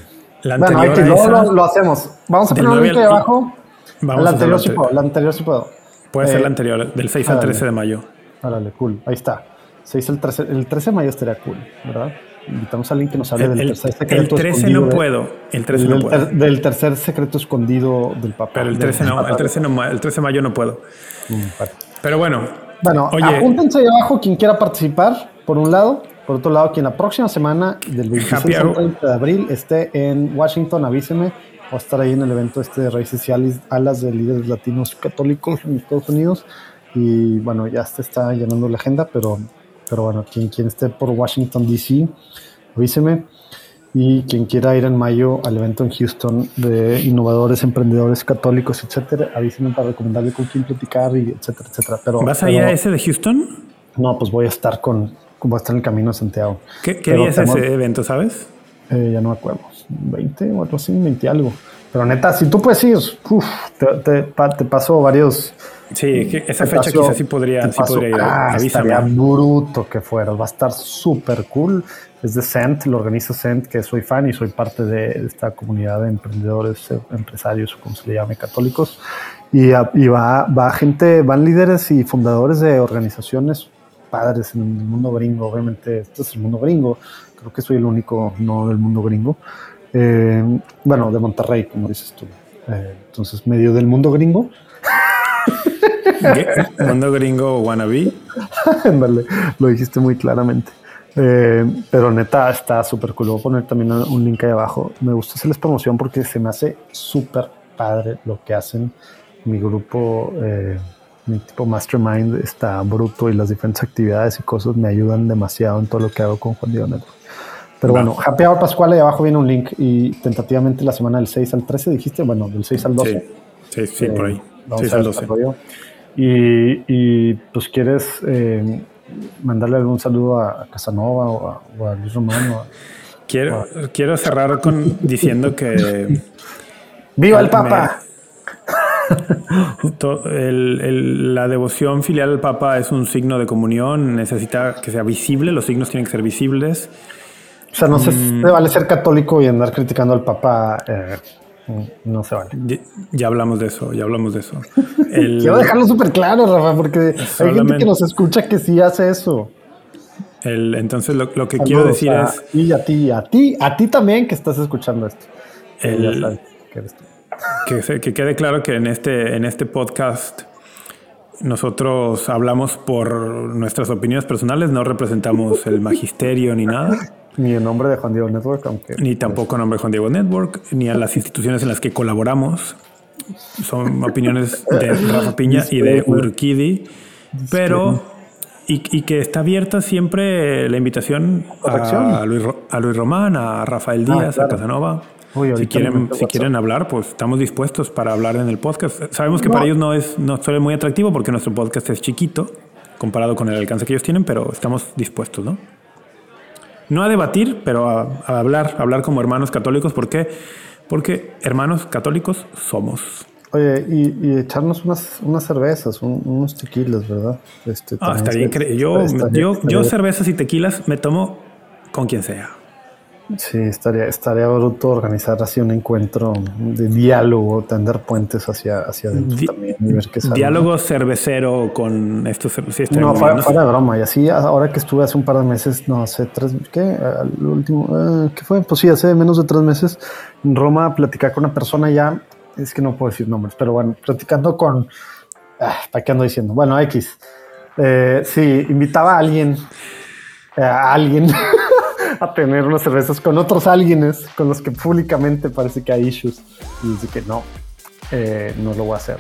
La Bueno, hay que esa- lo, lo hacemos. Vamos a poner un link al- abajo. Vamos la anterior sí puedo. La anterior sí puedo. Puede ser Eh, la anterior, del 6 al órale. 13 de mayo. Órale, cool. Ahí está. Se hizo el 13, el 13 de mayo estaría cool, ¿verdad? Invitamos a alguien que nos hable El, del el- tercer el secreto 13 escondido no puedo. El 13 del, no puedo. ter- del tercer secreto escondido del papá. Pero el del 13 no, el 13 no, el 13 de mayo no puedo. Mm, vale. Pero bueno. Bueno, Oye. apúntense ahí abajo quien quiera participar, por un lado. Por otro lado, quien la próxima semana, del 26 al hour. 30 de abril, esté en Washington, avíseme. Voy a estar ahí en el evento este de Raíces y Alas- Alas de Líderes Latinos Católicos en Estados Unidos. Y bueno, ya se está llenando la agenda, pero, pero bueno, quien, quien esté por Washington, D.C., avíseme. Y quien quiera ir en mayo al evento en Houston de innovadores, emprendedores católicos, etcétera, avísenme para recomendarle con quién platicar y etcétera, etcétera. Pero, ¿Vas a ir a ese de Houston? no, pues voy a estar con, voy a estar en el camino de Santiago. ¿Qué, qué día es ese evento, sabes? Eh, ya no me acuerdo, 20 o algo así, 20 algo. Pero neta, si tú puedes ir, uf, te, te, te paso varios. Sí, esa fecha paso- quizás sí podría, sí podría ir. Ah, estaría bruto que fuera, va a estar súper cool. Es de Cent, lo organiza Cent, que soy fan y soy parte de esta comunidad de emprendedores, eh, empresarios, como se le llame, católicos. Y, a- y va, va gente, van líderes y fundadores de organizaciones padres en el mundo gringo. Obviamente, este es el mundo gringo. Creo que soy el único no del mundo gringo. Eh, bueno, de Monterrey, como dices tú. Eh, entonces, medio del mundo gringo. ¿Qué? Mundo gringo wannabe. *laughs* Ándale, lo dijiste muy claramente. Eh, pero neta, está súper cool. Voy a poner también un link ahí abajo. Me gusta hacerles promoción porque se me hace súper padre lo que hacen. Mi grupo, eh, mi tipo Mastermind está bruto y las diferentes actividades y cosas me ayudan demasiado en todo lo que hago con Juan Diego Pero bueno, Happy Hour Pascual, y abajo viene un link y tentativamente la semana del 6 al 13 dijiste, bueno, del 6 al 12. Sí, sí, por ahí. 6 al 12. Y, y, pues quieres eh, mandarle algún saludo a Casanova o a, Luis Romano. quiero, quiero cerrar con diciendo que... ¡Viva el Papa! *laughs* la devoción filial al Papa es un signo de comunión, necesita que sea visible, los signos tienen que ser visibles. O sea, no se, mm. vale ser católico y andar criticando al Papa. Eh, no se vale. Ya, hablamos de eso, ya hablamos de eso. *laughs* Quiero dejarlo súper claro, Rafa, porque hay gente que nos escucha que sí hace eso. entonces, lo, que quiero decir es. Y a ti, a ti, a ti también que estás escuchando esto. El, que, que, quede claro que en este, en este podcast nosotros hablamos por nuestras opiniones personales, no representamos el magisterio ni nada. Ni el nombre de Juan Diego Network, aunque. Ni tampoco el nombre de Juan Diego Network, ni a las instituciones en las que colaboramos. Son opiniones de *laughs* Rafa Piña y de Urquidi. Pero. Y, y, que está abierta siempre la invitación a Luis, a Luis Román, a Rafael ah, Díaz, a Casanova si quieren, si quieren hablar, pues estamos dispuestos para hablar en el podcast. Sabemos que para ellos no es no suele muy atractivo porque nuestro podcast es chiquito comparado con el alcance que ellos tienen, pero estamos dispuestos, ¿no? No a debatir, pero a, hablar, a hablar como hermanos católicos. ¿Por qué? Porque hermanos católicos somos. Oye, y, echarnos unas, unas cervezas, unos tequilas, ¿verdad? Este, ah, está bien. Yo, yo, yo cervezas y tequilas me tomo con quien sea. Sí, estaría, estaría bruto organizar así un encuentro de diálogo, tender puentes hacia, hacia adentro también Diálogo cervecero con estos. Sí, no, fuera, de broma. Y así, ahora que estuve hace un par de meses, no, hace tres, ¿qué? El último, eh, ¿qué fue? Pues sí, hace menos de tres meses en Roma, platicar con una persona ya, es que no puedo decir nombres, pero bueno, platicando con, ah, ¿para qué ando diciendo? Bueno, X. Eh, sí, invitaba a alguien, eh, a alguien. *laughs* a tener unas cervezas con otros alguienes con los que públicamente parece que hay issues y dice que no, eh, no lo voy a hacer.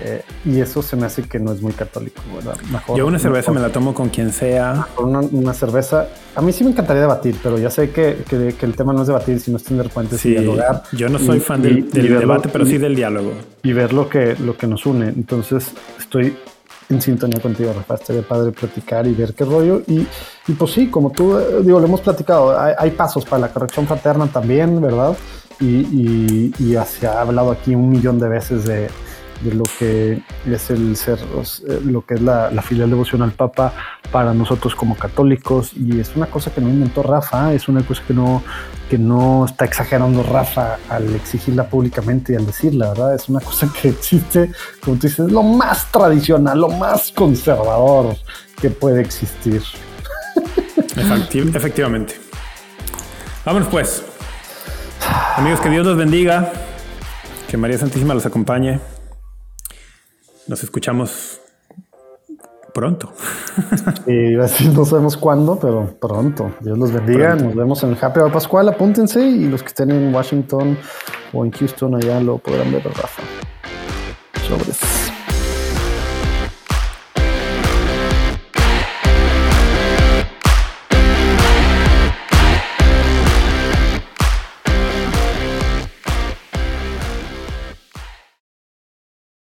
Eh, y eso se me hace que no es muy católico, ¿verdad? Yo una cerveza me la tomo con quien sea. Una, una, cerveza. A mí sí me encantaría debatir, pero ya sé que, que, el tema no es debatir, sino es tener puentes y dialogar. Yo no soy fan del, debate, pero sí del diálogo. Y ver lo que, lo que nos une. Entonces estoy en sintonía contigo, Rafa. Estaría padre platicar y ver qué rollo. Y, y pues sí, como tú, eh, digo, lo hemos platicado, hay, pasos para la corrección fraterna también, ¿verdad? Y, y, se ha hablado aquí un millón de veces de, de lo que es el ser, lo que es la, la, filial devoción al Papa para nosotros como católicos. Y es una cosa que no inventó Rafa, es una cosa que no, que no está exagerando Rafa al exigirla públicamente y al decirla, ¿verdad? Es una cosa que existe, como tú dices, lo más tradicional, lo más conservador que puede existir. *laughs* efectivamente. Vámonos pues. Amigos, que Dios los bendiga. Que María Santísima los acompañe. Nos escuchamos pronto. *laughs* Y así no sabemos cuándo, pero pronto. Dios los bendiga. Nos vemos en el Happy Hour Pascual. Apúntense y los que estén en Washington o en Houston allá lo podrán ver, Rafa.